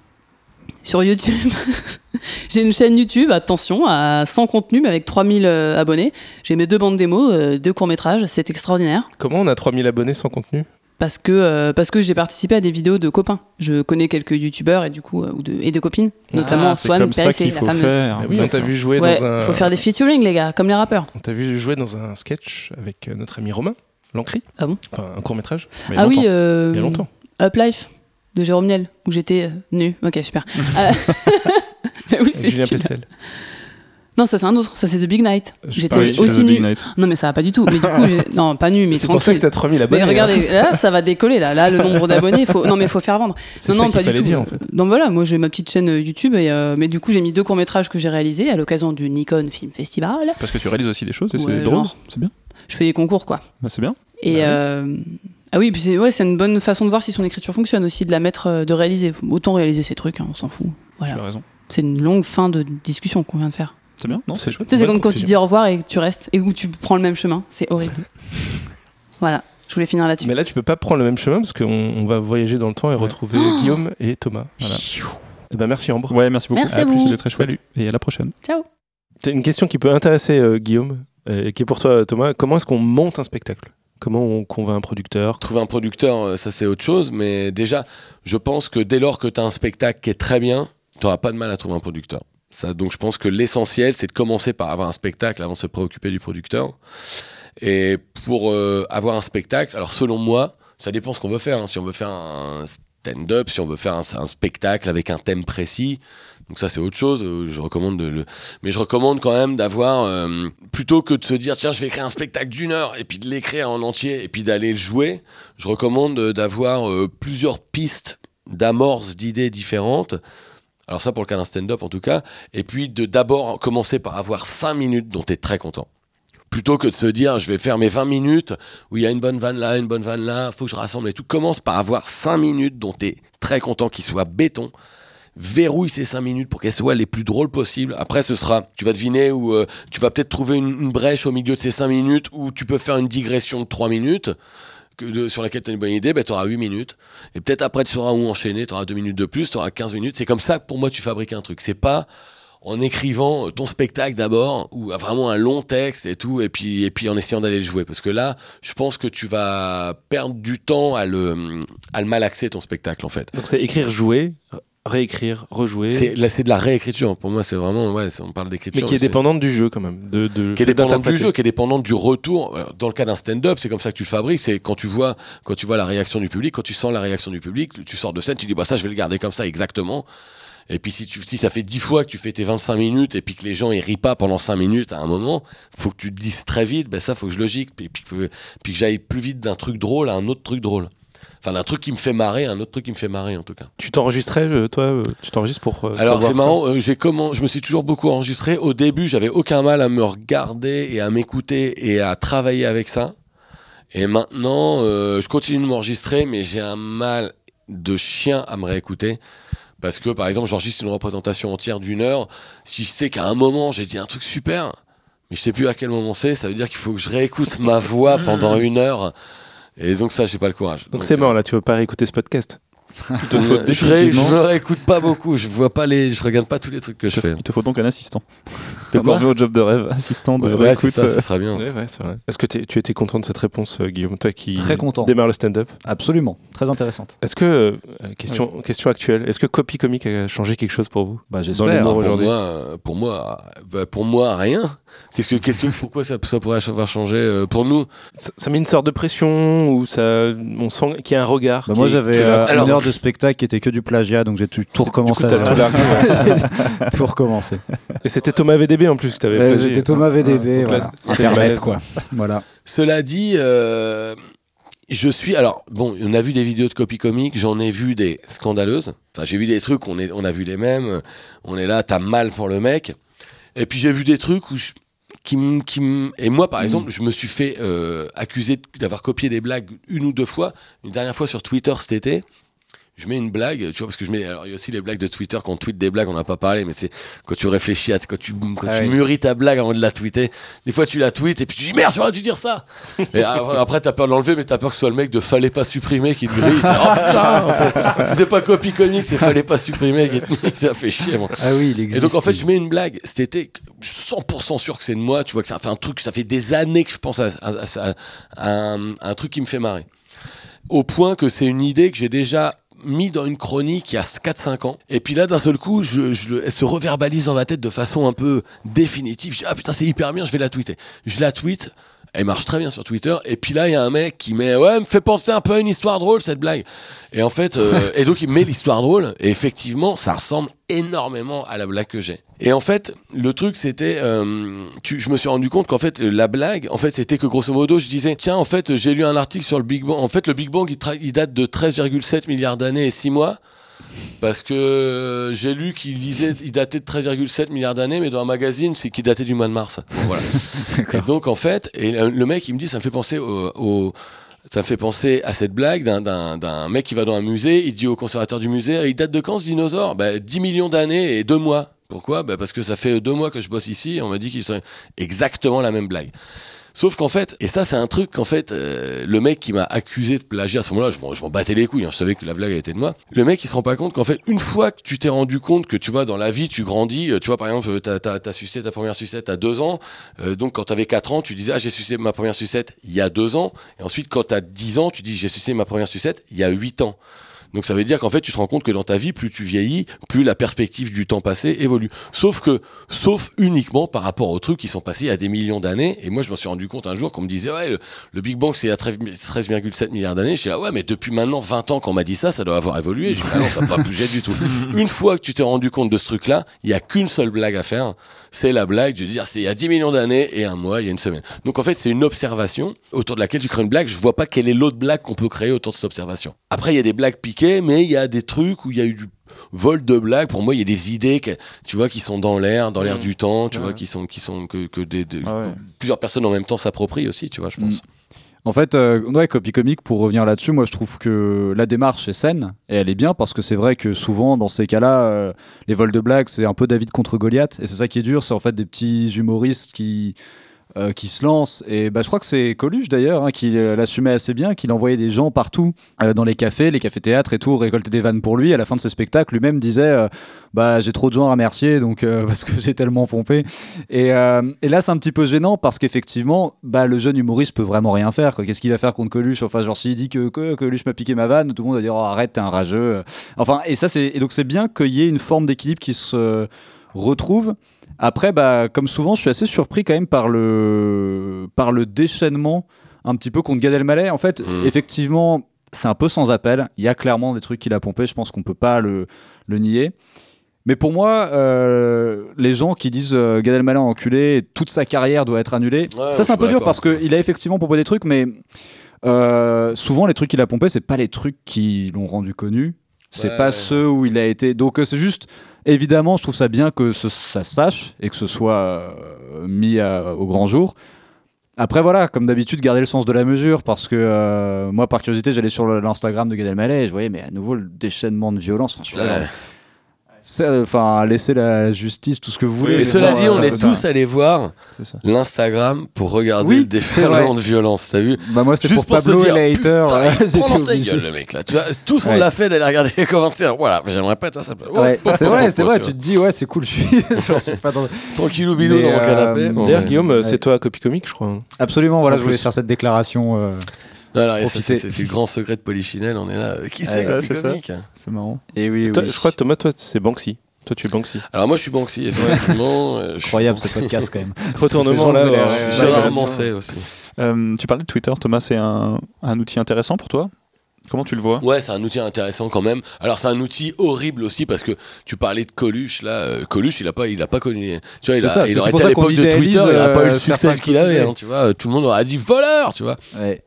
Sur YouTube, j'ai une chaîne YouTube, attention, à 100 contenu, mais avec 3000 euh, abonnés. J'ai mes deux bandes démos, deux courts-métrages, c'est extraordinaire. Comment on a 3000 abonnés sans contenu? Parce que, euh, parce que j'ai participé à des vidéos de copains. Je connais quelques youtubeurs et, du coup, euh, ou de, et de copines, notamment Ah, c'est Swan, comme ça Périssé, qu'il la faut fameuse. faire. Ah oui, on t'a vu jouer Ouais, dans un. faut faire des featuring, les gars, comme les rappeurs. On t'a vu jouer dans un sketch avec euh, notre ami Romain Lancry. Ah bon? Enfin, un court métrage. Mais il y a ah oui, euh, Il y a longtemps. Up Life de Jérôme Niel, où j'étais euh, nue. Ok, super. Mais oui, c'est Avec Julien. Pestel. Non, ça c'est un autre, ça c'est The Big Night. J'étais aussi. Night. Non, mais ça va pas du tout. Mais du coup, non, pas nue, mais C'est pour ça que tranquille. t'as 3000 Mais abonnés. hein. regardez, là, ça va décoller, là. Là, le nombre d'abonnés, faut... non, mais faut faire vendre. Non, ça non, pas du tout. dire en fait. Donc voilà, moi j'ai ma petite chaîne euh, YouTube, et, euh, mais du coup, j'ai mis deux courts-métrages que j'ai réalisés à l'occasion du Nikon Film Festival. Parce que tu réalises aussi des choses et Ouais, c'est drôle. C'est bien. Je fais des concours, quoi. Bah, c'est bien. Et Bah euh, ah oui, puis c'est ouais, une bonne façon de voir si son écriture fonctionne aussi, de la mettre, de réaliser. Autant réaliser ses trucs, hein, on s'en fout. Voilà. Tu as raison. C'est une longue fin de discussion qu'on vient de faire. C'est bien, non C'est chouette. Tu sais, c'est comme quand tu dis au revoir et que tu restes et où tu prends le même chemin. C'est horrible. voilà, je voulais finir là-dessus. Mais là, tu peux pas prendre le même chemin parce qu'on on va voyager dans le temps et retrouver Oh Guillaume et Thomas. Voilà. Eh ben, merci Ambre. Ouais, merci beaucoup. Merci à vous. C'était très chouette. Et à la prochaine. Ciao. C'est une question qui peut intéresser euh, Guillaume euh, et qui est pour toi Thomas. Comment est-ce qu'on monte un spectacle? Comment on convainc un producteur? Trouver un producteur, euh, ça c'est autre chose, mais déjà, je pense que dès lors que tu as un spectacle qui est très bien, tu n'auras pas de mal à trouver un producteur. Donc je pense que l'essentiel, c'est de commencer par avoir un spectacle avant de se préoccuper du producteur. Et pour euh, avoir un spectacle, alors selon moi, ça dépend ce qu'on veut faire. hein. Si on veut faire un stand-up, si on veut faire un, spectacle avec un thème précis, donc ça c'est autre chose. euh, Je recommande de le, mais je recommande quand même d'avoir euh, plutôt que de se dire tiens je vais écrire un spectacle d'une heure et puis de l'écrire en entier et puis d'aller le jouer. Je recommande d'avoir plusieurs pistes d'amorces d'idées différentes. Alors ça pour le cas d'un stand-up en tout cas. Et puis de d'abord commencer par avoir 5 minutes dont tu es très content. Plutôt que de se dire je vais faire mes 20 minutes où il y a une bonne vanne là, une bonne vanne là, faut que je rassemble et tout. Commence par avoir 5 minutes dont tu es très content, qui soient béton. Verrouille ces 5 minutes pour qu'elles soient les plus drôles possibles. Après, ce sera, tu vas deviner ou euh, tu vas peut-être trouver une, une brèche au milieu de ces 5 minutes où tu peux faire une digression de 3 minutes sur laquelle tu as une bonne idée, ben, tu auras 8 minutes. Et peut-être après, tu sauras où enchaîner, tu auras 2 minutes de plus, tu auras 15 minutes. C'est comme ça que pour moi, tu fabriques un truc. C'est pas en écrivant ton spectacle d'abord, ou vraiment un long texte et tout, et puis, et puis en essayant d'aller le jouer. Parce que là, je pense que tu vas perdre du temps à le, à le malaxer, ton spectacle, en fait. Donc c'est écrire, jouer, réécrire, rejouer. C'est là, c'est de la réécriture. Pour moi, c'est vraiment, ouais, c'est- on parle d'écriture. Mais qui est dépendante du jeu quand même. De, de qui est dépendante du jeu, qui est dépendante du retour. Alors, Dans le cas d'un stand-up, c'est comme ça que tu le fabriques. C'est quand tu vois, quand tu vois la réaction du public, quand tu sens la réaction du public, tu sors de scène, tu dis bah ça, je vais le garder comme ça exactement. Et puis si, tu, si ça fait 10 fois que tu fais tes 25 minutes et puis que les gens ils rient pas pendant 5 minutes à un moment, faut que tu te dises très vite, ben ça faut que je logique, puis, puis que j'aille plus vite d'un truc drôle à un autre truc drôle. Enfin d'un truc qui me fait marrer un autre truc qui me fait marrer en tout cas. Tu t'enregistrais, euh, toi euh, Tu t'enregistres pour. euh, Alors c'est marrant, euh, j'ai comment, je me suis toujours beaucoup enregistré. Au début, j'avais aucun mal à me regarder et à m'écouter et à travailler avec ça. Et maintenant, euh, je continue de m'enregistrer, mais j'ai un mal de chien à me réécouter. Parce que, par exemple, j'enregistre une représentation entière d'une heure. Si je sais qu'à un moment, j'ai dit un truc super, mais je sais plus à quel moment c'est, ça veut dire qu'il faut que je réécoute ma voix pendant une heure. Et donc ça, j'ai pas le courage. Donc c'est euh, mort là, tu veux pas réécouter ce podcast Il te faut euh, je, me réécoute pas beaucoup. Je vois pas les, je regarde pas tous les trucs que je fais. Il te faut donc un assistant. De Comment corvée au job de rêve, assistant de Ouais, réécoute, ça, euh, ça sera bien. Ouais, ouais, c'est vrai. Est-ce que t'es- tu étais content de cette réponse, euh, Guillaume Toi qui Très content. démarre le stand-up. Absolument, très intéressante. Est-ce que, euh, question, question actuelle, est-ce que Copy Comic a changé quelque chose pour vous Bah, Dans j'espère. l'humour pour aujourd'hui. moi, euh, pour moi, bah, pour moi, rien. Qu'est-ce que, qu'est-ce que, pourquoi ça, ça pourrait avoir changé euh, pour nous? Ça, ça met une sorte de pression ou ça, on sent qu'il y a un regard Bah, moi est- j'avais euh, Alors- une heure de spectacle qui était que du plagiat donc j'ai tout, tout recommencé. à tout tout recommencé. Et c'était Thomas VDB en plus que t'avais Ouais, plagié. J'étais Thomas VDB, voilà. c'était Internet quoi. voilà. Cela dit, euh, je suis. Alors, bon, on a vu des vidéos de copy comique, j'en ai vu des scandaleuses. Enfin, j'ai vu des trucs, on, est, on a vu les mêmes. On est là, t'as mal pour le mec. Et puis j'ai vu des trucs où je- qui qui et moi par exemple je me suis fait euh, accuser d'avoir copié des blagues une ou deux fois. Une dernière fois sur Twitter cet été je mets une blague tu vois parce que je mets alors il y a aussi les blagues de Twitter quand on tweet des blagues on n'a pas parlé mais c'est quand tu réfléchis à quand tu quand Ah tu oui. mûris ta blague avant de la tweeter des fois tu la tweets et puis tu dis merde j'aurais dû dire ça et après t'as peur de l'enlever mais t'as peur que ce soit le mec de fallait pas supprimer qui te grille oh putain si c'est pas copie comique c'est fallait pas supprimer qui te ça fait chier moi Ah oui, il existe. et donc en fait, je mets une blague. Cet été, je suis 100% sûr que c'est de moi. Tu vois que ça fait un truc, ça fait des années que je pense à, à- à- à un, à un truc qui me fait marrer. Au point que c'est une idée que j'ai déjà mis dans une chronique il y a 4-5 ans. Et puis là, d'un seul coup, je, je- elle se reverbalise dans ma tête de façon un peu définitive. Je dis, ah putain, c'est hyper bien, je vais la tweeter. Je la tweet. Elle marche très bien sur Twitter. Et puis là, il y a un mec qui met, ouais, me fait penser un peu à une histoire drôle, cette blague. Et en fait, euh, et donc il met l'histoire drôle. Et effectivement, ça ressemble énormément à la blague que j'ai. Et en fait, le truc, c'était, euh, tu- je me suis rendu compte qu'en fait, la blague, en fait, c'était que grosso modo, je disais, tiens, en fait, j'ai lu un article sur le Big Bang. En fait, le Big Bang, il, il date de 13,7 milliards d'années et 6 mois. Parce que euh, j'ai lu qu'il disait, il datait de 13,7 milliards d'années, mais dans un magazine, c'est qu'il datait du mois de mars. Voilà. et donc, en fait, et le le mec, il me dit, ça me fait penser au, au- ça me fait penser à cette blague d'un- mec qui va dans un musée, il dit au conservateur du musée, il date de quand ce dinosaure? Bah, 10 millions d'années et deux mois. Pourquoi? Bah, Parce que ça fait deux mois que je bosse ici et on m'a dit qu'ils sont exactement la même blague. Sauf qu'en fait, et ça c'est un truc qu'en fait, euh, le mec qui m'a accusé de plagiat à ce moment-là, je m'en- battais les couilles, hein, je savais que la blague était de moi. Le mec il se rend pas compte qu'en fait, une fois que tu t'es rendu compte que tu vois dans la vie tu grandis, euh, tu vois par exemple, euh, t'as t'as- t'as sucé ta première sucette à deux ans, donc quand t'avais 4 ans, tu disais ah j'ai sucé ma première sucette il y a deux ans, et ensuite quand t'as 10 ans, tu dis j'ai sucé ma première sucette il y a 8 ans. Donc ça veut dire qu'en fait, tu te rends compte que dans ta vie, plus tu vieillis, plus la perspective du temps passé évolue. Sauf que, sauf uniquement par rapport aux trucs qui sont passés il y a des millions d'années. Et moi, je me suis rendu compte un jour qu'on me disait, ouais, le, le Big Bang, c'est il y a 13 13,7 milliards d'années. Je dis, ah ouais, mais depuis maintenant 20 ans qu'on m'a dit ça, ça doit avoir évolué. Je dis, ah non, ça n'a pas bougé du tout. Une fois que tu t'es rendu compte de ce truc-là, il y a qu'une seule blague à faire. C'est la blague de dire, c'est il y a 10 millions d'années et un mois, il y a une semaine. Donc en fait, c'est une observation autour de laquelle tu crées une blague. Je vois pas quelle est l'autre blague qu'on peut créer autour de cette observation. Après, il y a des blagues piquées, mais il y a des trucs où il y a eu du vol de blagues. Pour moi, il y a des idées, que, tu vois, qui sont dans l'air, dans l'air du temps, tu vois, qui sont, qui sont que, que des, des- Ah ouais. plusieurs personnes en même temps s'approprient aussi, tu vois, je pense. En fait, euh, ouais, copy comique, pour revenir là-dessus, moi je trouve que la démarche est saine et elle est bien parce que c'est vrai que souvent dans ces cas-là, euh, les vols de blagues, c'est un peu David contre Goliath et c'est ça qui est dur, c'est en fait des petits humoristes qui euh, qui se lance. Et bah, je crois que c'est Coluche d'ailleurs hein, qui euh, l'assumait assez bien, qu'il envoyait des gens partout euh, dans les cafés, les cafés-théâtres et tout, récolter des vannes pour lui. À la fin de ce spectacle, lui-même disait bah, J'ai trop de gens à remercier donc, parce que j'ai tellement pompé. Et, là, c'est un petit peu gênant parce qu'effectivement, bah, le jeune humoriste peut vraiment rien faire. Qu'est-ce qu'il va faire contre Coluche? Enfin, genre, s'il dit que, Coluche m'a piqué ma vanne, tout le monde va dire oh, Arrête, t'es un rageux. Enfin, et ça, c'est et donc c'est bien qu'il y ait une forme d'équilibre qui se retrouve. Après, bah, comme souvent, je suis assez surpris quand même par le, par le déchaînement un petit peu contre Gad Elmaleh. En fait, Mm. effectivement, c'est un peu sans appel. Il y a clairement des trucs qu'il a pompé. Je pense qu'on peut pas le, le nier. Mais pour moi, euh, les gens qui disent euh, Gad Elmaleh a enculé, toute sa carrière doit être annulée, Ouais, ça c'est un peu dur parce qu'il a effectivement pompé des trucs, mais euh, souvent les trucs qu'il a pompé, c'est pas les trucs qui l'ont rendu connu, c'est Ouais. pas ceux où il a été. Donc euh, c'est juste, évidemment, je trouve ça bien que ce- ça se sache et que ce soit euh, mis à- au grand jour. Après voilà, comme d'habitude, garder le sens de la mesure parce que euh, moi, par curiosité, j'allais sur l'Instagram de Gad Elmaleh et je voyais, mais à nouveau le déchaînement de violence. Enfin, je suis là, Ouais. C'est- Enfin, laisser la justice, tout ce que vous voulez. Mais cela dit, ouais, on ça, est tous allés voir l'Instagram pour regarder le c'est déferlement de violence. T'as vu Bah moi, c'est pour Pablo et les haters. Sa obligé. gueule, le mec là. Tu vois, tous on l'a fait d'aller regarder les commentaires. Voilà, j'aimerais pas être à sa place. Ouais, c'est vrai, c'est vrai. Tu te dis, ouais, c'est cool, je suis, Tranquillou bilou dans mon euh, canapé. D'ailleurs, ouais. Guillaume, euh, c'est toi à Copy Comic, je crois. Absolument, voilà, je voulais faire cette déclaration. C'est c'est le grand secret de Polichinelle. On est là. Euh, Qui c'est ouais, Copy c'est ça. Comic C'est marrant. Et oui, Toi, oui. je crois, Thomas, toi, c'est Banksy. Toi, tu es Banksy. Alors moi, je suis Banksy, effectivement. euh, Incroyable ce podcast quand même. Retournement là. euh, ouais, ouais, Gérard. Manset aussi. Euh, tu parlais de Twitter, Thomas, c'est un, un outil intéressant pour toi? Comment tu le vois? Ouais, c'est un outil intéressant quand même. Alors c'est un outil horrible aussi parce que tu parlais de Coluche là. euh, Coluche, il a pas, il a pas connu. Tu vois, il, a, ça, il c'est aurait été à l'époque de Twitter, il a pas eu le succès qu'il avait. hein, tu vois, tout le monde aurait dit voleur, tu vois. Ouais.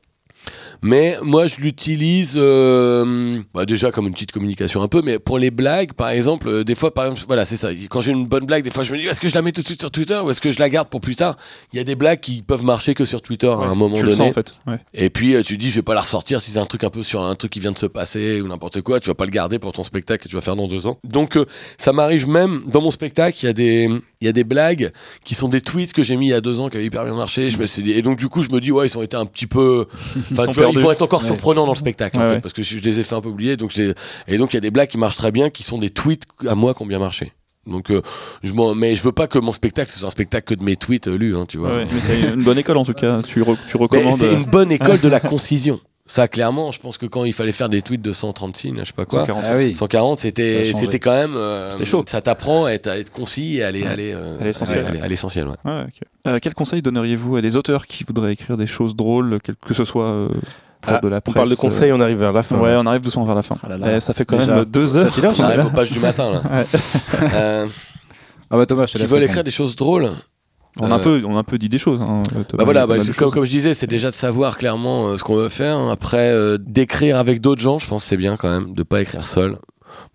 Mais moi, je l'utilise euh, bah, déjà comme une petite communication un peu, mais pour les blagues, par exemple, euh, des fois, par exemple, voilà, c'est ça. Quand j'ai une bonne blague, des fois, je me dis, est-ce que je la mets tout de suite sur Twitter ou est-ce que je la garde pour plus tard? Il y a des blagues qui peuvent marcher que sur Twitter à un moment Tu le donné. sens en fait. Ouais. Et puis euh, tu dis je vais pas la ressortir si c'est un truc un peu sur un truc qui vient de se passer ou n'importe quoi, tu vas pas le garder pour ton spectacle que tu vas faire dans deux ans. Donc euh, ça m'arrive même dans mon spectacle, il y a des il y a des blagues qui sont des tweets que j'ai mis il y a deux ans qui avaient hyper bien marché. Je me suis dit et donc du coup je me dis ouais ils ont été un petit peu, sont vois, ils perdus. vont être encore Ouais. surprenants dans le spectacle en fait parce que je, les ai fait un peu oublier donc et donc il y a des blagues qui marchent très bien qui sont des tweets à moi qui ont bien marché. Donc euh, je mais je veux pas que mon spectacle ce soit un spectacle que de mes tweets euh, lus hein, tu vois. Ouais, mais c'est une bonne école en tout cas. Tu, re- tu recommandes. c'est euh, une bonne école de la concision. Ça, clairement, je pense que quand il fallait faire des tweets de 130 signes, je sais pas quoi, 140. Ah oui. 140, Ça a c'était c'était quand même. euh, C'était chaud. Ça t'apprend à être, à être concis et à aller, Ouais. aller, euh, À l'essentiel. aller- à l'essentiel, ouais. Euh, quel conseil donneriez-vous à des auteurs qui voudraient écrire des choses drôles, quel- que ce soit euh, pour Ah, de la On presse parle de euh, conseils, on arrive vers la fin. Ouais, on arrive doucement vers la fin. Ah là là. Eh, ça fait quand Déjà. même deux Ça heures. On arrive aux pages du matin, là. Ouais. Euh, Ah bah Thomas, je te qui veulent écrire des choses drôles. On a un Euh, peu, on a un peu dit des choses. hein, Bah voilà, bah, comme, je disais, c'est déjà de savoir clairement euh, ce qu'on veut faire. Après, euh, d'écrire avec d'autres gens, je pense que c'est bien quand même, de pas écrire seul.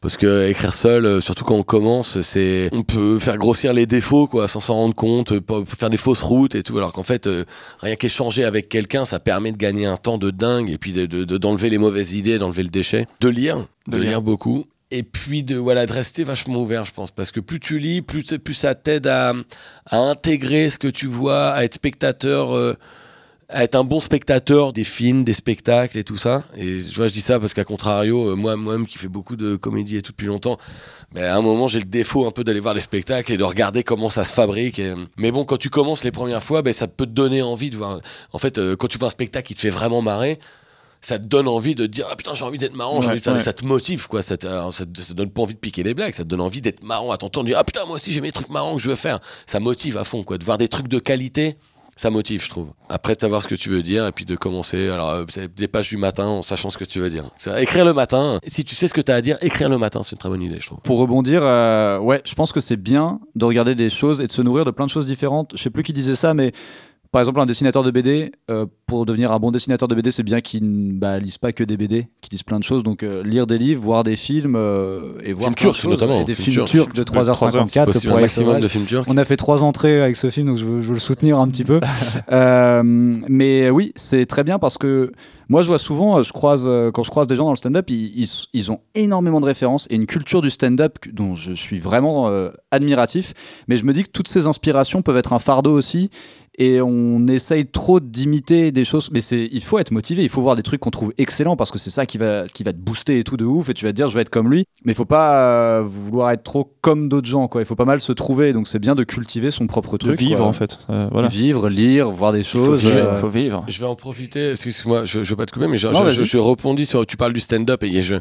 Parce que écrire seul, surtout quand on commence, c'est on peut faire grossir les défauts, quoi, sans s'en rendre compte, faire des fausses routes et tout. Alors qu'en fait, euh, rien qu'échanger avec quelqu'un, ça permet de gagner un temps de dingue et puis de- de- de- d'enlever les mauvaises idées, d'enlever le déchet, de lire, de, De lire. lire. beaucoup. Et puis de voilà de rester vachement ouvert, je pense, parce que plus tu lis, plus, plus ça t'aide à, à intégrer ce que tu vois, à être spectateur, euh, à être un bon spectateur des films, des spectacles et tout ça. Et je vois, je dis ça parce qu'à contrario, euh, moi, moi-même qui fais beaucoup de comédie et tout depuis longtemps, mais à un moment j'ai le défaut un peu d'aller voir les spectacles et de regarder comment ça se fabrique. Mais bon, quand tu commences les premières fois, ben, ça peut te donner envie de voir. En fait, euh, quand tu vois un spectacle qui te fait vraiment marrer. Ça te donne envie de te dire ah putain j'ai envie d'être marrant j'ai envie de faire ouais. ça te motive quoi ça te, alors, ça, te, ça te donne pas envie de piquer les blagues ça te donne envie d'être marrant à t'entendre dire ah putain moi aussi j'ai mes trucs marrants que je veux faire ça motive à fond quoi de voir des trucs de qualité ça motive, je trouve. Après de savoir ce que tu veux dire et puis de commencer. Alors, euh, des pages du matin en sachant ce que tu veux dire. Écrire le matin. Si tu sais ce que tu as à dire, écrire le matin, c'est une très bonne idée, je trouve. Pour rebondir, euh, ouais, je pense que c'est bien de regarder des choses et de se nourrir de plein de choses différentes. Je sais plus qui disait ça, mais par exemple, un dessinateur de BD, euh, pour devenir un bon dessinateur de BD, c'est bien qu'il ne bah, lise pas que des BD, qu'il lise plein de choses. Donc, euh, lire des livres, voir des films euh, et voir Films turcs, notamment. Et des Films films turcs. de Trois heures, 3h54 Possible pour maximum de films turcs. On a fait trois entrées avec ce film, donc je veux, je veux le soutenir un petit peu. Euh, mais oui, c'est très bien parce que moi, je vois souvent, je croise, quand je croise des gens dans le stand-up, ils, ils- ils ont énormément de références et une culture du stand-up dont je suis vraiment euh, admiratif. Mais je me dis que toutes ces inspirations peuvent être un fardeau aussi. Et on essaye trop d'imiter des choses mais c'est il faut être motivé il faut voir des trucs qu'on trouve excellents parce que c'est ça qui va qui va te booster et tout de ouf et tu vas te dire je vais être comme lui mais il faut pas euh, vouloir être trop comme d'autres gens quoi il faut pas mal se trouver donc c'est bien de cultiver son propre De truc vivre quoi. en fait. Euh, voilà. vivre lire voir des choses vivre, euh, faut vivre. Je vais en profiter, excuse-moi, je, je veux pas te couper, mais je, Non, je, je, vas-y. je rebondis sur. Tu parles du stand-up et je-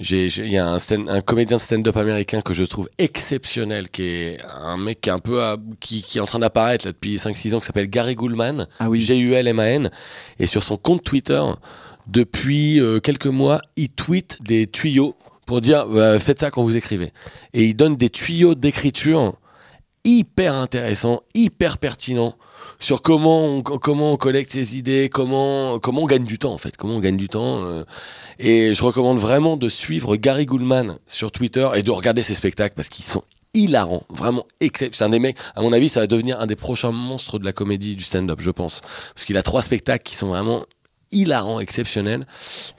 il y a un, stand- un comédien de stand-up américain que je trouve exceptionnel, qui est un mec qui est un peu à- qui, qui est en train d'apparaître là, depuis 5-6 ans, qui s'appelle Gary Goulman, ah oui G-U-L-M-A-N, et sur son compte Twitter, depuis euh, quelques mois, il tweet des tuyaux pour dire euh, faites ça quand vous écrivez. Et il donne des tuyaux d'écriture hyper intéressants, hyper pertinents sur comment on, comment on collecte ses idées, comment, comment on gagne du temps en fait, comment on gagne du temps. euh. et je recommande vraiment de suivre Gary Goulman sur Twitter et de regarder ses spectacles parce qu'ils sont hilarants, vraiment exceptionnels. C'est un des mecs, à mon avis, ça va devenir un des prochains monstres de la comédie du stand-up, je pense. Parce qu'il a trois spectacles qui sont vraiment hilarants, exceptionnels.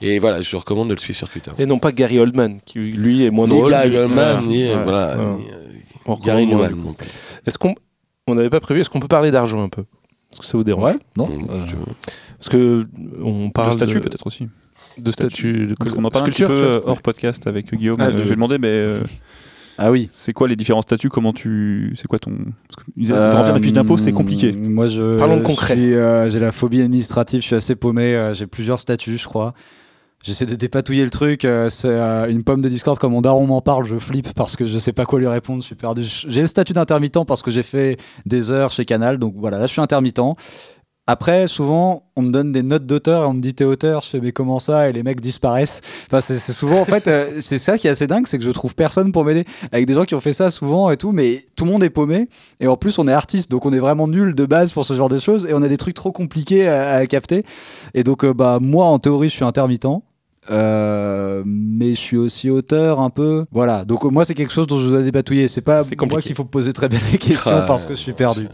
Et voilà, je recommande de le suivre sur Twitter. Et non pas Gary Oldman, qui lui est moins Ni drôle. Gary Goldman, Voilà. ni, Ouais. voilà, Ouais. ni, euh, Gary Newman. Est-ce qu'on on n'avait pas prévu Est-ce qu'on peut parler d'argent un peu? Est-ce que ça vous dérange? Ouais non Bon, Euh, si. Parce que on parle de statut de, peut-être aussi. de statut, de Parce qu'on en parle un petit peu euh, hors podcast avec Guillaume. Ah, Euh, Je vais demander, mais euh, ah oui c'est quoi les différents statuts? Comment tu. C'est quoi ton. Parce disait, remplir la fiche d'impôt, c'est compliqué. Euh, Moi, je. Parlons de concret. euh, J'ai la phobie administrative, je suis assez paumé. euh, J'ai plusieurs statuts, je crois. J'essaie de dépatouiller le truc. euh, c'est euh, une pomme de Discord. Quand mon daron m'en parle, je flippe parce que je sais pas quoi lui répondre. Je suis perdu. J'ai le statut d'intermittent parce que j'ai fait des heures chez Canal. Donc voilà, là, je suis intermittent. Après, souvent, on me donne des notes d'auteur et on me dit t'es auteur. Je fais mais comment ça? Et les mecs disparaissent. Enfin, c'est souvent en fait, euh, c'est ça qui est assez dingue, c'est que je trouve personne pour m'aider. Avec des gens qui ont fait ça souvent et tout, mais tout le monde est paumé. Et en plus, on est artiste, donc on est vraiment nul de base pour ce genre de choses. Et on a des trucs trop compliqués à, à capter. Et donc, euh, bah moi, en théorie, je suis intermittent. Euh, mais je suis aussi auteur un peu. Voilà. Donc moi, c'est quelque chose dont je vous ai dépatouillé. C'est pas moi qu'il faut poser très bien les questions Ah, parce que je suis perdu.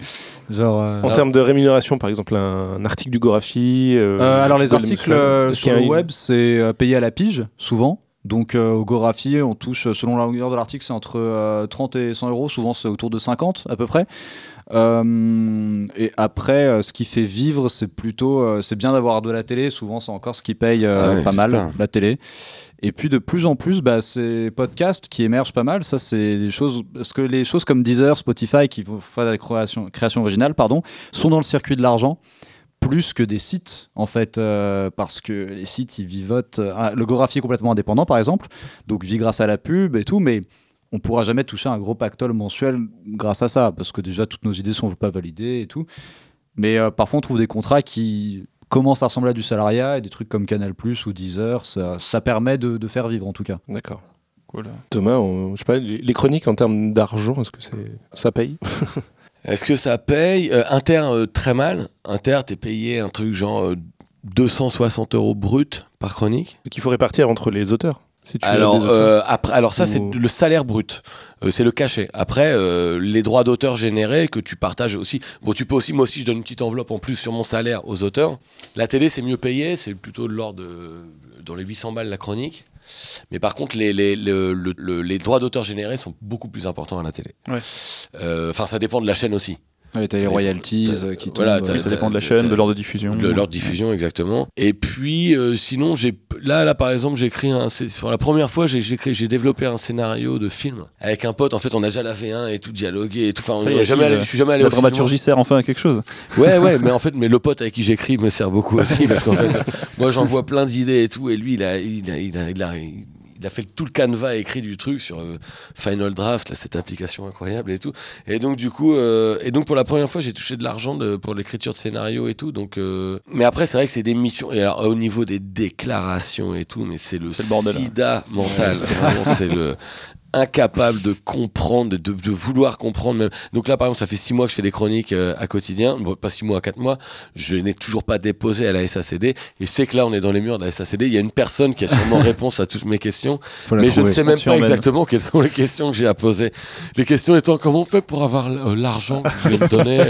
Genre. euh, En termes de rémunération, par exemple, un, un article du Gorafi. euh, Euh, alors les articles sur le web, c'est payé à la pige, souvent. Donc euh, au Gorafi, on touche, selon la longueur de l'article, c'est entre euh, 30 et 100 euros. Souvent, c'est autour de 50 à peu près. Euh, et après, euh, ce qui fait vivre, c'est plutôt, euh, c'est bien d'avoir de la télé. Souvent, c'est encore ce qui paye Ah pas mal, la télé. Et puis de plus en plus, bah, c'est podcasts qui émergent pas mal. Ça, c'est des choses parce que les choses comme Deezer, Spotify, qui vont faire la création, création originale, pardon, sont dans le circuit de l'argent plus que des sites en fait euh, parce que les sites ils vivotent euh, ah, le Gorafi est complètement indépendant par exemple donc vit grâce à la pub et tout mais on pourra jamais toucher un gros pactole mensuel grâce à ça parce que déjà toutes nos idées sont pas validées et tout mais euh, parfois on trouve des contrats qui commencent à ressembler à du salariat et des trucs comme Canal Plus ou Deezer ça, ça permet de, de faire vivre en tout cas D'accord. Thomas, on- je sais pas, les, les chroniques en termes d'argent, est-ce que c'est ça paye? Est-ce que ça paye? Euh, Inter, euh, très mal. Inter, t'es payé un truc genre euh, 260 euros brut par chronique. Qu'il faut répartir entre les auteurs si tu as Alors, euh, après, alors ça, c'est le salaire brut. Euh, c'est le cachet. Après, euh, les droits d'auteur générés que tu partages aussi. Bon, tu peux aussi, moi aussi, je donne une petite enveloppe en plus sur mon salaire aux auteurs. La télé, c'est mieux payé. C'est plutôt de l'ordre de dans les 800 balles la chronique. Mais par contre, les, les, le- le- le- les droits d'auteur générés sont beaucoup plus importants à la télé. Ouais. Enfin, ça dépend de la chaîne aussi. Ouais, t'as les royalties euh, qui Voilà, tombent, euh, Ça dépend de la chaîne, de l'ordre de diffusion. de leur diffusion exactement et puis euh, sinon j'ai là là par exemple j'ai écrit un c'est pour la première fois j'ai j'ai développé un scénario de film avec un pote en fait on a déjà la V1 et tout dialogué et tout enfin Ça on est, jamais allé, je suis jamais allé La dramaturgie sert enfin à quelque chose. ouais ouais mais en fait mais le pote avec qui j'écris me sert beaucoup aussi parce qu'en fait moi j'envoie plein d'idées et tout et lui il a il a il a, il a, il a fait tout le canevas écrit du truc sur euh, Final Draft, là, cette application incroyable et tout. Et donc du coup, euh, et donc pour la première fois, j'ai touché de l'argent pour l'écriture de scénario et tout. Donc, euh, mais après, c'est vrai que c'est des missions. Et alors au niveau des déclarations et tout, mais c'est le, le hein. sida mental. C'est le incapable de comprendre, de, de vouloir comprendre. Même. Donc là, par exemple, ça fait six mois que je fais des chroniques euh, à quotidien, bon, pas six mois, quatre mois. Je n'ai toujours pas déposé à la SACD. Et je sais que là, on est dans les murs de la SACD. Il y a une personne qui a sûrement réponse à toutes mes questions, faut mais je ne sais même pas exactement quelles sont les questions que j'ai à poser. Les questions étant comment on fait pour avoir euh, l'argent que vous voulez me donner?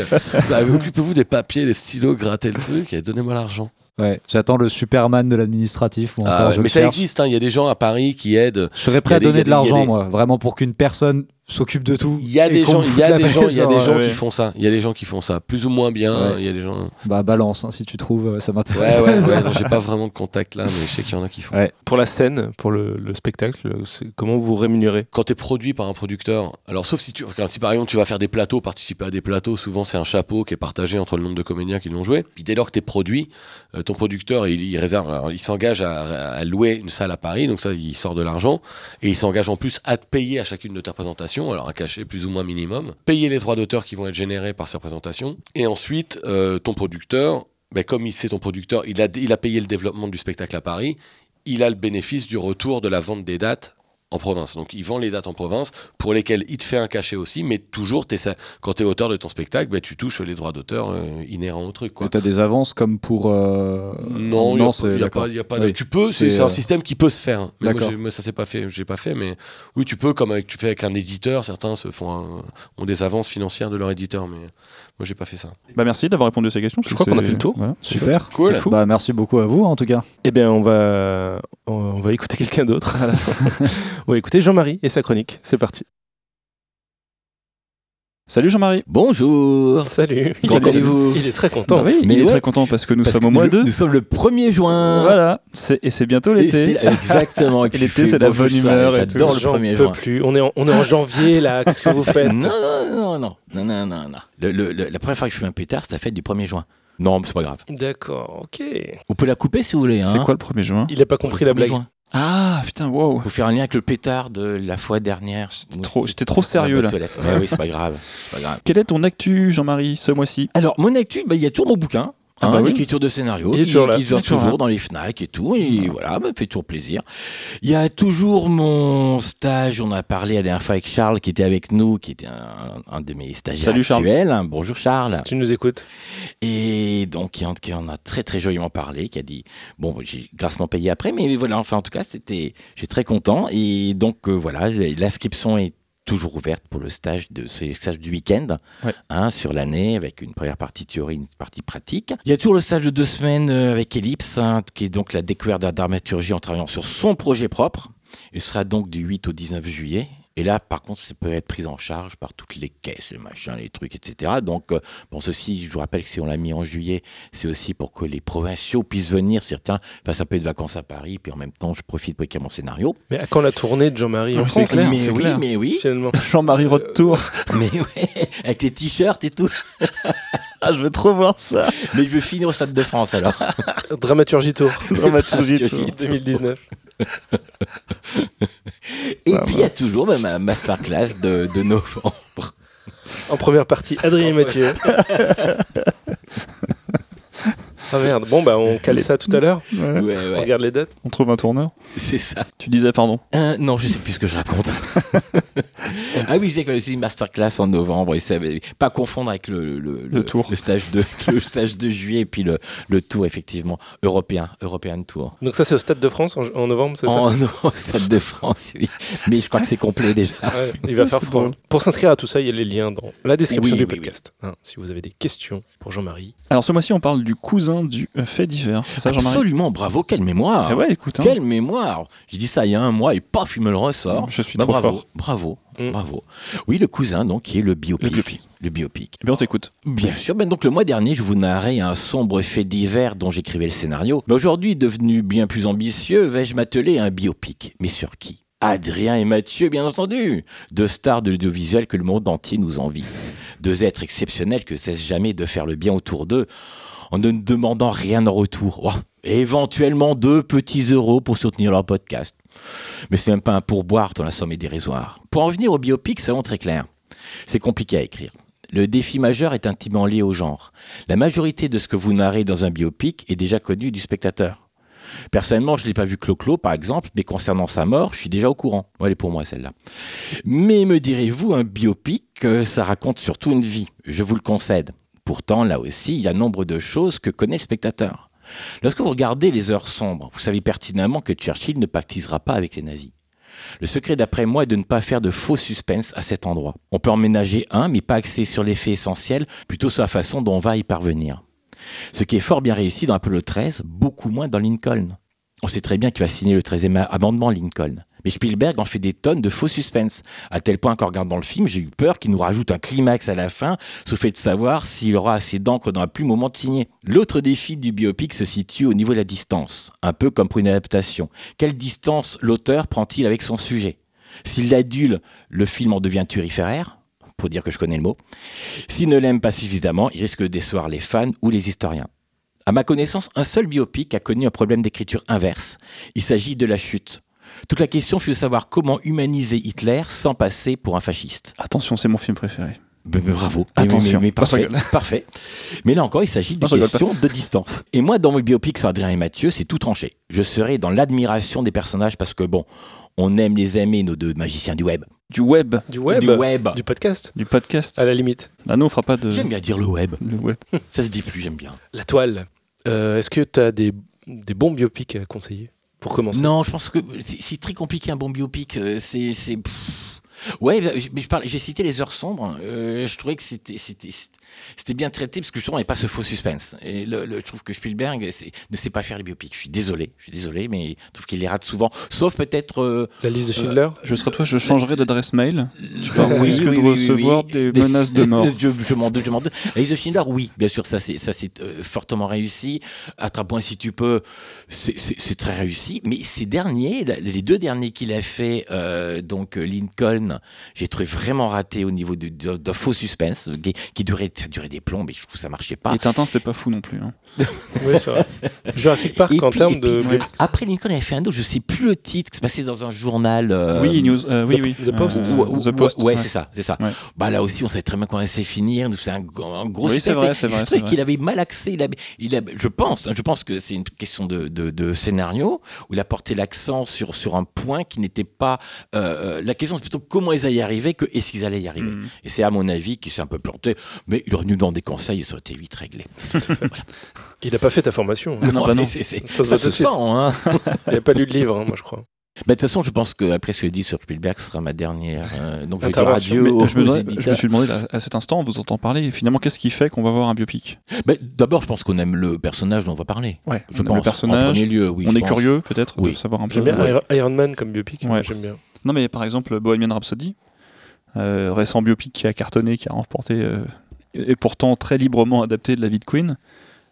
Occupez-vous des papiers, les stylos, grattez le truc et donnez-moi l'argent. Ouais, j'attends le Superman de l'administratif. Ah mais ça cherche. existe, hein. il y a des gens à Paris qui aident. Je serais prêt à donner de l'argent, des- moi, vraiment pour qu'une personne s'occupe de tout. Il y a des gens, il y a des gens, il y a des gens ouais. qui font ça. Il y a des gens qui font ça, plus ou moins bien. Ouais. Il y a des gens. Bah balance, hein, si tu trouves, euh, ça Ouais, m'intéresse. ouais, ouais. non, J'ai pas vraiment de contact là, mais je sais qu'il y en a qui font. Ouais. Pour la scène, pour le, le spectacle, c'est- comment vous rémunérez? Quand tu es produit par un producteur, alors sauf si tu, regarde, si par exemple tu vas faire des plateaux, participer à des plateaux, souvent c'est un chapeau qui est partagé entre le nombre de comédiens qui l'ont joué. Puis dès lors que tu es produit, euh, ton producteur il, il réserve, alors, il s'engage à, à louer une salle à Paris, donc ça il sort de l'argent, et il s'engage en plus à te payer à chacune de tes représentations, alors un cachet plus ou moins minimum, payer les droits d'auteur qui vont être générés par ces représentations, et ensuite euh, ton producteur, ben, comme il c'est ton producteur, il a, il a payé le développement du spectacle à Paris, il a le bénéfice du retour de la vente des dates en province. Donc il vend les dates en province pour lesquelles il te fait un cachet aussi, mais toujours ça- quand tu es auteur de ton spectacle, ben, tu touches les droits d'auteur euh, inhérents au truc. Quoi. Et t'as des avances comme pour. euh, Non, il y a, c'est pas- y a pas, de-. Tu peux, c'est C'est, c'est un euh, système qui peut se faire. hein. Mais moi, moi, ça s'est pas fait, j'ai pas fait, mais oui, tu peux, comme avec, tu fais avec un éditeur, certains se font un- ont des avances financières de leur éditeur, mais moi j'ai pas fait ça. Bah merci d'avoir répondu à ces questions. Je crois qu'on a fait le tour. Voilà. Super. Cool. Fou. Bah merci beaucoup à vous en tout cas. Eh bien, on va, on va écouter quelqu'un d'autre. on va écouter Jean-Marie et sa chronique. C'est parti. Salut Jean-Marie. Bonjour. Salut. Comment Il est- allez-vous Il est très content. Bah oui, Mais il est ouais. très content parce que nous Parce sommes que au mois nous- 2. Nous sommes le 1er juin. Voilà, c'est- et c'est bientôt Et l'été. c'est- Exactement. Et l'été, c'est la bonne humeur et J'adore tout. le J'en 1er peux juin. plus. On est en, on est en janvier là. Qu'est-ce que vous faites? Non, non, non, non, non, non, non. Le- le- le- la première fois que je fais un pétard, c'est la fête du 1er juin. Non, mais c'est pas grave. D'accord. Ok. Vous pouvez la couper si vous voulez. C'est hein. quoi le 1er juin? Il a pas compris la 1er blague. juin. Ah putain, wow. Faut faire un lien avec le pétard de la fois dernière. j'étais trop sérieux, là. Mais oui, c'est pas grave. Pas grave. Quel est ton actu, Jean-Marie, ce mois-ci? Alors, mon actu, bah, il y a toujours mon bouquin. Ah hein, bah oui. l'écriture de scénario qui, qui est toujours dans les FNAC et tout et voilà ça me fait toujours plaisir il y a toujours mon stage on a parlé la dernière fois avec Charles qui était avec nous qui était un, un de mes stagiaires Salut, Charles. actuels hein. bonjour Charles Si tu nous écoutes. et donc qui en, qui en a très très joliment parlé qui a dit bon j'ai grassement payé après mais voilà enfin en tout cas c'était j'étais très content et donc euh, voilà l'inscription est toujours ouverte pour le stage de ce stage du week-end Ouais. hein, sur l'année avec une première partie théorie, une partie pratique. Il y a toujours le stage de deux semaines euh, avec Ellipse, hein, qui est donc la découverte de la dramaturgie en travaillant sur son projet propre. Il sera donc du 8 au 19 juillet. Et là, par contre, ça peut être pris en charge par toutes les caisses, les machins, les trucs, etc. Donc, euh, bon, ceci, je vous rappelle que si on l'a mis en juillet, c'est aussi pour que les provinciaux puissent venir, se dire, tiens, passe un peu de vacances à Paris, puis en même temps, je profite pour écrire mon scénario. Mais à quand la tournée de Jean-Marie en c'est France clair, mais oui, clair. mais oui, Finalement. Jean-Marie Retour. mais ouais, avec les t-shirts et tout. ah, je veux trop voir ça. Mais je veux finir au Stade de France alors. Dramaturgie Tour Dramaturgie. Dramaturgie. 2019. Et puis il y a toujours bah, ma masterclass de, de novembre. En première partie, Adrien et Mathieu. ah merde. Bon bah on cale ça tout à l'heure. Ouais. Ouais, On regarde les dates. On trouve un tourneur. c'est ça. Tu disais pardon. Euh, non, je sais plus ce que je raconte. ah oui, je sais qu'il y a aussi une masterclass en novembre. Et ça, pas confondre avec le, le, Le tour. le stage de le stage de juillet et puis le, le tour effectivement européen, European Tour. Donc ça c'est au Stade de France en, en novembre, c'est ça? En au Stade de France, oui. Mais je crois que c'est complet déjà. Ouais, il va faire froid. Pour s'inscrire à tout ça, il y a les liens dans la description Oui, du oui, podcast. Hein, si vous avez des questions pour Jean-Marie. Alors ce mois-ci, on parle du cousin du euh, fait divers. C'est ça, Jean-Marie? Absolument, bravo, quelle mémoire. Eh ouais, écoute. hein. Quelle mémoire J'ai dit ça il y a un mois et paf, il me le ressort. Je suis Bah, trop bravo, fort. bravo, Mm. bravo. Oui, le cousin, donc, qui est le biopic. Le biopic. Le biopic. Eh bien, on t'écoute. Bien sûr, ben donc le mois dernier, je vous narrais un sombre fait divers dont j'écrivais le scénario. Mais aujourd'hui, devenu bien plus ambitieux, vais-je m'atteler à un biopic? Mais sur qui? Adrien et Mathieu, bien entendu. Deux stars de l'audiovisuel que le monde entier nous envie. Deux êtres exceptionnels que cessent jamais de faire le bien autour d'eux en ne demandant rien en retour. Oh, éventuellement deux petits euros pour soutenir leur podcast. Mais c'est même pas un pourboire dans la somme est dérisoire. Pour en venir au biopic, soyons très clair. C'est compliqué à écrire. Le défi majeur est intimement lié au genre. La majorité de ce que vous narrez dans un biopic est déjà connu du spectateur. Personnellement, je ne l'ai pas vu Clo-Clo, par exemple, mais concernant sa mort, je suis déjà au courant. Elle est pour moi, celle-là. Mais me direz-vous, un biopic, ça raconte surtout une vie? Je vous le concède. Pourtant, là aussi, il y a nombre de choses que connaît le spectateur. Lorsque vous regardez Les Heures sombres, vous savez pertinemment que Churchill ne pactisera pas avec les nazis. Le secret, d'après moi, est de ne pas faire de faux suspense à cet endroit. On peut en ménager un, mais pas axer sur l'effet essentiel, plutôt sur la façon dont on va y parvenir. Ce qui est fort bien réussi dans Apollo 13, beaucoup moins dans Lincoln. On sait très bien qu'il va signer le 13e amendement Lincoln. Mais Spielberg en fait des tonnes de faux suspense, à tel point qu'en regardant le film, j'ai eu peur qu'il nous rajoute un climax à la fin, sous fait de savoir s'il aura assez d'encre dans un plus moment de signer. L'autre défi du biopic se situe au niveau de la distance, un peu comme pour une adaptation. Quelle distance l'auteur prend-il avec son sujet? S'il l'adule, le film en devient turiféraire pour dire que je connais le mot. S'il ne l'aime pas suffisamment, il risque de décevoir les fans ou les historiens. À ma connaissance, un seul biopic a connu un problème d'écriture inverse. Il s'agit de la chute. Toute la question fut de savoir comment humaniser Hitler sans passer pour un fasciste. Attention, c'est mon film préféré. Bravo. Attention. Mais, parfait, parfait. Mais là encore, il s'agit d'une question de distance. Et moi, dans mon biopic sur Adrien et Mathieu, c'est tout tranché. Je serai dans l'admiration des personnages parce que, bon, on aime les aimer, nos deux magiciens du web. Du web, Du web, Du web. du podcast, du podcast. à la limite. Ah, nous, on fera pas de. J'aime bien dire le web. le web. Ça se dit plus, j'aime bien. La toile. Euh, Est-ce que tu as des, des bons biopics à conseiller pour commencer? Non, je pense que c'est c'est très compliqué un bon biopic. euh, C'est. Ouais, mais je parle- j'ai cité les heures sombres. euh, je trouvais que c'était c'était c'était bien traité parce que justement il n'y a pas ce faux suspense. Et le, le- je trouve que Spielberg c'est- ne sait pas faire les biopics. Je suis désolé, je suis désolé, mais je trouve qu'il les rate souvent. Sauf peut-être. euh, La liste de Schindler Je serais toi, je changerai d'adresse mail. Tu Oui, risque oui, de oui, recevoir oui. des menaces de mort. je je m'en doute, je m'en doute. Lise de Schindler, oui, bien sûr, ça c'est ça c'est euh, fortement réussi. Attrape-moi si tu peux, c'est- c'est c'est très réussi. Mais ces derniers, la- les deux derniers qu'il a fait, euh, donc euh, J'ai trouvé vraiment raté au niveau de- de- d'un faux suspense qui, qui durait, ça durait des plombs, mais je trouve que ça marchait pas. Et Tintin, c'était pas fou non plus. hein. Oui, c'est vrai. Jurassic Park Et en puis- termes et puis, de. ouais. Après Lincoln, avait fait un autre, je sais plus le titre, qui se passait dans un journal. euh, oui, news. euh, oui, The- oui. The Post. Euh, Ou- ou- The Post. Ouais, c'est ça, c'est ça. Ouais. Bah là aussi, on savait très bien comment elle s'est finir. C'est un, un gros Oui, c'est vrai, c'est vrai, Je c'est trouvais vrai. qu'il avait mal axé. Il avait, il avait- je pense, hein, je pense que c'est une question de, de- de scénario où il a porté l'accent sur sur un point qui n'était pas. euh, la question, c'est plutôt comment ils allaient y arriver que est-ce qu'ils allaient y arriver. Mm. Et c'est à mon avis qu'il s'est un peu planté. Mais il aurait dû dans des conseils, ça aurait été vite réglé. Il n'a pas fait ta formation. Non, bah non. c'est- Ça se sent. suite. Hein. Il n'a pas lu le livre, hein, moi je crois. Bah, de toute façon, je pense qu'après ce que je dis sur Spielberg, ce sera ma dernière. euh, donc, je vais dire adieu aux, je, me aux demandais- je me éditeurs. suis demandé là, à cet instant, on vous entend parler, finalement, qu'est-ce qui fait qu'on va voir un biopic? Mais D'abord, je pense qu'on aime le personnage dont on va parler. Ouais, Je on aime pense. le personnage, En premier lieu, oui. on je est pense. curieux peut-être Oui. de savoir un peu. J'aime bien Ouais. Iron- Man comme biopic. Ouais. moi, J'aime bien. Non, mais par exemple, Bohemian Rhapsody, euh, récent biopic qui a cartonné, qui a remporté, euh, et pourtant très librement adapté de la vie de Queen.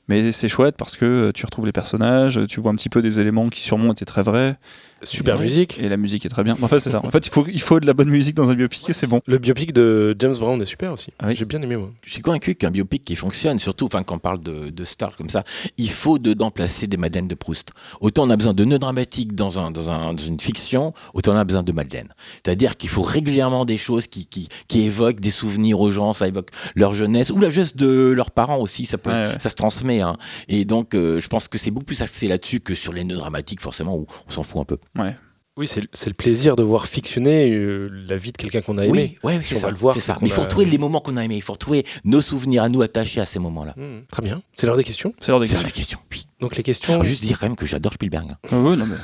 Mais c'est chouette parce que tu retrouves les personnages, tu vois un petit peu des éléments qui sûrement étaient très vrais, Super musique. et la musique est très bien. En fait, c'est ça. En fait, il faut, il faut de la bonne musique dans un biopic et c'est bon. Le biopic de James Brown est super aussi. Ah oui. J'ai bien aimé moi. Je suis convaincu qu'un biopic qui fonctionne, surtout enfin, quand on parle de, de stars comme ça, il faut dedans placer des Madeleines de Proust. Autant on a besoin de nœuds dramatiques dans, un, dans, un- dans une fiction, autant on a besoin de Madeleine. C'est-à-dire qu'il faut régulièrement des choses qui, qui, qui évoquent des souvenirs aux gens, ça évoque leur jeunesse, ou la jeunesse de leurs parents aussi, ça, peut, Ouais, ouais. ça se transmet. hein. Et donc, euh, je pense que c'est beaucoup plus axé là-dessus que sur les nœuds dramatiques, forcément, où on s'en fout un peu. Ouais. Oui, c'est c'est le plaisir de voir fictionner euh, la vie de quelqu'un qu'on a aimé. Oui, ouais, Si c'est ça. va le voir, ça. Mais il faut a- retrouver les moments qu'on a aimés, il faut retrouver nos souvenirs à nous attachés à ces moments-là. Hmm, très bien. C'est l'heure des questions? C'est l'heure des C'est questions. la question. Oui. Donc les questions. Faut juste dire quand même que j'adore Spielberg. hein. Ah ouais, non, mais.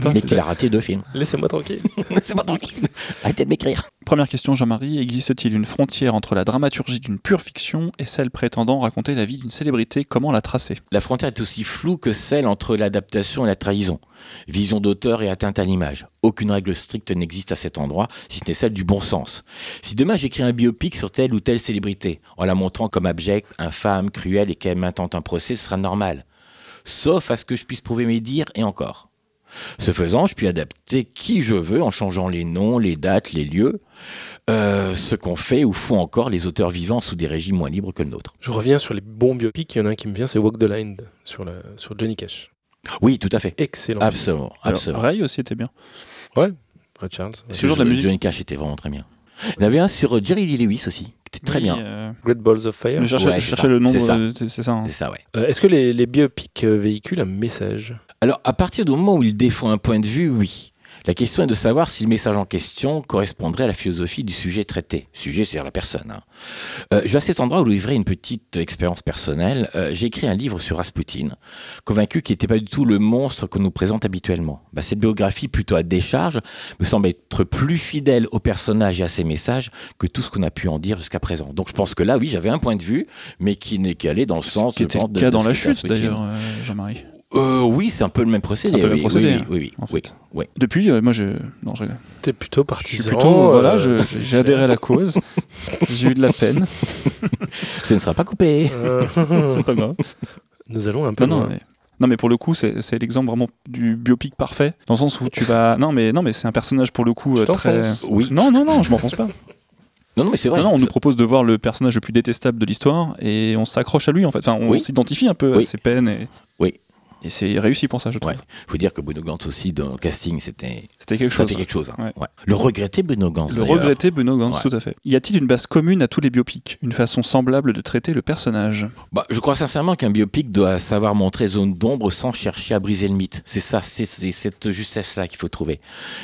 Pas, mais qu'il a raté deux films. Laissez-moi tranquille. c'est pas tranquille. Arrêtez de m'écrire. Première question, Jean-Marie. Existe-t-il une frontière entre la dramaturgie d'une pure fiction et celle prétendant raconter la vie d'une célébrité? Comment la tracer? La frontière est aussi floue que celle entre l'adaptation et la trahison. Vision d'auteur et atteinte à l'image. Aucune règle stricte n'existe à cet endroit, si ce n'est celle du bon sens. Si demain j'écris un biopic sur telle ou telle célébrité, en la montrant comme abjecte, infâme, cruelle et qu'elle m'intente un procès, ce sera normal. Sauf à ce que je puisse prouver mes dires et encore. Ce faisant, je puis adapter qui je veux en changeant les noms, les dates, les lieux, euh, ce qu'ont fait ou font encore les auteurs vivants sous des régimes moins libres que le nôtre. Je reviens sur les bons biopics. Il y en a un qui me vient, c'est Walk the Line sur, la, sur Johnny Cash. Oui, tout à fait. Excellent. Absolument, absolument. Ray aussi était bien. Ray Charles. C'est toujours de la musique. Johnny Cash était vraiment très bien. Il y en avait un sur euh, Jerry Lee Lewis aussi, qui était très Oui, bien. euh, Great Balls of Fire. je cherchais, Ouais, je le nom, c'est ça. euh, c'est ça. hein. Ça, ouais. Euh, Est-ce que les, les biopics véhiculent un message Alors, à partir du moment où il défend un point de vue, oui. La question est de savoir si le message en question correspondrait à la philosophie du sujet traité. Sujet, c'est-à-dire la personne. hein. Euh, je vais à cet endroit où vous livrer une petite expérience personnelle. Euh, J'ai écrit un livre sur Rasputin, convaincu qu'il n'était pas du tout le monstre qu'on nous présente habituellement. Bah, cette biographie, plutôt à décharge, me semble être plus fidèle au personnage et à ses messages que tout ce qu'on a pu en dire jusqu'à présent. Donc je pense que là, oui, j'avais un point de vue, mais qui n'est qu'allé dans le sens qui de, était le de- cas de dans ce la chute d'ailleurs, euh, Jean-Marie. Euh, oui, c'est un peu le même procédé. C'est un peu le oui, même procédé, oui, oui, oui, en oui, fait. oui. Depuis, euh, moi, je, non, je, T'es plutôt je partisan. suis plutôt, voilà, euh, je- je- j'ai adhéré à la cause. j'ai eu de la peine. Ce ne sera pas coupé. euh, C'est pas grave. Nous allons un peu Non, mais, non, mais pour le coup, c'est c'est l'exemple vraiment du biopic parfait, dans le sens où tu vas. Non, mais non, mais c'est un personnage pour le coup Tu très. Oui. Non, non, non, je m'enfonce pas. Non, non, mais c'est vrai. Non, non, on nous propose de voir le personnage le plus détestable de l'histoire et on s'accroche à lui en fait. Enfin, on Oui. s'identifie un peu à ses peines et. Oui. Et c'est réussi pour ça, je trouve. Ouais. faut dire que Bruno Gantz aussi, dans le casting, c'était. Quelque chose. quelque chose. hein. Ouais. Le regretté Bruno Gantz. Le regretté Bruno Gantz, tout à fait. Y a-t-il une base commune à tous les biopics? Une façon semblable de traiter le personnage? Bah, je crois sincèrement qu'un biopic doit savoir montrer zone d'ombre sans chercher à briser le mythe. C'est ça, c'est c'est cette justesse-là qu'il faut trouver.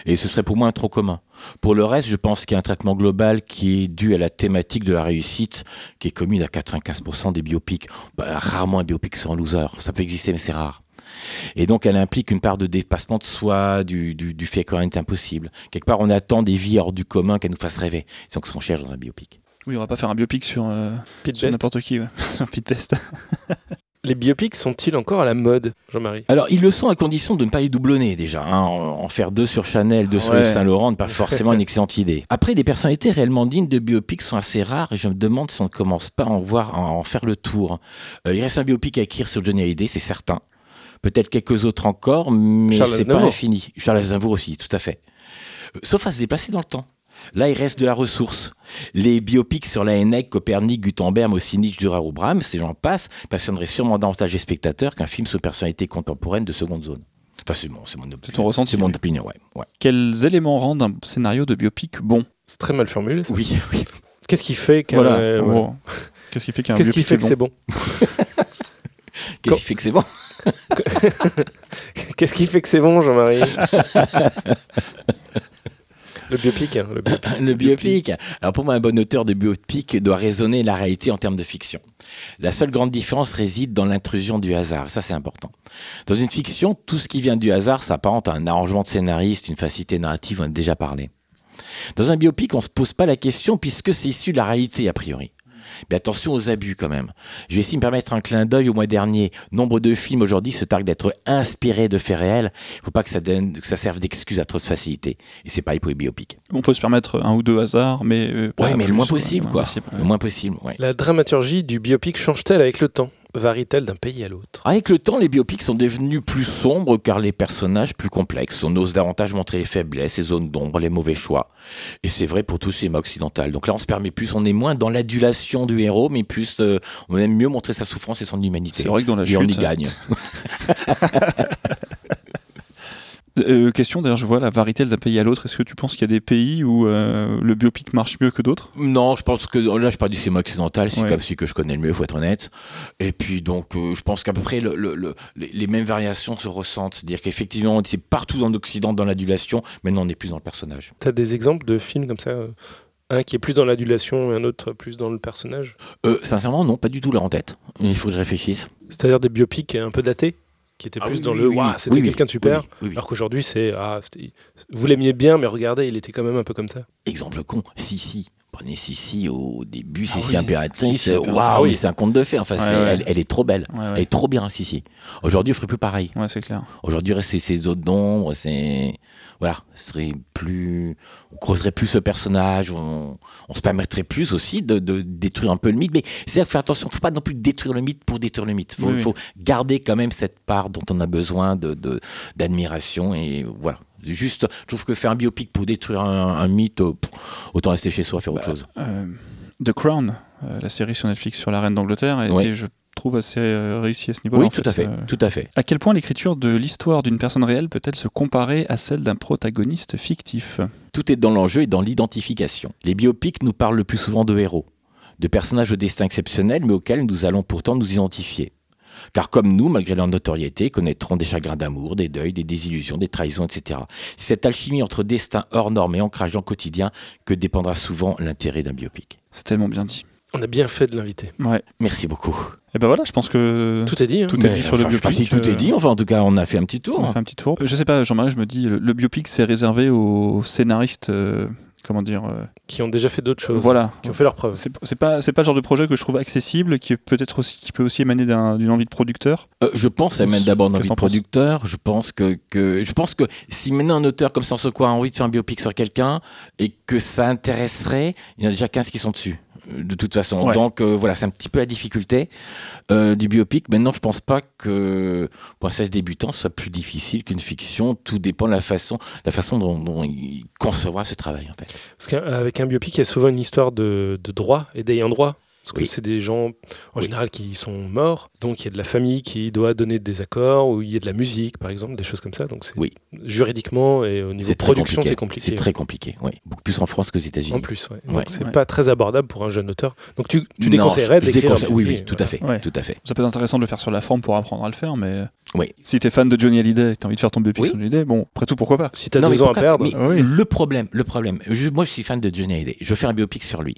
Et ce serait pour moi un trop commun. Pour le reste, je pense qu'il y a un traitement global qui est dû à la thématique de la réussite, qui est commune à 95% des biopics. Bah, rarement un biopic sans loser. Ça peut exister, mais c'est rare. Et donc, elle implique une part de dépassement de soi, du, du, du fait que rien n'est impossible. Quelque part, on attend des vies hors du commun qu'elles nous fassent rêver. C'est donc ce qu'on cherche dans un biopic. Oui, on va pas faire un biopic sur, euh, Pete sur Best. n'importe qui, ouais. sur Pete Best. Les biopics sont-ils encore à la mode, Jean-Marie? Alors, ils le sont à condition de ne pas les doublonner déjà. hein. En en faire deux sur Chanel, deux sur Ouais. Yves Saint Laurent, n'est pas forcément une excellente idée. Après, des personnalités réellement dignes de biopics sont assez rares et je me demande si on ne commence pas à en, voir, à en faire le tour. Euh, il reste un biopic à écrire sur Johnny Hallyday, c'est certain. Peut-être quelques autres encore, mais c'est pas infini. Charles Aznavour aussi, tout à fait. Euh, Sauf à se déplacer dans le temps. Là, il reste de la ressource. Les biopics sur la Henneck, Copernic, Gutenberg, Mossinich, Dürer ou Brahms, ces gens passent, passionneraient sûrement davantage les spectateurs qu'un film sur personnalité contemporaine de seconde zone. Enfin, c'est mon, c'est mon, C'est ton ressenti, c'est mon oui. opinion, ouais. ouais. Quels éléments rendent un scénario de biopic bon C'est très mal formulé. ça. Oui, oui. Qu'est-ce qui fait qu'un Voilà. euh, voilà. Qu'est-ce qui fait qu'un Qu'est-ce biopic qui fait que est c'est bon Qu'est-ce qui fait que c'est bon? Qu'est-ce qui fait que c'est bon, Jean-Marie? Le biopic, hein, le biopic. Le biopic. Alors pour moi, un bon auteur de biopic doit raisonner la réalité en termes de fiction. La seule grande différence réside dans l'intrusion du hasard. Ça, c'est important. Dans une fiction, tout ce qui vient du hasard s'apparente à un arrangement de scénariste, une facilité narrative, on a déjà parlé. Dans un biopic, on ne se pose pas la question puisque c'est issu de la réalité, a priori. Mais attention aux abus quand même. Je vais essayer de me permettre un clin d'œil au mois dernier. Nombre de films aujourd'hui se targuent d'être inspirés de faits réels. Il ne faut pas que ça, donne- que ça serve d'excuse à trop de facilité. Et c'est pareil pour les biopics. On peut se permettre un ou deux hasards, mais. euh, Ouais, mais le moins possible, quoi. possible, ouais. Le moins possible, ouais. La dramaturgie du biopic change-t-elle avec le temps? Varie-t-elle d'un pays à l'autre? Avec le temps, les biopics sont devenus plus sombres car les personnages plus complexes. On ose davantage montrer les faiblesses, les zones d'ombre, les mauvais choix. Et c'est vrai pour tout cinéma occidental. Donc là, on se permet plus, on est moins dans l'adulation du héros, mais plus, euh, on aime mieux montrer sa souffrance et son humanité. C'est vrai que dans la Et chute. on y gagne. Euh, question, d'ailleurs, je vois la variété d'un pays à l'autre. Est-ce que tu penses qu'il y a des pays où euh, le biopic marche mieux que d'autres? Non, je pense que là, je parle du cinéma occidental, c'est Ouais. comme celui que je connais le mieux, faut être honnête. Et puis donc, euh, je pense qu'à peu près le- le- le- les, mêmes variations se ressentent, c'est-à-dire qu'effectivement, c'est partout dans l'Occident dans l'adulation, maintenant on est plus dans le personnage. T'as des exemples de films comme ça Un qui est plus dans l'adulation et un autre plus dans le personnage? Euh, sincèrement, non, pas du tout là en tête. Il faut que je réfléchisse. C'est-à-dire des biopics un peu datés qui étaient Ah plus oui, dans oui, le oui, Waouh, oui. c'était quelqu'un de super. Oui, oui, oui. Alors qu'aujourd'hui, c'est ah, vous l'aimiez bien, mais regardez, il était quand même un peu comme ça. Exemple con, Sissi. Prenez Sissi au début, Ah Sissi oui, impératrice. Waouh, Ah c'est un conte de fées. Enfin, Ouais, c'est- ouais. Elle, elle est trop belle. Ouais, Elle est trop bien, Sissi. Aujourd'hui, on ferait plus pareil. Ouais, c'est clair. Aujourd'hui, c'est ces zones d'ombre, c'est. Voilà, ce serait plus. On creuserait plus ce personnage, on, on se permettrait plus aussi de, de détruire un peu le mythe. Mais c'est-à-dire, faire attention, faut pas non plus détruire le mythe pour détruire le mythe. Faut, Oui, oui. faut garder quand même cette part dont on a besoin de, de- d'admiration. Et voilà. Juste, je trouve que faire un biopic pour détruire un, un mythe, euh, pff, autant rester chez soi, faire autre chose. Euh, The Crown, euh, la série sur Netflix sur la reine d'Angleterre, a Ouais. été, je trouve, assez euh, réussie à ce niveau-là. Oui, en tout à fait, Euh, tout à fait. À quel point l'écriture de l'histoire d'une personne réelle peut-elle se comparer à celle d'un protagoniste fictif? Tout est dans l'enjeu et dans l'identification. Les biopics nous parlent le plus souvent de héros, de personnages au destin exceptionnel, mais auxquels nous allons pourtant nous identifier. Car comme nous, malgré leur notoriété, connaîtront des chagrins d'amour, des deuils, des désillusions, des trahisons, etc. C'est cette alchimie entre destin hors norme et ancrage le quotidien que dépendra souvent l'intérêt d'un biopic. C'est tellement bien dit. On a bien fait de l'inviter. Ouais. Merci beaucoup. Et ben voilà, je pense que Tout est dit. hein. Tout est Mais, dit sur le enfin, je sais pas biopic. si tout euh, est dit, enfin en tout cas on a fait un petit tour. On fait un petit tour. Je sais pas, Jean-Marie, je me dis, le, le biopic, c'est réservé aux scénaristes euh, comment dire, euh, Qui ont déjà fait d'autres choses. voilà. Qui ont fait leurs preuves. C'est pas c'est pas le genre de projet que je trouve accessible, qui est peut-être aussi qui peut aussi émaner d'un- d'une envie de producteur. Euh, je pense, ça mène d'abord une Qu'est-ce envie que de producteur. Je pense que, que, je pense que si maintenant un auteur comme Sans quoi a envie de faire un biopic sur quelqu'un et que ça intéresserait, il y en a déjà 15 qui sont dessus. De toute façon. Ouais. Donc euh, voilà, c'est un petit peu la difficulté euh, du biopic. Maintenant, je pense pas que pour un 16 débutant, ce soit plus difficile qu'une fiction. Tout dépend de la façon, la façon dont, dont il concevra ce travail. En fait. Parce qu'avec un biopic, il y a souvent une histoire de, de droit et d'ayant droit. Parce que Oui. c'est des gens, en Oui. général, qui sont morts. Donc, il y a de la famille qui doit donner des accords, ou il y a de la musique, par exemple, des choses comme ça. Donc, c'est Oui. juridiquement et au niveau C'est très production, c'est compliqué. C'est très compliqué. Oui. Beaucoup plus en France qu'aux États-Unis. En plus, ouais. Donc, Ouais. c'est Ouais. pas très abordable pour un jeune auteur. Donc, tu, tu Non, déconseillerais d'écrire déconseille- Oui, oui, tout voilà. à fait. Ouais. Tout à fait. Ça peut être intéressant de le faire sur la forme pour apprendre à le faire, mais Oui. si t'es fan de Johnny Hallyday et que t'as envie de faire ton biopic Oui. sur Johnny Hallyday, bon, après tout, pourquoi pas? Si t'as Non, mais deux ans à perdre, mais Oui. Le problème, le problème. je- moi, je suis fan de Johnny Hallyday. Je veux faire un biopic sur lui.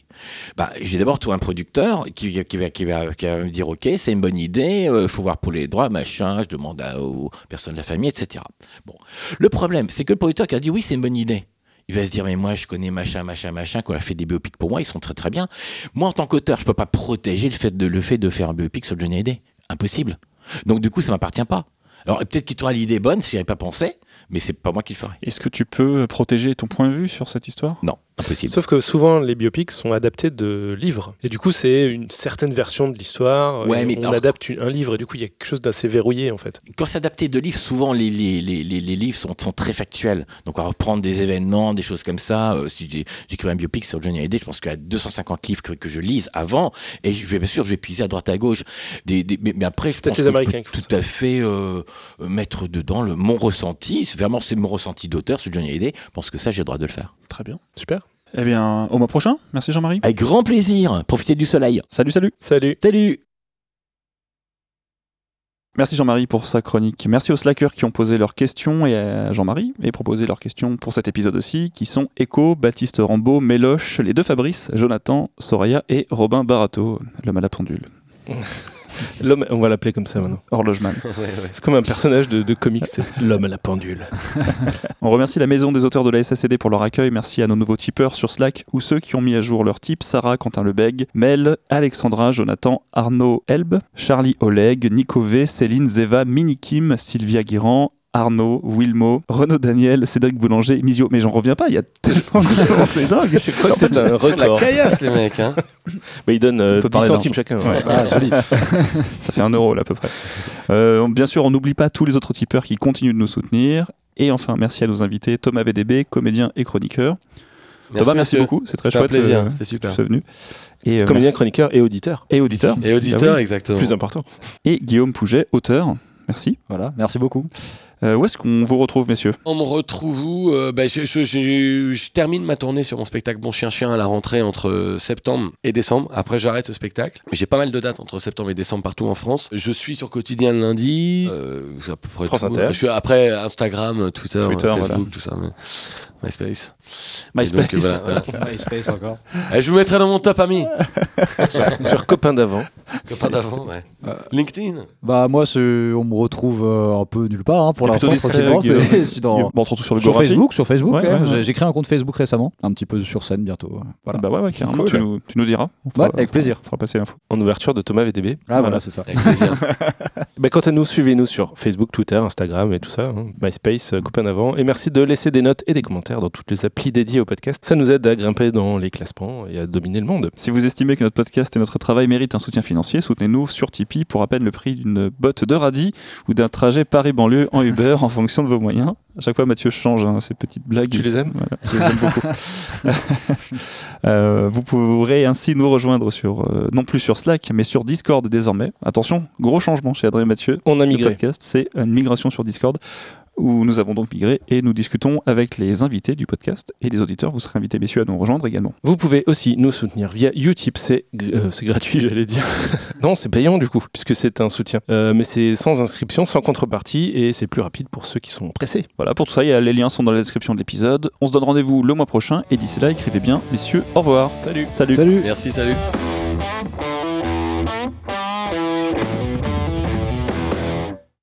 Bah, j'ai d'abord trouvé un producteur qui, qui, va, qui, va, qui va me dire, ok, c'est une bonne idée. Il faut voir pour les droits, machin. Je demande à- aux personnes de la famille, etc. Bon, le problème, c'est que le producteur qui a dit, oui, c'est une bonne idée. Il va se dire, mais moi, je connais machin, machin, machin, qu'on a fait des biopics pour moi, ils sont très, très bien. Moi, en tant qu'auteur, je peux pas protéger le fait de, le fait de faire un biopic sur Johnny Hallyday. Impossible. Donc, du coup, ça m'appartient pas. Alors, peut-être qu'il t'aura l'idée bonne, si j'y avais pas pensé, mais c'est pas moi qui le ferai. Est-ce que tu peux protéger ton point de vue sur cette histoire? Non, impossible. Sauf que souvent, les biopics sont adaptés de livres. Et du coup, c'est une certaine version de l'histoire. Ouais, mais on alors- adapte un livre et du coup, il y a quelque chose d'assez verrouillé en fait. Quand c'est adapté de livres, souvent les, les, les, les, les livres sont, sont très factuels. Donc on va reprendre des événements, des choses comme ça. Euh, si j'écris un biopic sur Johnny Hallyday, je pense qu'il y a 250 livres que, que je lise avant. Et je vais bien sûr, je vais puiser à droite à gauche. Des, des- mais, mais après, je peut-être pense les que je Américains peux tout à fait euh, euh, mettre dedans le, mon ressenti. C'est Vraiment, c'est mon ressenti d'auteur sur Johnny Hallyday. Je pense que ça, j'ai le droit de le faire. Très bien. Super. Eh bien, au mois prochain. Merci Jean-Marie. Avec grand plaisir. Profitez du soleil. Salut, salut. Salut. Salut Merci Jean-Marie pour sa chronique. Merci aux slackers qui ont posé leurs questions et à Jean-Marie et proposé leurs questions pour cet épisode aussi, qui sont Echo, Baptiste Rambaud, Méloche, les deux Fabrice, Jonathan, Soraya et Robin Barato, l'homme à la pendule, L'homme, on va l'appeler comme ça maintenant. horlogeman. C'est comme un personnage de, de comics, c'est l'homme à la pendule. On remercie la maison des auteurs de la SACD pour leur accueil. Merci à nos nouveaux tipeurs sur Slack ou ceux qui ont mis à jour leur type Sarah, Quentin Lebeg, Mel, Alexandra, Jonathan, Arnaud Elbe, Charlie Oleg, Nico V, Céline Zeva, Mini Kim, Sylvia Guirand. Arnaud, Wilmo, Renaud Daniel, Cédric Boulanger, Misio. Mais j'en reviens pas, il y a tellement de gens, c'est dingue. Je crois que c'est un Sur la record. caillasse, les mecs. Hein. Mais il donne euh, On peut 10 parler centimes chacun. Ouais. Ah, joli. Ça fait un euro là à peu près. Euh, bien sûr, on n'oublie pas tous les autres tipeurs qui continuent de nous soutenir. Et enfin, merci à nos invités Thomas VDB, comédien et chroniqueur. Thomas, merci beaucoup, c'est très chouette. plaisir, euh, c'était que super. venu. Et, euh, Comédien, merci. chroniqueur et auditeur. et auditeur. Et auditeur, Ah oui. exactement. Plus important. Et Guillaume Pouget, auteur. Merci. Voilà, merci beaucoup. Euh, où est-ce qu'on vous retrouve, messieurs? On me retrouve où Euh, bah, je, je- je- je termine ma tournée sur mon spectacle Bon Chien Chien à la rentrée entre septembre et décembre. Après, j'arrête ce spectacle. Mais J'ai pas mal de dates entre septembre et décembre partout en France. Je suis sur Quotidien le lundi. Euh, c'est à peu près France. Inter. Je suis après Instagram, Twitter, Twitter, Facebook, voilà. tout ça. mais- MySpace. MySpace. Et donc, euh, voilà, voilà. MySpace encore. Eh, je vous mettrai dans mon top ami. Sur copain d'avant. Copain d'avant, ouais. Euh, LinkedIn. Bah moi, on me retrouve euh, un peu nulle part hein, pour l'instant. tranquillement, je suis dans- Bon, surtout sur le Sur. Facebook, sur Facebook. Ouais, ouais. ouais, ouais. J'ai- créé un compte Facebook récemment, un petit peu sur scène bientôt. euh, Voilà. Bah ouais, ouais, carrément. Cool. Tu, nous, tu nous diras. Avec plaisir. On fera passer l'info. En ouverture de Thomas VDB. Ah voilà, c'est ça. Avec plaisir. Bah, quant à nous, suivez-nous sur Facebook, Twitter, Instagram et tout ça, hein. MySpace, euh, copain d'avant. Et merci de laisser des notes et des commentaires dans toutes les applis dédiées au podcast. Ça nous aide à grimper dans les classements et à dominer le monde. Si vous estimez que notre podcast et notre travail méritent un soutien financier, soutenez-nous sur Tipeee pour à peine le prix d'une botte de radis ou d'un trajet Paris-Banlieue en Uber en fonction de vos moyens. À chaque fois, Mathieu change hein, ces petites blagues. Tu les aimes Voilà, je les aime beaucoup. Euh, vous pourrez ainsi nous rejoindre sur, euh, non plus sur Slack, mais sur Discord désormais. Attention, gros changement chez Adrien Mathieu. On a Le migré. podcast, c'est une migration sur Discord où nous avons donc migré et nous discutons avec les invités du podcast et les auditeurs. Vous serez invités, messieurs, à nous rejoindre également. Vous pouvez aussi nous soutenir via Utip, c'est euh, gratuit, j'allais dire. non, c'est payant du coup, puisque c'est un soutien. Euh, mais c'est sans inscription, sans contrepartie, et c'est plus rapide pour ceux qui sont pressés. Voilà, pour tout ça, il y a- les liens sont dans la description de l'épisode. On se donne rendez-vous le mois prochain et d'ici là, écrivez bien, messieurs, au revoir. Salut Salut. Salut. Merci, salut.